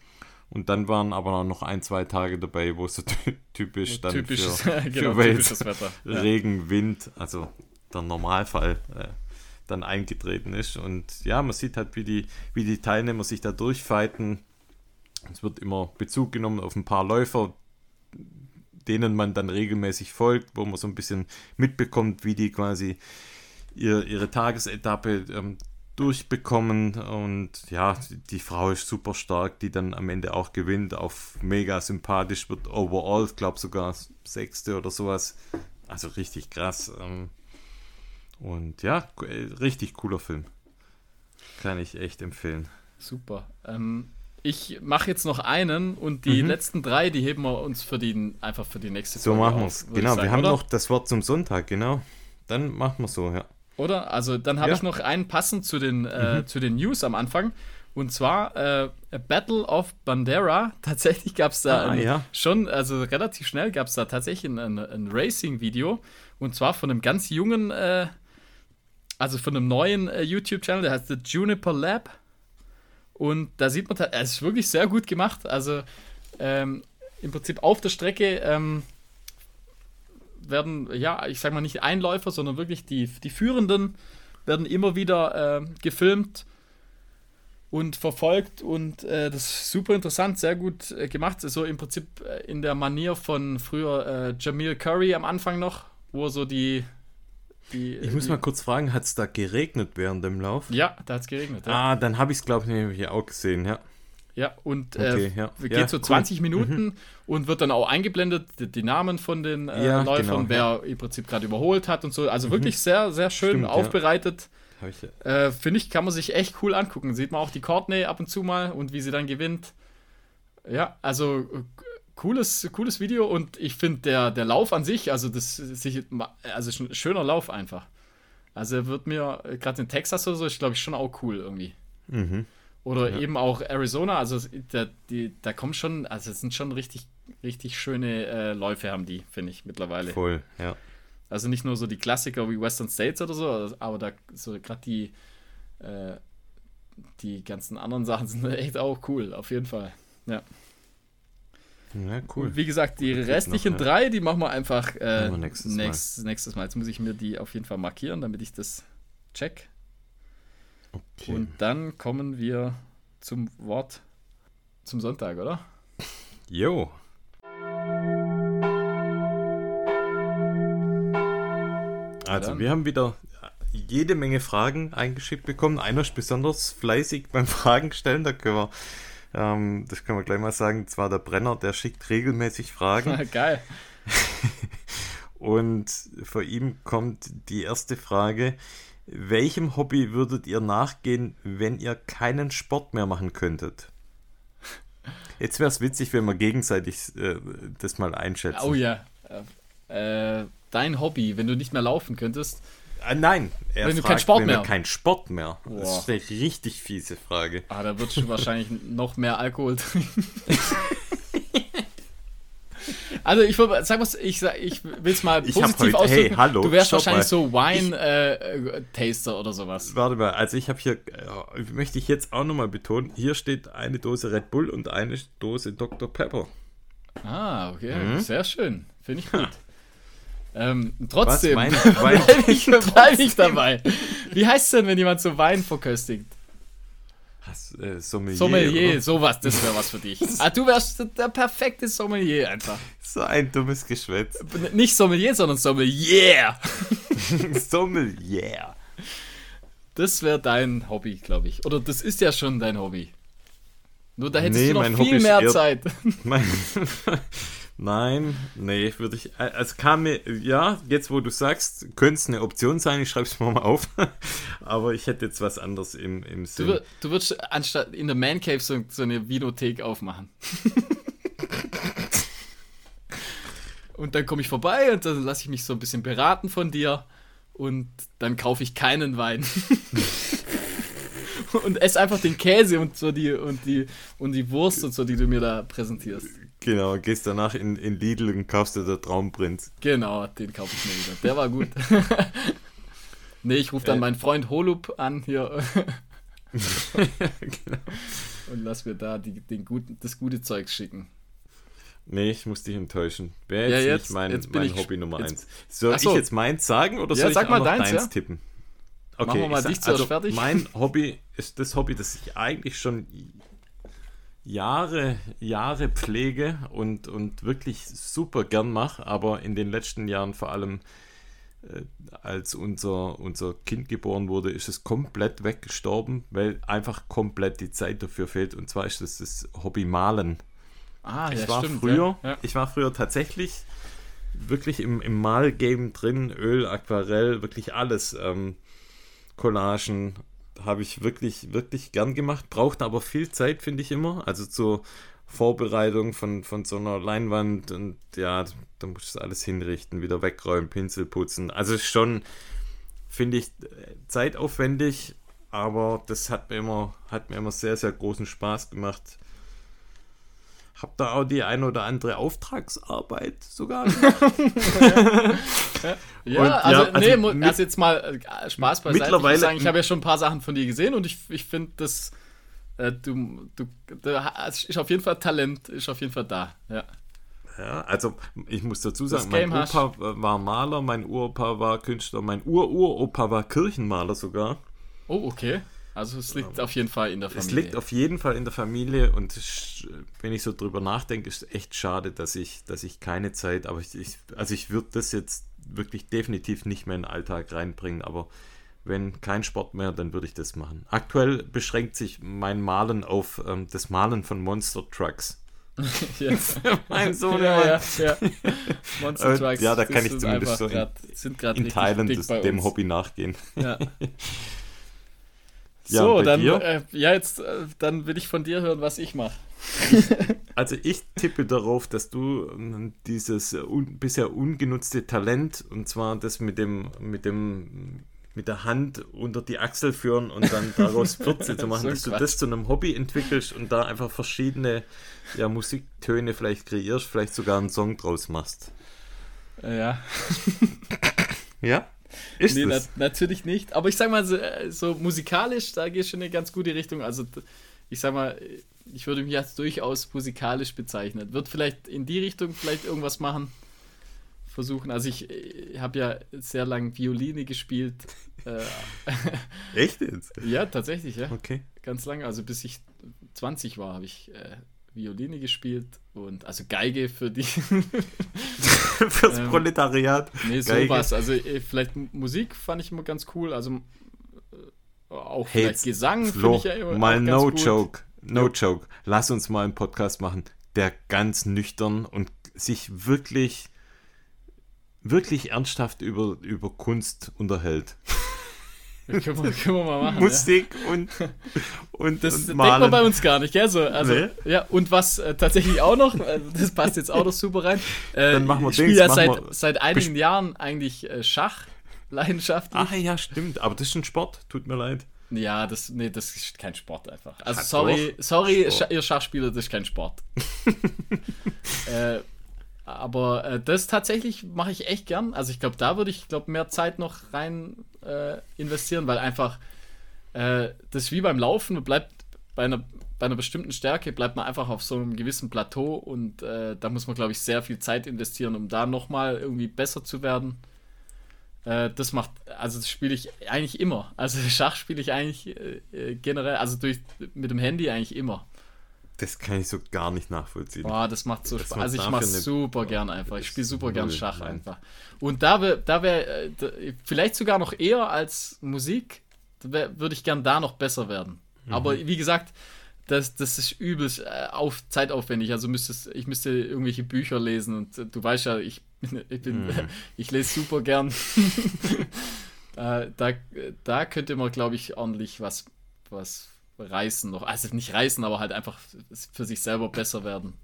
Und dann waren aber noch ein, zwei Tage dabei, wo so ty- typisch dann Typisches, für, [LAUGHS] genau, für Wales Wetter. Ja. Regen, Wind, also der Normalfall äh, dann eingetreten ist. Und ja, man sieht halt, wie die, wie die Teilnehmer sich da durchfighten. Es wird immer Bezug genommen auf ein paar Läufer, denen man dann regelmäßig folgt, wo man so ein bisschen mitbekommt, wie die quasi ihr, ihre Tagesetappe ähm, durchbekommen. Und ja, die Frau ist super stark, die dann am Ende auch gewinnt, auf mega sympathisch wird overall, ich glaube sogar sechste oder sowas. Also richtig krass. Ähm, und ja, äh, richtig cooler Film. Kann ich echt empfehlen. Super. Ähm, ich mache jetzt noch einen und die Mhm. letzten drei, die heben wir uns für die, einfach für die nächste So Folge machen wir auf, es. Genau, sagen, wir haben oder? noch das Wort zum Sonntag, genau. Dann machen wir so, ja. Oder? Also dann habe Ja. ich noch einen passend zu den, äh, zu den News am Anfang. Und zwar äh, Battle of Bandera. [LAUGHS] Tatsächlich gab es da Ah, ein, ja. schon, also relativ schnell gab es da tatsächlich ein, ein, ein Racing-Video. Und zwar von einem ganz jungen, äh, also von einem neuen äh, YouTube-Channel, der heißt The Juniper Lab. Und da sieht man, es ist wirklich sehr gut gemacht. Also ähm, im Prinzip auf der Strecke ähm, werden, ja, ich sag mal nicht Einläufer, sondern wirklich die, die Führenden werden immer wieder äh, gefilmt und verfolgt und äh, das ist super interessant, sehr gut äh, gemacht. So im Prinzip äh, in der Manier von früher äh, Jamil Curry am Anfang noch, wo er so die. Die Ich muss die, mal kurz fragen, hat es da geregnet während dem Lauf? Ja, da hat es geregnet. Ja. Ah, dann habe ich es, glaube ich, nämlich auch gesehen, ja. Ja, und Okay, äh, ja. geht Ja, so cool. Mhm. 20 Minuten und wird dann auch eingeblendet, die, die Namen von den äh, Ja, Läufern, genau, wer im Prinzip gerade überholt hat und so. Also wirklich sehr, sehr schön Stimmt, aufbereitet. Äh, Finde ich, kann man sich echt cool angucken. Sieht man auch die Courtney ab und zu mal und wie sie dann gewinnt. Ja, also äh, cooles, cooles Video und ich finde der, der Lauf an sich, also das also ein schöner Lauf einfach. Also er wird mir, gerade in Texas oder so, ist glaube ich schon auch cool irgendwie. mhm. Oder Ja. eben auch Arizona, also da, die, da kommen schon, also es sind schon richtig, richtig schöne äh, Läufe haben die, finde ich, mittlerweile. Voll, ja. Also nicht nur so die Klassiker wie Western States oder so, aber da so gerade die, äh, die ganzen anderen [LAUGHS] Sachen sind echt auch cool, auf jeden Fall. Ja. Ja, cool. Und wie gesagt, die Krieg restlichen noch, ja. drei, die machen wir einfach äh, wir nächstes, nächstes, Mal. nächstes Mal. Jetzt muss ich mir die auf jeden Fall markieren, damit ich das check. Okay. Und dann kommen wir zum Wort zum Sonntag, oder? Jo. Also, wir haben wieder äh, jede Menge Fragen eingeschickt bekommen. Einer ist besonders fleißig beim [LAUGHS] Fragen stellen. Da können wir ähm, das können wir gleich mal sagen, zwar der Brenner, der schickt regelmäßig Fragen. [LAUGHS] Geil. [LAUGHS] Und vor ihm kommt die erste Frage. Welchem Hobby würdet ihr nachgehen, wenn ihr keinen Sport mehr machen könntet? Jetzt wäre es witzig, wenn wir gegenseitig äh, das mal einschätzen. Oh ja. Äh, dein Hobby, wenn du nicht mehr laufen könntest. Äh, nein, er wenn du keinen Sport mehr. kein Sport mehr. Boah. Das ist eine richtig fiese Frage. Ah, da würdest du wahrscheinlich noch mehr Alkohol trinken. [LAUGHS] Also ich sag was, ich, ich will es mal positiv heute, ausdrücken. Hey, hallo, du wärst wahrscheinlich mal. so Wine-Taster äh, oder sowas. Warte mal, also ich habe hier, äh, möchte ich jetzt auch nochmal betonen, hier steht eine Dose Red Bull und eine Dose Dr. Pepper. Ah, okay, mhm. sehr schön. Finde ich gut. Ähm, trotzdem [LAUGHS] bleibe ich, bleib ich dabei. Wie heißt es denn, wenn jemand so Wein verköstigt? äh, Sommelier. Sommelier, oder? sowas, das wäre was für dich. [LAUGHS] ah, du wärst der perfekte Sommelier einfach. So ein dummes Geschwätz. Nicht Sommelier, sondern Sommelier. [LAUGHS] Sommelier. Das wäre dein Hobby, glaube ich. Oder das ist ja schon dein Hobby. Nur da hättest nee, du noch viel Hobby mehr Zeit. Mein, Nein, nee, würde ich. Äh, es kam mir, ja, jetzt wo du sagst, könnte es eine Option sein, ich schreibe es mal, mal auf. [LAUGHS] Aber ich hätte jetzt was anderes im, im Sinn. Du, du würdest anstatt in der Man Cave so, so eine Vinothek aufmachen. [LAUGHS] und dann komme ich vorbei und dann lasse ich mich so ein bisschen beraten von dir. Und dann kaufe ich keinen Wein. [LAUGHS] und esse einfach den Käse und so die und die und die Wurst und so, die du mir da präsentierst. Genau, gehst danach in, in Lidl und kaufst dir den Traumprinz. Genau, den kaufe ich mir wieder. Der war gut. [LAUGHS] nee, ich rufe dann äh. meinen Freund Holub an hier. [LAUGHS] genau. Und lass mir da die, den guten, das gute Zeug schicken. Nee, ich muss dich enttäuschen. Wäre jetzt, ja, jetzt, nicht mein, jetzt mein Hobby Nummer jetzt, eins. Soll so. ich jetzt meins sagen oder soll ja, ich auch noch deins, deins ja? tippen? Okay, Machen wir mal dich zuerst also fertig. Mein [LAUGHS] Hobby ist das Hobby, das ich eigentlich schon Jahre, Jahre pflege und, und wirklich super gern mache, aber in den letzten Jahren vor allem äh, als unser, unser Kind geboren wurde, ist es komplett weggestorben, weil einfach komplett die Zeit dafür fehlt. Und zwar ist das das Hobby Malen. Ah, ich ja, war stimmt, früher, ja. ich war früher tatsächlich wirklich im, im Malgame drin, Öl, Aquarell, wirklich alles. Ähm, Collagen, habe ich wirklich, wirklich gern gemacht. Braucht aber viel Zeit, finde ich immer. Also zur Vorbereitung von, von so einer Leinwand und ja, da muss du alles hinrichten, wieder wegräumen, Pinsel putzen. Also schon, finde ich, zeitaufwendig, aber das hat mir immer, hat mir immer sehr, sehr großen Spaß gemacht. Hab da auch die ein oder andere Auftragsarbeit sogar [LAUGHS] ja, ja, und, also, ja, also, nee, mit, also jetzt mal äh, Spaß beiseite. Mittlerweile, ich, sagen, ich habe ja schon ein paar Sachen von dir gesehen und ich, ich finde, das äh, du, du, du ist auf jeden Fall Talent, ist auf jeden Fall da. Ja. Ja, also ich muss dazu sagen, mein Opa hast. war Maler, mein Uropa war Künstler, mein Ururopa war Kirchenmaler sogar. Oh, okay. Also es liegt auf jeden Fall in der Familie. Es liegt auf jeden Fall in der Familie und wenn ich so drüber nachdenke, ist es echt schade, dass ich, dass ich keine Zeit, aber ich, ich also ich würde das jetzt wirklich definitiv nicht mehr in den Alltag reinbringen, aber wenn kein Sport mehr, dann würde ich das machen. Aktuell beschränkt sich mein Malen auf ähm, das Malen von Monster Trucks. [LAUGHS] yes. [LAUGHS] mein Sohn. Ja, ja, ja. Monster Trucks. Ja, da kann ich zumindest so in, grad, in Teilen des, dem Hobby nachgehen. Ja. [LAUGHS] Ja, so, dann, äh, ja, jetzt, äh, dann will ich von dir hören, was ich mache. [LAUGHS] also ich tippe darauf, dass du äh, dieses un bisher ungenutzte Talent, und zwar das mit dem, mit dem, mit der Hand unter die Achsel führen und dann daraus [LAUGHS] Pürze zu machen, so dass Quatsch. du das zu einem Hobby entwickelst und da einfach verschiedene ja, Musiktöne vielleicht kreierst, vielleicht sogar einen Song draus machst. Ja. ja? Ist nee, na, natürlich nicht. Aber ich sag mal, so, äh, so musikalisch, da geht schon eine ganz gute Richtung. Also, ich sag mal, ich würde mich als durchaus musikalisch bezeichnen. Wird vielleicht in die Richtung vielleicht irgendwas machen. Versuchen. Also, ich, ich habe ja sehr lange Violine gespielt. Äh, [LAUGHS] Echt jetzt? Ja, tatsächlich, ja. Okay. Ganz lange. Also, bis ich 20 war, habe ich äh, Violine gespielt und also Geige für die. [LAUGHS] Fürs Ähm, Proletariat. nee, Geige. sowas. Also äh, vielleicht Musik fand ich immer ganz cool. Also äh, auch Hey, vielleicht Gesang finde ich ja immer mal no gut. joke, no Ja. joke. Lass uns mal einen Podcast machen, der ganz nüchtern und sich wirklich, wirklich ernsthaft über, über Kunst unterhält. Können wir, können wir mal machen. ja. Musik und, und, Das und denkt man bei uns gar nicht, gell? So, also, Nee. ja, und was äh, tatsächlich auch noch, äh, das passt jetzt auch noch super rein. Äh, Dann machen wir ich spiele ja seit, seit einigen Jahren eigentlich äh, Schach, leidenschaftlich. Ah ja, stimmt, aber das ist ein Sport, tut mir leid. Ja, das, nee, das ist kein Sport einfach. Also Ja, sorry, doch. sorry, Sport. Ihr Schachspieler, das ist kein Sport. [LAUGHS] äh, aber äh, das tatsächlich mache ich echt gern. Also ich glaube, da würde ich glaube mehr Zeit noch rein äh, investieren, weil einfach äh, das ist wie beim Laufen, man bleibt bei einer bei einer bestimmten Stärke bleibt man einfach auf so einem gewissen Plateau und äh, da muss man glaube ich sehr viel Zeit investieren, um da nochmal irgendwie besser zu werden. Äh, das macht, also das spiele ich eigentlich immer. Also [LAUGHS] Schach spiele ich eigentlich äh, äh, generell, also durch mit dem Handy eigentlich immer. Das kann ich so gar nicht nachvollziehen. Boah, das macht so Das Spaß. Also ich mache eine- super gern einfach. Ich spiele super gern Schach nein. einfach. Und da wäre, da wär, äh, vielleicht sogar noch eher als Musik, würde ich gern da noch besser werden. Mhm. Aber wie gesagt, das, das ist übelst äh, auf, zeitaufwendig. Also müsstest, ich müsste irgendwelche Bücher lesen und äh, du weißt ja, ich, [LAUGHS] bin- ich, bin, Mhm. [LAUGHS] ich lese super gern. [LAUGHS] äh, da, da könnte man, glaube ich, ordentlich was, was reißen noch. Also nicht reißen, aber halt einfach für sich selber besser werden.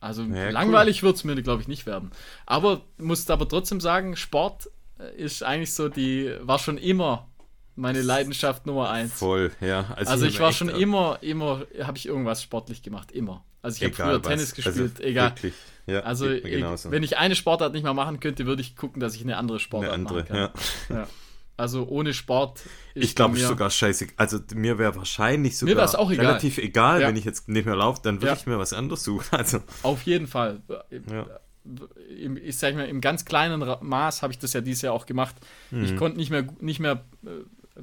Also Ja, cool. langweilig wird es mir, glaube ich, nicht werden. Aber muss aber trotzdem sagen, Sport äh, ist eigentlich so die, war schon immer meine Leidenschaft Nummer eins. Voll, ja. Also ich hab war schon immer, immer, habe ich irgendwas sportlich gemacht, immer. Also ich habe früher was. Tennis gespielt, also, egal. Wirklich, ja, Also ich, wenn ich eine Sportart nicht mehr machen könnte, würde ich gucken, dass ich eine andere Sportart eine andere, machen ja. kann. Ja. [LAUGHS] Also ohne Sport. ist Ich glaube, ist sogar scheiße. Also mir wäre wahrscheinlich sogar Mir egal. relativ egal, Ja. wenn ich jetzt nicht mehr laufe, dann würde Ja. ich mir was anderes suchen. [LAUGHS] Also, Auf jeden Fall. ja. Im, ich sag mal, im ganz kleinen Maß habe ich das ja dieses Jahr auch gemacht. Mhm. Ich konnte nicht mehr, nicht mehr, äh,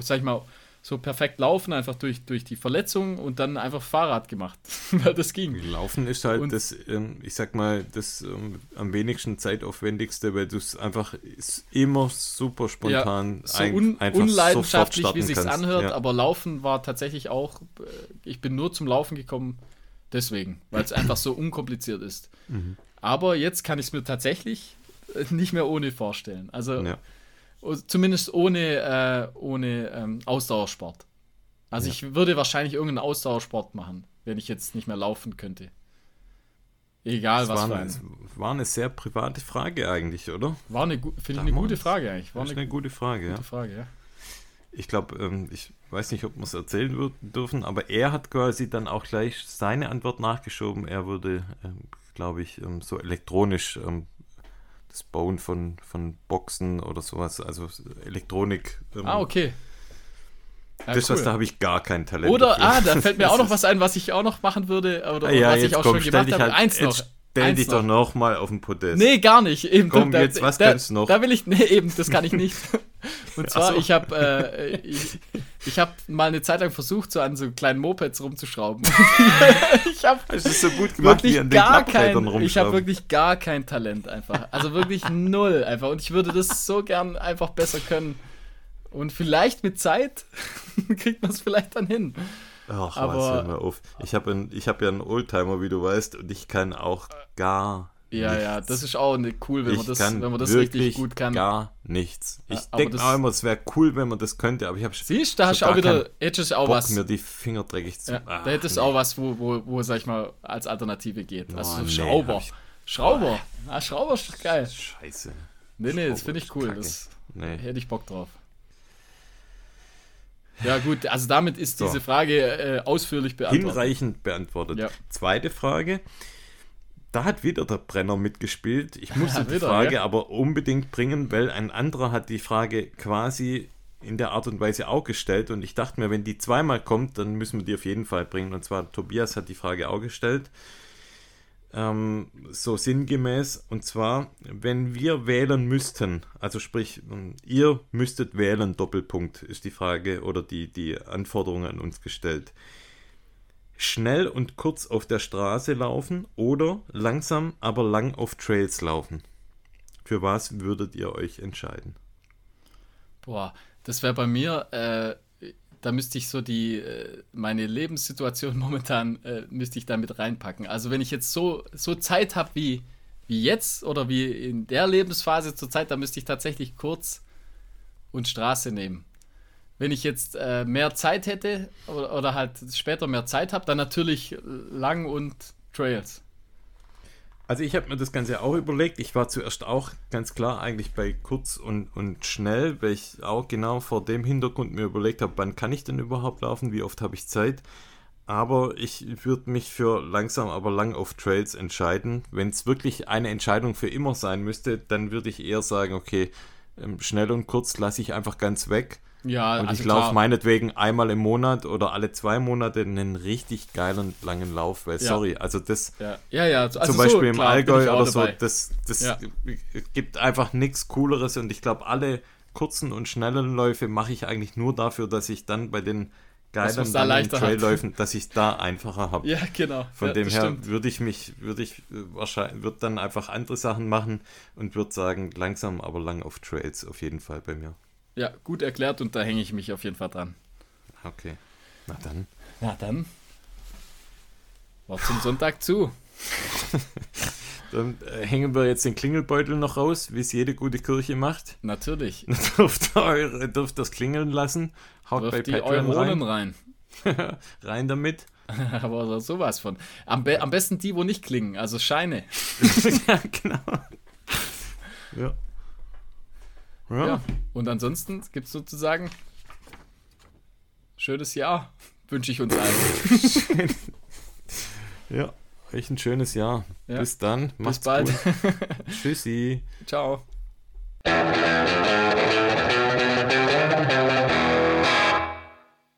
sag ich mal, so perfekt laufen, einfach durch, durch die Verletzung und dann einfach Fahrrad gemacht, [LAUGHS] weil das ging. Laufen ist halt Und- das, ähm, ich sag mal, das ähm, am wenigsten zeitaufwendigste, weil du es einfach immer super spontan so ein- un, einfach unleidenschaftlich, wie sich's kannst. anhört, Ja. aber Laufen war tatsächlich auch, äh, ich bin nur zum Laufen gekommen, deswegen, weil es [LAUGHS] einfach so unkompliziert ist. Mhm. Aber jetzt kann ich es mir tatsächlich äh, nicht mehr ohne vorstellen. Also Ja. Zumindest ohne, äh, ohne ähm, Ausdauersport. Also Ja. ich würde wahrscheinlich irgendeinen Ausdauersport machen, wenn ich jetzt nicht mehr laufen könnte. Egal Das was war, für eine, war eine sehr private Frage eigentlich, oder? War eine, finde ich eine gute Frage eigentlich. War eine eine gute Frage, ja. gute Frage, ja. Ich glaube, ähm, ich weiß nicht, ob wir es erzählen wür- dürfen, aber er hat quasi dann auch gleich seine Antwort nachgeschoben. Er würde, ähm, glaube ich, ähm, so elektronisch ähm, das Bauen von, von Boxen oder sowas, also Elektronik. Ähm, Ah, okay. Ja, das, was cool. da habe ich gar kein Talent. Oder, dafür. ah, da fällt mir [LAUGHS] auch noch was ein, was ich auch noch machen würde, oder Ah, ja, was ich auch schon gemacht habe. halt, Eins noch. jetzt stell dich noch. doch noch mal auf den Podest. Nee, gar nicht. Eben, Komm, jetzt, was kannst du noch? Da will ich, nee, eben, das kann ich nicht. [LAUGHS] Und zwar, so. ich habe äh, ich, ich hab mal eine Zeit lang versucht, so an so kleinen Mopeds rumzuschrauben. [LAUGHS] ich habe es so gut gemacht wirklich wie an den gar kein, ich habe wirklich gar kein Talent einfach. Also wirklich null einfach. Und ich würde das so gern einfach besser können. Und vielleicht mit Zeit [LAUGHS] kriegt man es vielleicht dann hin. Ach, aber- was, hör mal auf. Ich habe hab ja einen Oldtimer, wie du weißt, und ich kann auch gar Ja, ja, nichts. das ist auch ne- cool, wenn man ich das, kann wenn man das wirklich richtig gut kann. gar nichts. Ich Ja, denke das- auch immer, es wäre cool, wenn man das könnte, aber ich habe Siehst du, da hast du auch wieder, hättest auch Bock, was. mir die Finger dreckig zu Ja, Ah, da hättest du nee. auch was, wo, wo, wo, sag ich mal, als Alternative geht. Also Oh, so nee, Schrauber. Schrauber. Ah, Schrauber ist geil. Scheiße. Nee, nee, das Schrauber finde ich cool. kacke. Das Nee. hätte ich Bock drauf. Ja, gut, also damit ist So. diese Frage äh, ausführlich beantwortet. Hinreichend beantwortet. Ja. Zweite Frage. Da hat wieder der Brenner mitgespielt. Ich [LAUGHS] musste die Wieder, Frage ja. aber unbedingt bringen, weil ein anderer hat die Frage quasi in der Art und Weise auch gestellt und ich dachte mir, wenn die zweimal kommt, dann müssen wir die auf jeden Fall bringen. Und zwar Tobias hat die Frage auch gestellt. Ähm, so sinngemäß, und zwar, wenn wir wählen müssten, also sprich, ähm, ihr müsstet wählen, Doppelpunkt, ist die Frage oder die, die Anforderung an uns gestellt. Schnell und kurz auf der Straße laufen oder langsam, aber lang auf Trails laufen. Für was würdet ihr euch entscheiden? Boah, das wäre bei mir, äh, da müsste ich so die, äh, meine Lebenssituation [LAUGHS] momentan, äh, müsste ich da mit reinpacken. Also wenn ich jetzt so, so Zeit habe wie, wie jetzt oder wie in der Lebensphase zur Zeit, da müsste ich tatsächlich kurz und Straße nehmen. Wenn ich jetzt äh, mehr Zeit hätte oder, oder halt später mehr Zeit habe, dann natürlich lang und Trails. Also ich habe mir das Ganze auch überlegt. Ich war zuerst auch ganz klar eigentlich bei kurz und, und schnell, weil ich auch genau vor dem Hintergrund mir überlegt habe, wann kann ich denn überhaupt laufen, wie oft habe ich Zeit. Aber ich würde mich für langsam, aber lang auf Trails entscheiden. Wenn es wirklich eine Entscheidung für immer sein müsste, dann würde ich eher sagen, okay, ähm, schnell und kurz lasse ich einfach ganz weg ja, und also ich laufe meinetwegen einmal im Monat oder alle zwei Monate einen richtig geilen langen Lauf, weil, ja. sorry, also das ja, ja, ja. Also zum Beispiel so, im klar, Allgäu oder so, das, das ja. gibt einfach nichts Cooleres und ich glaube, alle kurzen und schnellen Läufe mache ich eigentlich nur dafür, dass ich dann bei den geilen da Trailläufen, dass ich da einfacher habe. Ja, genau. Von ja, dem her würde ich mich, würde ich äh, wahrscheinlich, würde dann einfach andere Sachen machen und würde sagen, langsam, aber lang auf Trails auf jeden Fall bei mir. Ja, gut erklärt und da hänge ich mich auf jeden Fall dran. Okay. Na dann. Na dann. War zum Sonntag zu. [LAUGHS] Dann äh, hängen wir jetzt den Klingelbeutel noch raus, wie es jede gute Kirche macht. Natürlich. [LAUGHS] Dürft eure, dürft das klingeln lassen. Haut Wirft bei Patreon Euronen rein. rein. [LAUGHS] rein damit. Aber sowas von. Am, be am besten die, wo nicht klingen, also Scheine. ja, genau. Ja. Ja. ja. Und ansonsten gibt es sozusagen schönes Jahr, wünsche ich uns allen. [LAUGHS] ja, euch ein schönes Jahr. Ja. Bis dann. Macht's Bis bald. [LAUGHS] Tschüssi. Ciao.